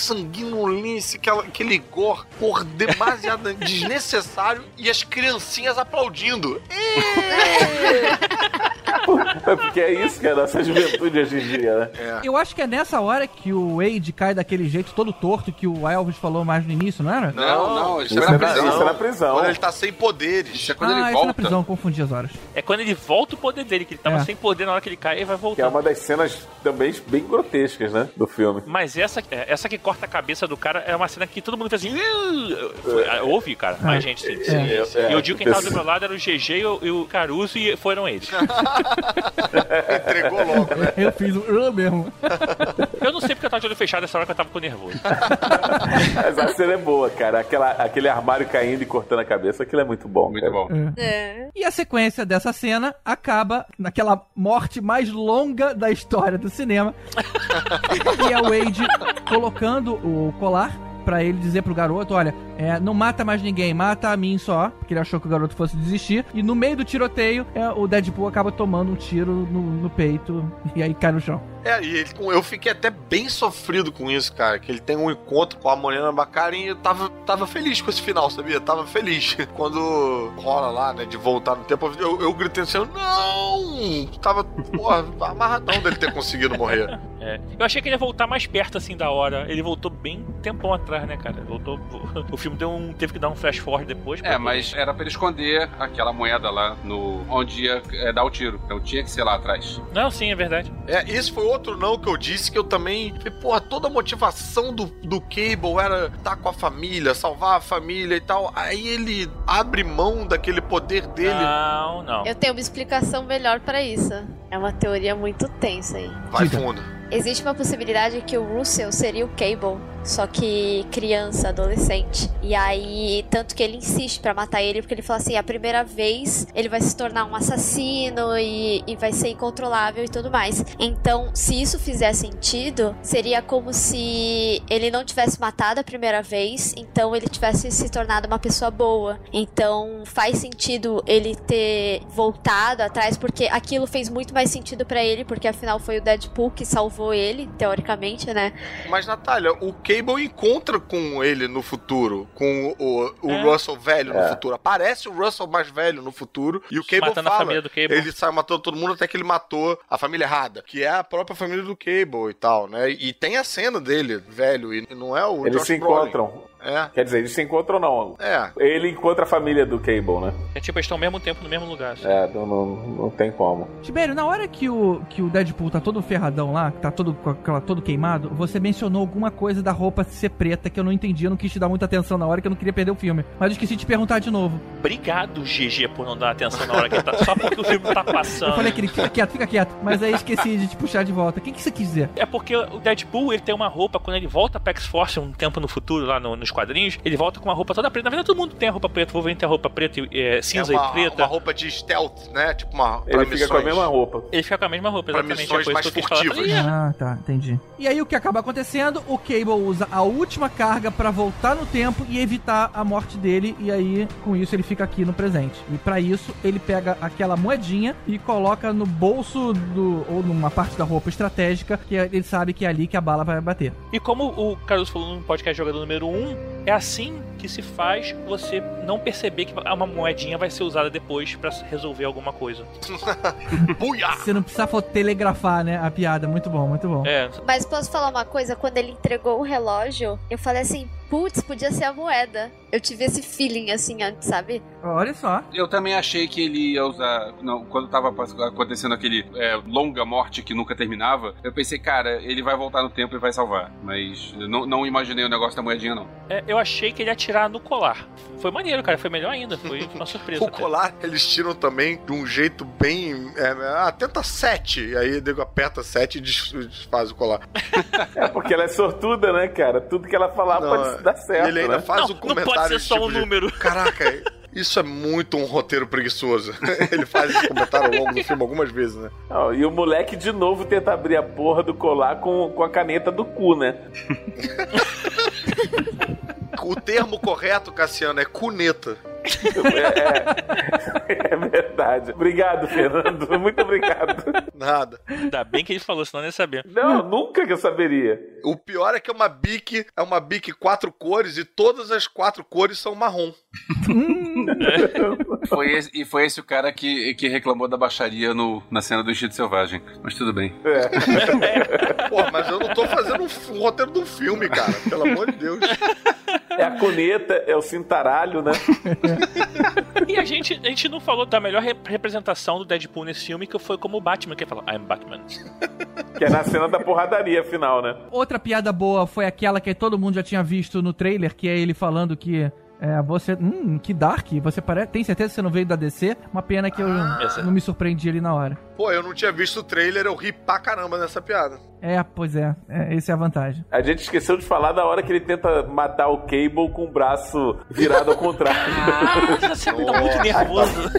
[SPEAKER 3] sanguinolência, aquela, aquele gore, por demasiado (laughs) desnecessário e as criancinhas aplaudindo.
[SPEAKER 7] É porque é isso que é a nossa juventude hoje em dia, né?
[SPEAKER 2] Eu acho que é nessa hora que o Wade cai daquele jeito todo torto que o Elvis falou mais no início, não era?
[SPEAKER 6] Não, não, isso,
[SPEAKER 7] Isso
[SPEAKER 6] é
[SPEAKER 7] é
[SPEAKER 6] na prisão.
[SPEAKER 7] isso é na prisão.
[SPEAKER 3] Quando ele tá sem poderes.
[SPEAKER 6] Isso é quando
[SPEAKER 2] ah,
[SPEAKER 6] ele
[SPEAKER 2] isso é
[SPEAKER 6] volta.
[SPEAKER 2] na prisão, confundi as horas.
[SPEAKER 4] É quando ele volta o poder dele, que ele tava
[SPEAKER 2] É.
[SPEAKER 4] sem poder na hora que ele cai e vai
[SPEAKER 7] Que é
[SPEAKER 4] voltar.
[SPEAKER 7] uma das cenas também bem grotescas, né? Do filme.
[SPEAKER 4] Mas essa, é, essa que corta a cabeça do cara é uma cena que todo mundo fez assim. Ouvi, cara. Mais gente sim. sim,
[SPEAKER 7] É,
[SPEAKER 4] sim.
[SPEAKER 7] é,
[SPEAKER 4] E eu digo que quem tava do meu lado era o GG e o, e o Caruso e foram eles. (laughs)
[SPEAKER 3] Entregou logo, né?
[SPEAKER 2] Eu fiz o mesmo.
[SPEAKER 4] Eu não sei porque eu tava de olho fechado essa hora que eu tava com nervoso. (laughs)
[SPEAKER 7] Mas a cena é boa, cara. Aquela, aquele armário caindo e cortando a cabeça, aquilo é muito bom.
[SPEAKER 6] Muito
[SPEAKER 7] cara.
[SPEAKER 6] bom.
[SPEAKER 5] É.
[SPEAKER 2] E a sequência dessa cena acaba naquela morte mais longa da história do cinema. (laughs) e é o Wade colocando o colar pra ele dizer pro garoto, olha, é, não mata mais ninguém, mata a mim só, porque ele achou que o garoto fosse desistir. E no meio do tiroteio, é, o Deadpool acaba tomando um tiro no, no peito (laughs) e aí cai no chão.
[SPEAKER 3] É, e ele- eu fiquei até bem sofrido com isso, cara. Que ele tem um encontro com a Morena Baccarin e eu tava, tava feliz com esse final, sabia? Tava feliz. (laughs) Quando rola lá, né, de voltar no tempo, eu, eu gritei assim, não! Tava, porra, (laughs) amarradão dele ter conseguido morrer.
[SPEAKER 4] É. Eu achei que ele ia voltar mais perto assim da hora. Ele voltou bem tempão atrás, né, cara? Voltou. O filme deu um, teve que dar um flash forward depois.
[SPEAKER 6] É, mas era pra ele esconder aquela moeda lá no onde ia é, dar o tiro. Então tinha que ser lá atrás.
[SPEAKER 4] Não, sim, é verdade.
[SPEAKER 3] É, esse foi outro não que eu disse que eu também. falei, Porra, toda a motivação do, do Cable era estar com a família, salvar a família e tal. Aí ele abre mão daquele poder dele.
[SPEAKER 4] Não, não.
[SPEAKER 5] Eu tenho uma explicação melhor pra isso. É uma teoria muito tensa aí.
[SPEAKER 3] Vai fundo.
[SPEAKER 5] Existe uma possibilidade que o Russell seria o Cable, só que criança, adolescente. E aí, tanto que ele insiste pra matar ele, porque ele fala assim: a primeira vez ele vai se tornar um assassino e, e vai ser incontrolável e tudo mais. Então, se isso fizer sentido, seria como se ele não tivesse matado a primeira vez, então ele tivesse se tornado uma pessoa boa. Então, faz sentido ele ter voltado atrás, porque aquilo fez muito mais sentido pra ele, porque afinal foi o Deadpool que salvou ele, teoricamente, né?
[SPEAKER 3] Mas, Natália, o Cable encontra com ele no futuro, com o, o
[SPEAKER 4] É.
[SPEAKER 3] Russell velho no
[SPEAKER 7] É.
[SPEAKER 3] futuro. Aparece o Russell mais velho no futuro e o Cable
[SPEAKER 4] Matando a
[SPEAKER 3] fala.
[SPEAKER 4] família do Cable.
[SPEAKER 3] Ele sai matando todo mundo até que ele matou a família errada, que é a própria família do Cable e tal, né? E tem a cena dele, velho, e não é o
[SPEAKER 7] Eles
[SPEAKER 3] Josh
[SPEAKER 7] se
[SPEAKER 3] Brolin.
[SPEAKER 7] encontram.
[SPEAKER 3] É,
[SPEAKER 7] Quer dizer, eles se encontram não.
[SPEAKER 3] é.
[SPEAKER 7] Ele encontra a família do Cable, né?
[SPEAKER 4] É tipo, eles estão ao mesmo tempo no mesmo lugar. assim.
[SPEAKER 7] É, não, não, não tem como.
[SPEAKER 2] Tibério, na hora que o, que o Deadpool tá todo ferradão lá, que tá todo, com aquela- todo queimado, você mencionou alguma coisa da roupa ser preta que eu não entendi, eu não quis te dar muita atenção na hora que eu não queria perder o filme. Mas eu esqueci de te perguntar de novo.
[SPEAKER 4] Obrigado, GG, por não dar atenção na hora que ele tá. Só porque o filme tá passando.
[SPEAKER 2] Eu falei aquele, fica quieto, fica quieto. Mas aí esqueci de te puxar de volta. O que, que você quis dizer?
[SPEAKER 4] É porque o Deadpool, ele tem uma roupa, quando ele volta pra X-Force um tempo no futuro, lá no- nos quadrinhos, ele volta com uma roupa toda preta. Na verdade, todo mundo tem a roupa preta. O Wolverine tem a roupa preta, e, é, cinza
[SPEAKER 3] é uma,
[SPEAKER 4] e preta.
[SPEAKER 3] uma roupa de stealth, né? Tipo uma. pra
[SPEAKER 7] Ele fica com a
[SPEAKER 3] missões.
[SPEAKER 7] mesma roupa.
[SPEAKER 4] Ele fica com a mesma roupa,
[SPEAKER 3] Pra
[SPEAKER 4] exatamente.
[SPEAKER 3] missões
[SPEAKER 4] é por
[SPEAKER 3] mais furtivas.
[SPEAKER 4] Falei, "Ih,
[SPEAKER 2] Ah, tá, entendi. E aí o que acaba acontecendo? O Cable usa a última carga pra voltar no tempo e evitar a morte dele. E aí, com isso, ele fica aqui no presente. E pra isso, ele pega aquela moedinha e coloca no bolso do. ou numa parte da roupa estratégica, que ele sabe que é ali que a bala vai bater.
[SPEAKER 4] E como o Caruso falou no podcast Jogador número 1, é assim que se faz você não perceber que uma moedinha vai ser usada depois pra resolver alguma coisa. (laughs)
[SPEAKER 2] Você não precisa telegrafar, né? A piada. Muito bom, muito bom.
[SPEAKER 4] É,
[SPEAKER 5] Mas posso falar uma coisa? Quando ele entregou o relógio, eu falei assim: putz, podia ser a moeda. Eu tive esse feeling assim antes, sabe?
[SPEAKER 2] Olha só.
[SPEAKER 6] Eu também achei que ele ia usar. Não, quando tava acontecendo aquele é, longa morte que nunca terminava, eu pensei, cara, ele vai voltar no tempo e vai salvar. Mas eu não, não imaginei o negócio da moedinha, não.
[SPEAKER 4] é, eu achei que ele ia tirar no colar. Foi maneiro, cara. Foi melhor ainda. Foi uma surpresa.
[SPEAKER 3] O
[SPEAKER 4] até.
[SPEAKER 3] colar eles tiram também de um jeito bem. É, ah, tenta 7. E aí o nego aperta 7 e des- desfaz o colar.
[SPEAKER 7] É porque ela é sortuda, né, cara? Tudo que ela falar
[SPEAKER 3] Não,
[SPEAKER 7] pode dar certo,
[SPEAKER 3] e ele ainda
[SPEAKER 7] né?
[SPEAKER 3] faz
[SPEAKER 4] Não,
[SPEAKER 3] o
[SPEAKER 4] não
[SPEAKER 3] comentário.
[SPEAKER 4] pode ser só
[SPEAKER 3] tipo
[SPEAKER 4] um
[SPEAKER 3] de,
[SPEAKER 4] número. (laughs)
[SPEAKER 3] Caraca, isso é muito um roteiro preguiçoso. (laughs) ele faz esse comentário ao longo do filme algumas vezes, né?
[SPEAKER 7] Não, e o moleque de novo tenta abrir a porra do colar com, com a caneta do cu, né? (laughs)
[SPEAKER 3] O termo correto, Cassiano, é cuneta.
[SPEAKER 7] É, é, é verdade. Obrigado, Fernando. Muito obrigado.
[SPEAKER 3] Nada.
[SPEAKER 4] Ainda bem que ele falou, senão eu nem ia saber.
[SPEAKER 7] Não, nunca que eu saberia.
[SPEAKER 3] O pior é que é uma bique, é uma bique quatro cores e todas as quatro cores são marrom. (laughs)
[SPEAKER 6] Foi esse- e foi esse o cara que, que reclamou da baixaria no, na cena do Instinto Selvagem. Mas tudo bem.
[SPEAKER 7] É.
[SPEAKER 3] Pô, mas eu não tô fazendo um, um roteiro de um filme, cara. Pelo amor de Deus. (laughs)
[SPEAKER 7] É a coneta, é o cintaralho, né? (laughs)
[SPEAKER 4] E a gente, a gente não falou da melhor rep- representação do Deadpool nesse filme, que foi como o Batman, que ele falou, I'm Batman. (laughs)
[SPEAKER 7] Que é na cena da porradaria final, né?
[SPEAKER 2] Outra piada boa foi aquela que todo mundo já tinha visto no trailer, que é ele falando que é, você. Hum, que dark. Você parece. Tem certeza que você não veio da DC? Uma pena que eu
[SPEAKER 4] essa-
[SPEAKER 2] não me surpreendi ali na hora.
[SPEAKER 3] Pô, eu não tinha visto o trailer, eu ri pra caramba nessa piada.
[SPEAKER 2] É, pois é. é essa é a vantagem.
[SPEAKER 7] A gente esqueceu de falar da hora que ele tenta matar o Cable com o braço virado ao contrário.
[SPEAKER 4] Nossa, (laughs) você tá muito nervoso.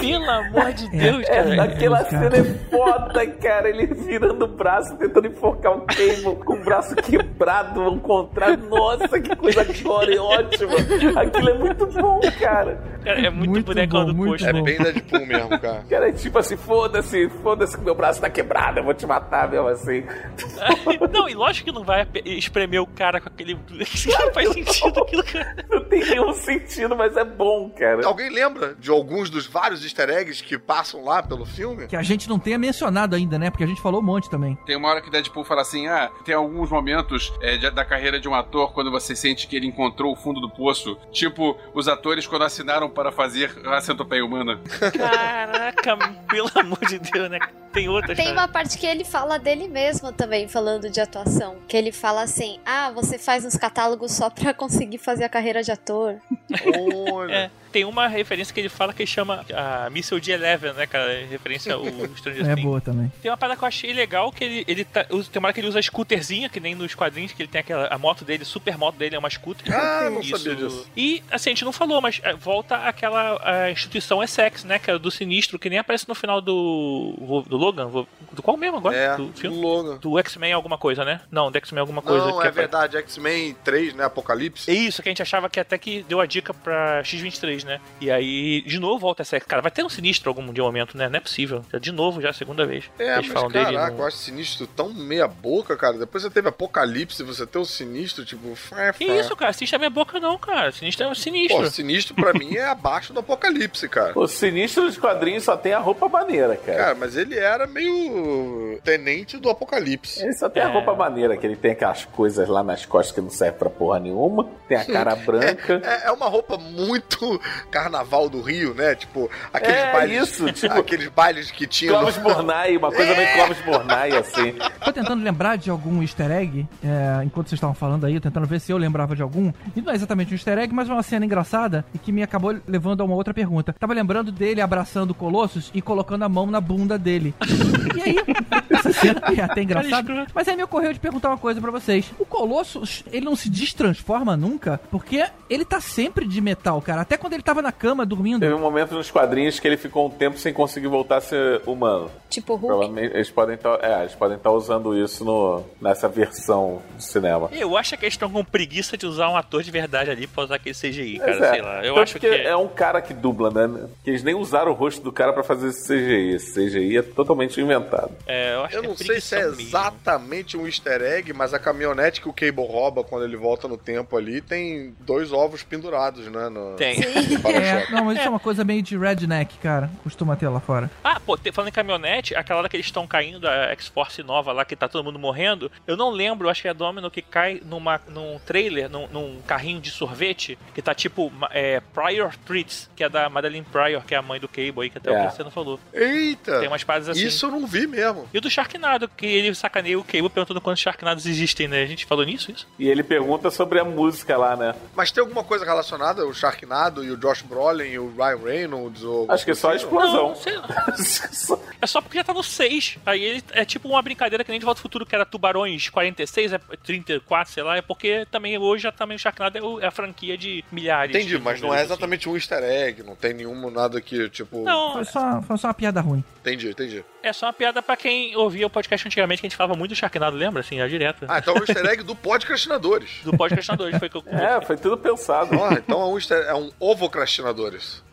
[SPEAKER 4] Pelo amor de Deus,
[SPEAKER 7] É,
[SPEAKER 4] cara.
[SPEAKER 7] aquela
[SPEAKER 2] Deus, cara.
[SPEAKER 7] cena é foda, cara. Ele virando o braço, tentando enforcar o Cable com o braço quebrado ao contrário. Nossa, que coisa gore, ótima. Aquilo é muito bom, cara.
[SPEAKER 4] Cara, é muito,
[SPEAKER 2] Muito
[SPEAKER 4] bonecão
[SPEAKER 2] bom,
[SPEAKER 4] do
[SPEAKER 2] muito
[SPEAKER 4] posto.
[SPEAKER 3] É
[SPEAKER 2] bom.
[SPEAKER 3] bem Deadpool mesmo, cara.
[SPEAKER 7] Cara, é tipo assim, foda-se, foda-se que meu braço tá quebrado, eu vou te matar mesmo assim. (laughs)
[SPEAKER 4] Não, e lógico que não vai espremer o cara com aquele. (laughs) Não faz sentido aquilo, cara.
[SPEAKER 7] Não tem nenhum sentido, mas é bom, cara.
[SPEAKER 3] Alguém lembra de alguns dos vários easter eggs que passam lá pelo filme?
[SPEAKER 2] Que a gente não tenha mencionado ainda, né? Porque a gente falou um monte também.
[SPEAKER 6] Tem uma hora que Deadpool fala assim: ah, tem alguns momentos é, de- da carreira de um ator quando você sente que ele encontrou o fundo do poço. Tipo, os atores quando assinaram para fazer a centopeia humana.
[SPEAKER 4] Caraca, (laughs) pelo amor de Deus, né? Tem outra
[SPEAKER 5] Tem uma parte que ele fala dele mesmo também, falando de atuação. Que ele fala assim: Ah, você faz uns catálogos só pra conseguir fazer a carreira de ator.
[SPEAKER 3] Olha.
[SPEAKER 4] É, tem uma referência que ele fala que ele chama a Missile de Eleven, né, cara? Referência ao (laughs) Stranger
[SPEAKER 2] É
[SPEAKER 4] Things.
[SPEAKER 2] boa também.
[SPEAKER 4] Tem uma parada que eu achei legal que ele, ele tá, tem uma hora que ele usa a scooterzinha, que nem nos quadrinhos, que ele tem aquela a moto dele, super moto dele é uma scooter.
[SPEAKER 3] Ah, não sabia disso.
[SPEAKER 4] E assim, a gente não falou, mas é, volta aquela instituição Essex, né, que é do Sinistro, que nem aparece no final do do Logan, do qual mesmo agora?
[SPEAKER 3] É,
[SPEAKER 4] do filme?
[SPEAKER 3] Logan.
[SPEAKER 4] Do X-Men alguma coisa, né? Não, do X-Men alguma coisa.
[SPEAKER 3] Não,
[SPEAKER 4] que
[SPEAKER 3] é
[SPEAKER 4] apare-
[SPEAKER 3] verdade, X-Men 3, né? Apocalipse.
[SPEAKER 4] é isso, que a gente achava que até que deu a dica pra X23, né? E aí, de novo, volta essa. Cara, vai ter um sinistro algum dia momento, né? Não é possível. Já De novo, já a segunda vez.
[SPEAKER 3] É,
[SPEAKER 4] Eles
[SPEAKER 3] mas
[SPEAKER 4] falam dele
[SPEAKER 3] caraca,
[SPEAKER 4] no-
[SPEAKER 3] eu acho sinistro tão meia boca, cara. Depois você teve Apocalipse, você tem o sinistro, tipo... Fé,
[SPEAKER 4] Que isso, cara? Sinistro é minha boca, não, cara. Sinistro é sinistro.
[SPEAKER 3] Pô, sinistro pra mim é abaixo do Apocalipse, cara.
[SPEAKER 7] O sinistro dos quadrinhos só tem a roupa maneira, cara.
[SPEAKER 3] Cara, mas ele era meio tenente do Apocalipse.
[SPEAKER 7] Ele só tem a
[SPEAKER 4] É.
[SPEAKER 7] roupa maneira, que ele tem aquelas coisas lá nas costas que não servem pra porra nenhuma. Tem a cara (laughs) branca.
[SPEAKER 3] É, é uma roupa muito carnaval do Rio, né? Tipo, aqueles
[SPEAKER 7] É,
[SPEAKER 3] bailes.
[SPEAKER 7] isso, tipo-
[SPEAKER 3] aqueles bailes que tinham.
[SPEAKER 7] Clóvis Bornai, uma coisa meio Clóvis Bornai, assim.
[SPEAKER 2] Tô tentando lembrar de algum easter egg, é, enquanto vocês estavam falando aí, tentando ver se eu lembrava de algum. E não é exatamente um easter egg, mas uma cena engraçada e que me acabou levando a uma outra pergunta. Tava lembrando dele abraçando o Colossus e colocando a mão na bunda dele. (laughs) E aí, é até engraçada. Mas aí me ocorreu de perguntar uma coisa pra vocês. O Colossus, ele não se destransforma nunca? Porque ele tá sempre de metal, cara. Até quando ele tava na cama dormindo.
[SPEAKER 7] Teve um momento nos quadrinhos que ele ficou um tempo sem conseguir voltar a ser humano.
[SPEAKER 5] Tipo Hulk.
[SPEAKER 7] Provavelmente eles podem estar é, eles podem estar usando isso no, nessa versão do cinema.
[SPEAKER 4] Eu acho que eles estão com preguiça de usar um ator de verdade ali pra usar aquele CGI, cara.
[SPEAKER 7] É.
[SPEAKER 4] Sei lá. Eu
[SPEAKER 7] Tanto
[SPEAKER 4] acho que.
[SPEAKER 7] é um cara que dubla, né? Que eles nem usaram o rosto do cara pra fazer esse CGI. Esse CGI é totalmente inventado.
[SPEAKER 4] É, eu acho
[SPEAKER 3] Eu
[SPEAKER 4] que
[SPEAKER 3] não
[SPEAKER 4] é
[SPEAKER 3] sei se é
[SPEAKER 4] mesmo.
[SPEAKER 3] exatamente um easter egg, mas a caminhonete que o Cable rouba quando ele volta no tempo ali tem dois ovos pendurados, né? No,
[SPEAKER 4] Tem.
[SPEAKER 3] no
[SPEAKER 2] É, não, mas isso é uma coisa meio de redneck, cara. Costuma ter lá fora.
[SPEAKER 4] Ah, pô, falando em caminhonete, aquela hora que eles estão caindo, a X-Force nova lá, que tá todo mundo morrendo, eu não lembro, acho que é a Domino que cai numa, num trailer, num, num carrinho de sorvete, que tá tipo é, Pryor Treats, que é da Madeline Pryor, que é a mãe do Cable aí, que até
[SPEAKER 7] É.
[SPEAKER 4] o Cristiano falou.
[SPEAKER 3] Eita!
[SPEAKER 4] Tem umas paradas assim.
[SPEAKER 3] Isso eu não vi mesmo.
[SPEAKER 4] E do Sharknado, que ele sacaneia o Cable perguntando quantos Sharknados existem, né? A gente falou nisso, isso?
[SPEAKER 7] E ele pergunta sobre a música lá, né?
[SPEAKER 3] Mas tem alguma coisa relacionada? O Sharknado e o Josh Brolin e o Ryan Reynolds? Ou...
[SPEAKER 7] Acho que é só a explosão.
[SPEAKER 4] Não, sei lá. É só porque já tá no 6. Aí ele é tipo uma brincadeira que nem de Volta ao Futuro, que era Tubarões 46, é 34, sei lá. É porque também hoje já também o Sharknado é a franquia de milhares.
[SPEAKER 3] Entendi, mas não é
[SPEAKER 4] assim.
[SPEAKER 3] exatamente um easter egg, não tem nenhum nada que, tipo.
[SPEAKER 4] Não,
[SPEAKER 2] Foi só, foi só uma piada ruim.
[SPEAKER 3] Entendi, entendi.
[SPEAKER 4] é só uma piada pra quem ouvia o podcast antigamente, que a gente falava muito do Sharknado, lembra? Assim, já direto.
[SPEAKER 3] Ah, então é um easter egg do podcastinadores.
[SPEAKER 4] Do podcastinadores foi que eu.
[SPEAKER 7] É, foi tudo pensado.
[SPEAKER 3] Ah, então é um, easter, é um ovocrastinadores. (laughs)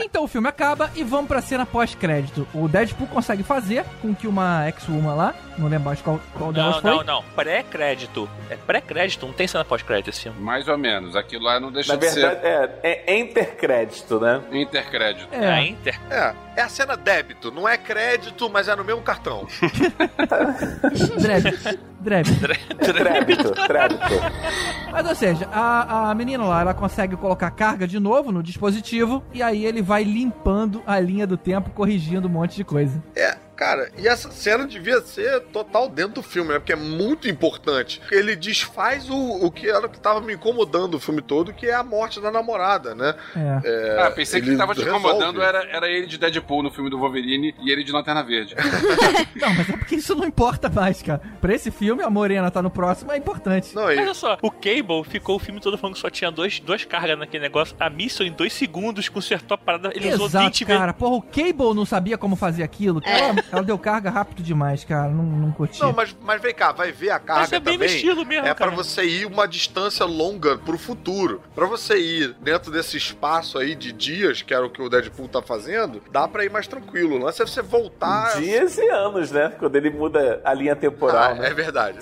[SPEAKER 2] Então o filme acaba e vamos pra cena pós-crédito. O Deadpool consegue fazer com que uma ex-woman lá, não lembro mais qual, qual delas
[SPEAKER 4] Não,
[SPEAKER 2] foi.
[SPEAKER 4] não, não. Pré-crédito. É pré-crédito, não tem cena pós-crédito esse filme.
[SPEAKER 6] Mais ou menos. Aquilo lá não deixa
[SPEAKER 7] Na
[SPEAKER 6] de
[SPEAKER 7] verdade, é, é intercrédito, né?
[SPEAKER 6] ser intercrédito.
[SPEAKER 4] É, a
[SPEAKER 2] É,
[SPEAKER 4] Inter.
[SPEAKER 3] É, é a cena débito, não é crédito, mas é no mesmo cartão.
[SPEAKER 2] Dreb. Dreb.
[SPEAKER 7] Crédito, crédito.
[SPEAKER 2] Mas ou seja, a, a menina lá, ela consegue colocar carga de novo no dispositivo e aí ele vai limpando a linha do tempo, corrigindo um monte de coisa.
[SPEAKER 3] É, cara, e essa cena devia ser total dentro do filme, né? Porque é muito importante. Ele desfaz o, o que era o que tava me incomodando o filme todo, que é a morte da namorada, né?
[SPEAKER 2] É.
[SPEAKER 3] É,
[SPEAKER 6] ah, pensei que o que tava te
[SPEAKER 3] resolve.
[SPEAKER 6] incomodando era, era ele de Deadpool no filme do Wolverine e ele de Lanterna Verde. (laughs)
[SPEAKER 2] Não, mas é porque isso não importa mais, cara. Pra esse filme, a Morena tá no próximo, é importante.
[SPEAKER 3] Não,
[SPEAKER 4] Olha
[SPEAKER 3] e,
[SPEAKER 4] só, o Cable ficou o filme todo falando que só tinha dois, duas cargas naquele negócio. A Mission, em dois segundos, consertou a parada. Ele usou 20
[SPEAKER 2] Exato,
[SPEAKER 4] vezes.
[SPEAKER 2] cara. Porra, o Cable não sabia como fazer aquilo. Ela, ela deu carga rápido demais, cara. Não, não curti.
[SPEAKER 3] não mas, mas vem cá, vai ver a carga
[SPEAKER 4] Mas é bem
[SPEAKER 3] também.
[SPEAKER 4] estilo mesmo,
[SPEAKER 3] é pra
[SPEAKER 4] cara.
[SPEAKER 3] você ir uma distância longa pro futuro. Pra você ir dentro desse espaço aí de dias, que era o que o Deadpool tá fazendo, dá pra ir mais tranquilo. O lance é você voltar.
[SPEAKER 7] Dias e anos, né? Quando ele muda a linha temporal,
[SPEAKER 3] Ah,
[SPEAKER 7] né?
[SPEAKER 3] é verdade.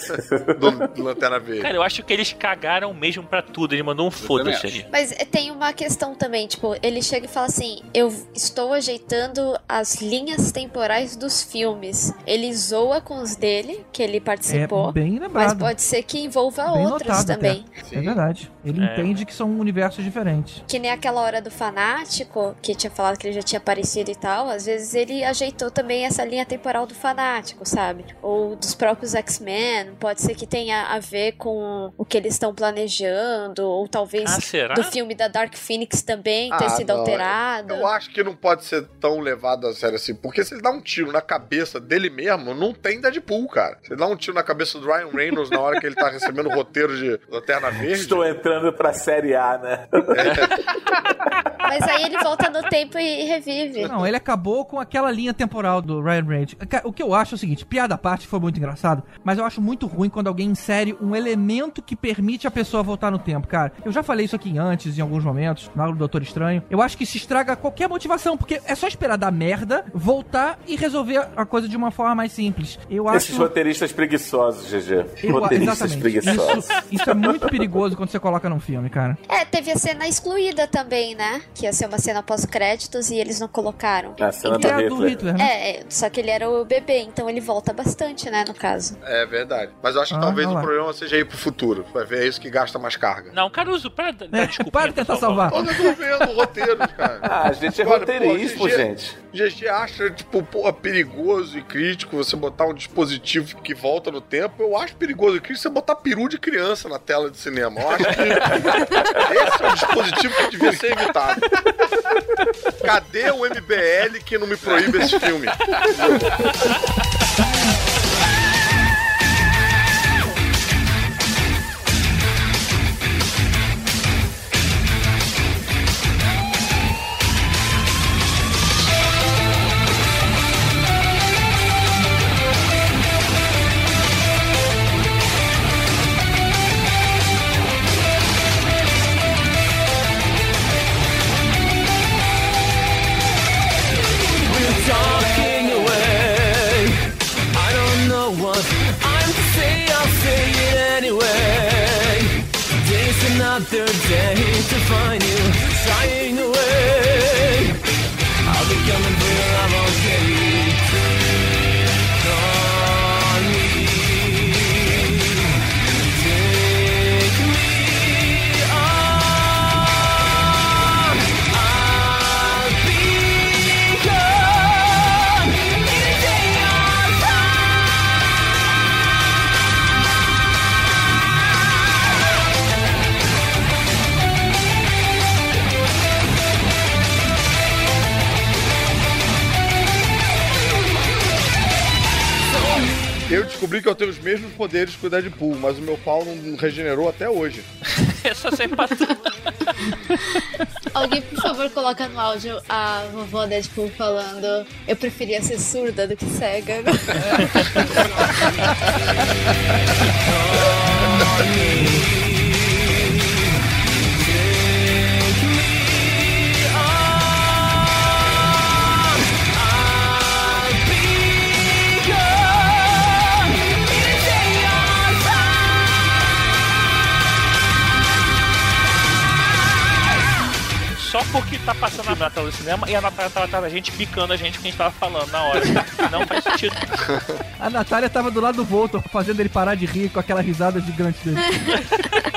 [SPEAKER 3] do, do (laughs) Lanterna Verde.
[SPEAKER 4] Cara, eu acho que eles cagaram mesmo pra tudo. Ele mandou um foda-se ali.
[SPEAKER 5] Mas tem uma questão também, tipo, ele chega e fala assim: Eu estou ajeitando as linhas temporais dos filmes. Ele zoa com os dele, que ele participou.
[SPEAKER 2] é bem
[SPEAKER 5] Mas
[SPEAKER 2] lembrado.
[SPEAKER 5] pode ser que envolva
[SPEAKER 2] Bem
[SPEAKER 5] outros também.
[SPEAKER 2] É verdade. Ele
[SPEAKER 4] É.
[SPEAKER 2] entende que são universos diferentes.
[SPEAKER 5] Que nem aquela hora do fanático, que tinha falado que ele já tinha aparecido e tal. Às vezes ele ajeitou também essa linha temporal do fanático, sabe? Ou dos próprios X-Men. Pode ser que tenha a ver com o que eles estão planejando. Ou talvez
[SPEAKER 4] Ah, será?
[SPEAKER 5] do filme da Dark Phoenix também ter
[SPEAKER 3] Ah,
[SPEAKER 5] sido
[SPEAKER 3] não,
[SPEAKER 5] alterado.
[SPEAKER 3] Eu acho que não pode ser tão levado a sério assim, porque se ele dá um tiro na cabeça dele mesmo, não tem Deadpool, cara. Se ele dá um tiro na cabeça do Ryan Reynolds na hora que ele tá recebendo o roteiro de Lanterna Verde,
[SPEAKER 7] Estou entrando pra série A, né? (laughs)
[SPEAKER 5] Mas aí ele volta no tempo e revive.
[SPEAKER 2] Não, ele acabou com aquela linha temporal do Ryan Reynolds. O que eu acho é o seguinte, piada à parte foi muito engraçado, mas eu acho muito ruim quando alguém insere um elemento que permite a pessoa voltar no tempo, cara. Eu já falei isso aqui antes, em alguns momentos, na aula do Doutor Estranho. Eu acho que isso estraga qualquer motivação, porque é só esperar dar merda, voltar e resolver a coisa de uma forma mais simples. Eu acho...
[SPEAKER 7] Esses roteiristas preguiçosos, GG.
[SPEAKER 2] Eu-
[SPEAKER 7] roteiristas
[SPEAKER 2] exatamente.
[SPEAKER 7] preguiçosos.
[SPEAKER 2] Isso, isso é muito perigoso quando você coloca num filme, cara.
[SPEAKER 5] É, teve a cena excluída também, né? Que ia ser uma cena pós-créditos e eles não colocaram.
[SPEAKER 7] A cena
[SPEAKER 2] E
[SPEAKER 7] do
[SPEAKER 2] é a do
[SPEAKER 7] Hitler.
[SPEAKER 2] Hitler, né?
[SPEAKER 5] É, é, só que ele era o bebê, então ele volta bastante, né, no caso.
[SPEAKER 3] é verdade. Mas eu acho que
[SPEAKER 2] Ah,
[SPEAKER 3] talvez o problema seja ir pro futuro. Vai ver, é isso que gasta mais carga.
[SPEAKER 4] Não, Caruso, para
[SPEAKER 2] É,
[SPEAKER 4] desculpinha (laughs)
[SPEAKER 2] para de tentar salvar.
[SPEAKER 3] Olha, eu tô vendo roteiros, cara.
[SPEAKER 7] Ah, a gente é
[SPEAKER 3] Olha,
[SPEAKER 7] roteirismo,
[SPEAKER 3] pô,
[SPEAKER 7] gente.
[SPEAKER 3] GG acha, tipo, pô, perigoso e crítico você botar um dispositivo que volta no tempo. Eu acho perigoso e crítico você botar peru de criança na tela de cinema. Eu acho que (laughs) esse é um dispositivo que devia ser evitado. Cadê o MBL que não me proíbe esse filme?
[SPEAKER 8] Giant.
[SPEAKER 3] Descobri que eu tenho os mesmos poderes que o Deadpool, mas o meu pau não regenerou até hoje.
[SPEAKER 4] Só ser pato.
[SPEAKER 5] Alguém, por favor, coloca no áudio a vovó Deadpool falando eu preferia ser surda do que cega. (laughs)
[SPEAKER 4] Só porque tá passando a Natal no cinema e a Natália tava atrás da gente picando a gente que a gente tava falando na hora. Não faz sentido. (laughs)
[SPEAKER 2] A Natália tava do lado do Voltor, fazendo ele parar de rir com aquela risada gigante dele.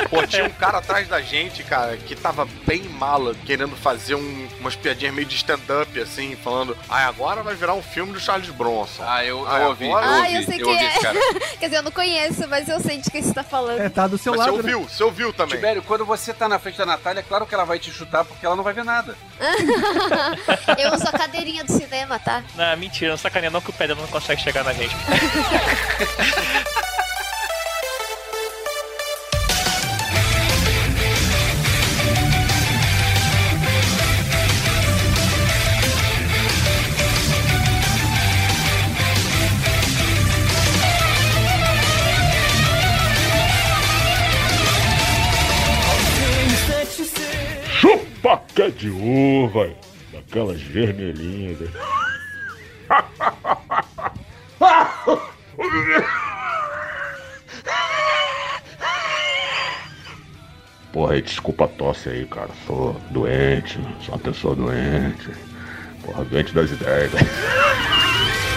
[SPEAKER 3] Pô, tinha um cara atrás da gente, cara, que tava bem mala, querendo fazer um- umas piadinhas meio de stand-up, assim, falando, ah, agora vai virar um filme do Charles Bronson.
[SPEAKER 6] Ah, eu, eu
[SPEAKER 3] Ah,
[SPEAKER 6] ouvi, eu
[SPEAKER 3] agora-
[SPEAKER 5] Ah,
[SPEAKER 6] ouvi,
[SPEAKER 5] eu sei
[SPEAKER 6] eu
[SPEAKER 5] quem
[SPEAKER 6] ouvi
[SPEAKER 5] é.
[SPEAKER 6] cara. (laughs)
[SPEAKER 5] Quer dizer, eu não conheço, mas eu sei de quem você tá falando.
[SPEAKER 2] É, tá do seu
[SPEAKER 3] Mas você
[SPEAKER 2] lado. né?
[SPEAKER 3] ouviu, você ouviu também.
[SPEAKER 6] Tibério, quando você tá na frente da Natália, é claro que ela vai te chutar porque ela não vai ver nada. (laughs)
[SPEAKER 5] Eu uso a cadeirinha do cinema, tá?
[SPEAKER 4] Não, mentira, não sacaneia não que o Pedro não consegue chegar na gente. (laughs)
[SPEAKER 1] Que de uva, daquelas vermelhinhas. (laughs) Porra, desculpa a tosse aí, cara. Sou doente, sou uma pessoa doente. Porra, doente das ideias. (laughs)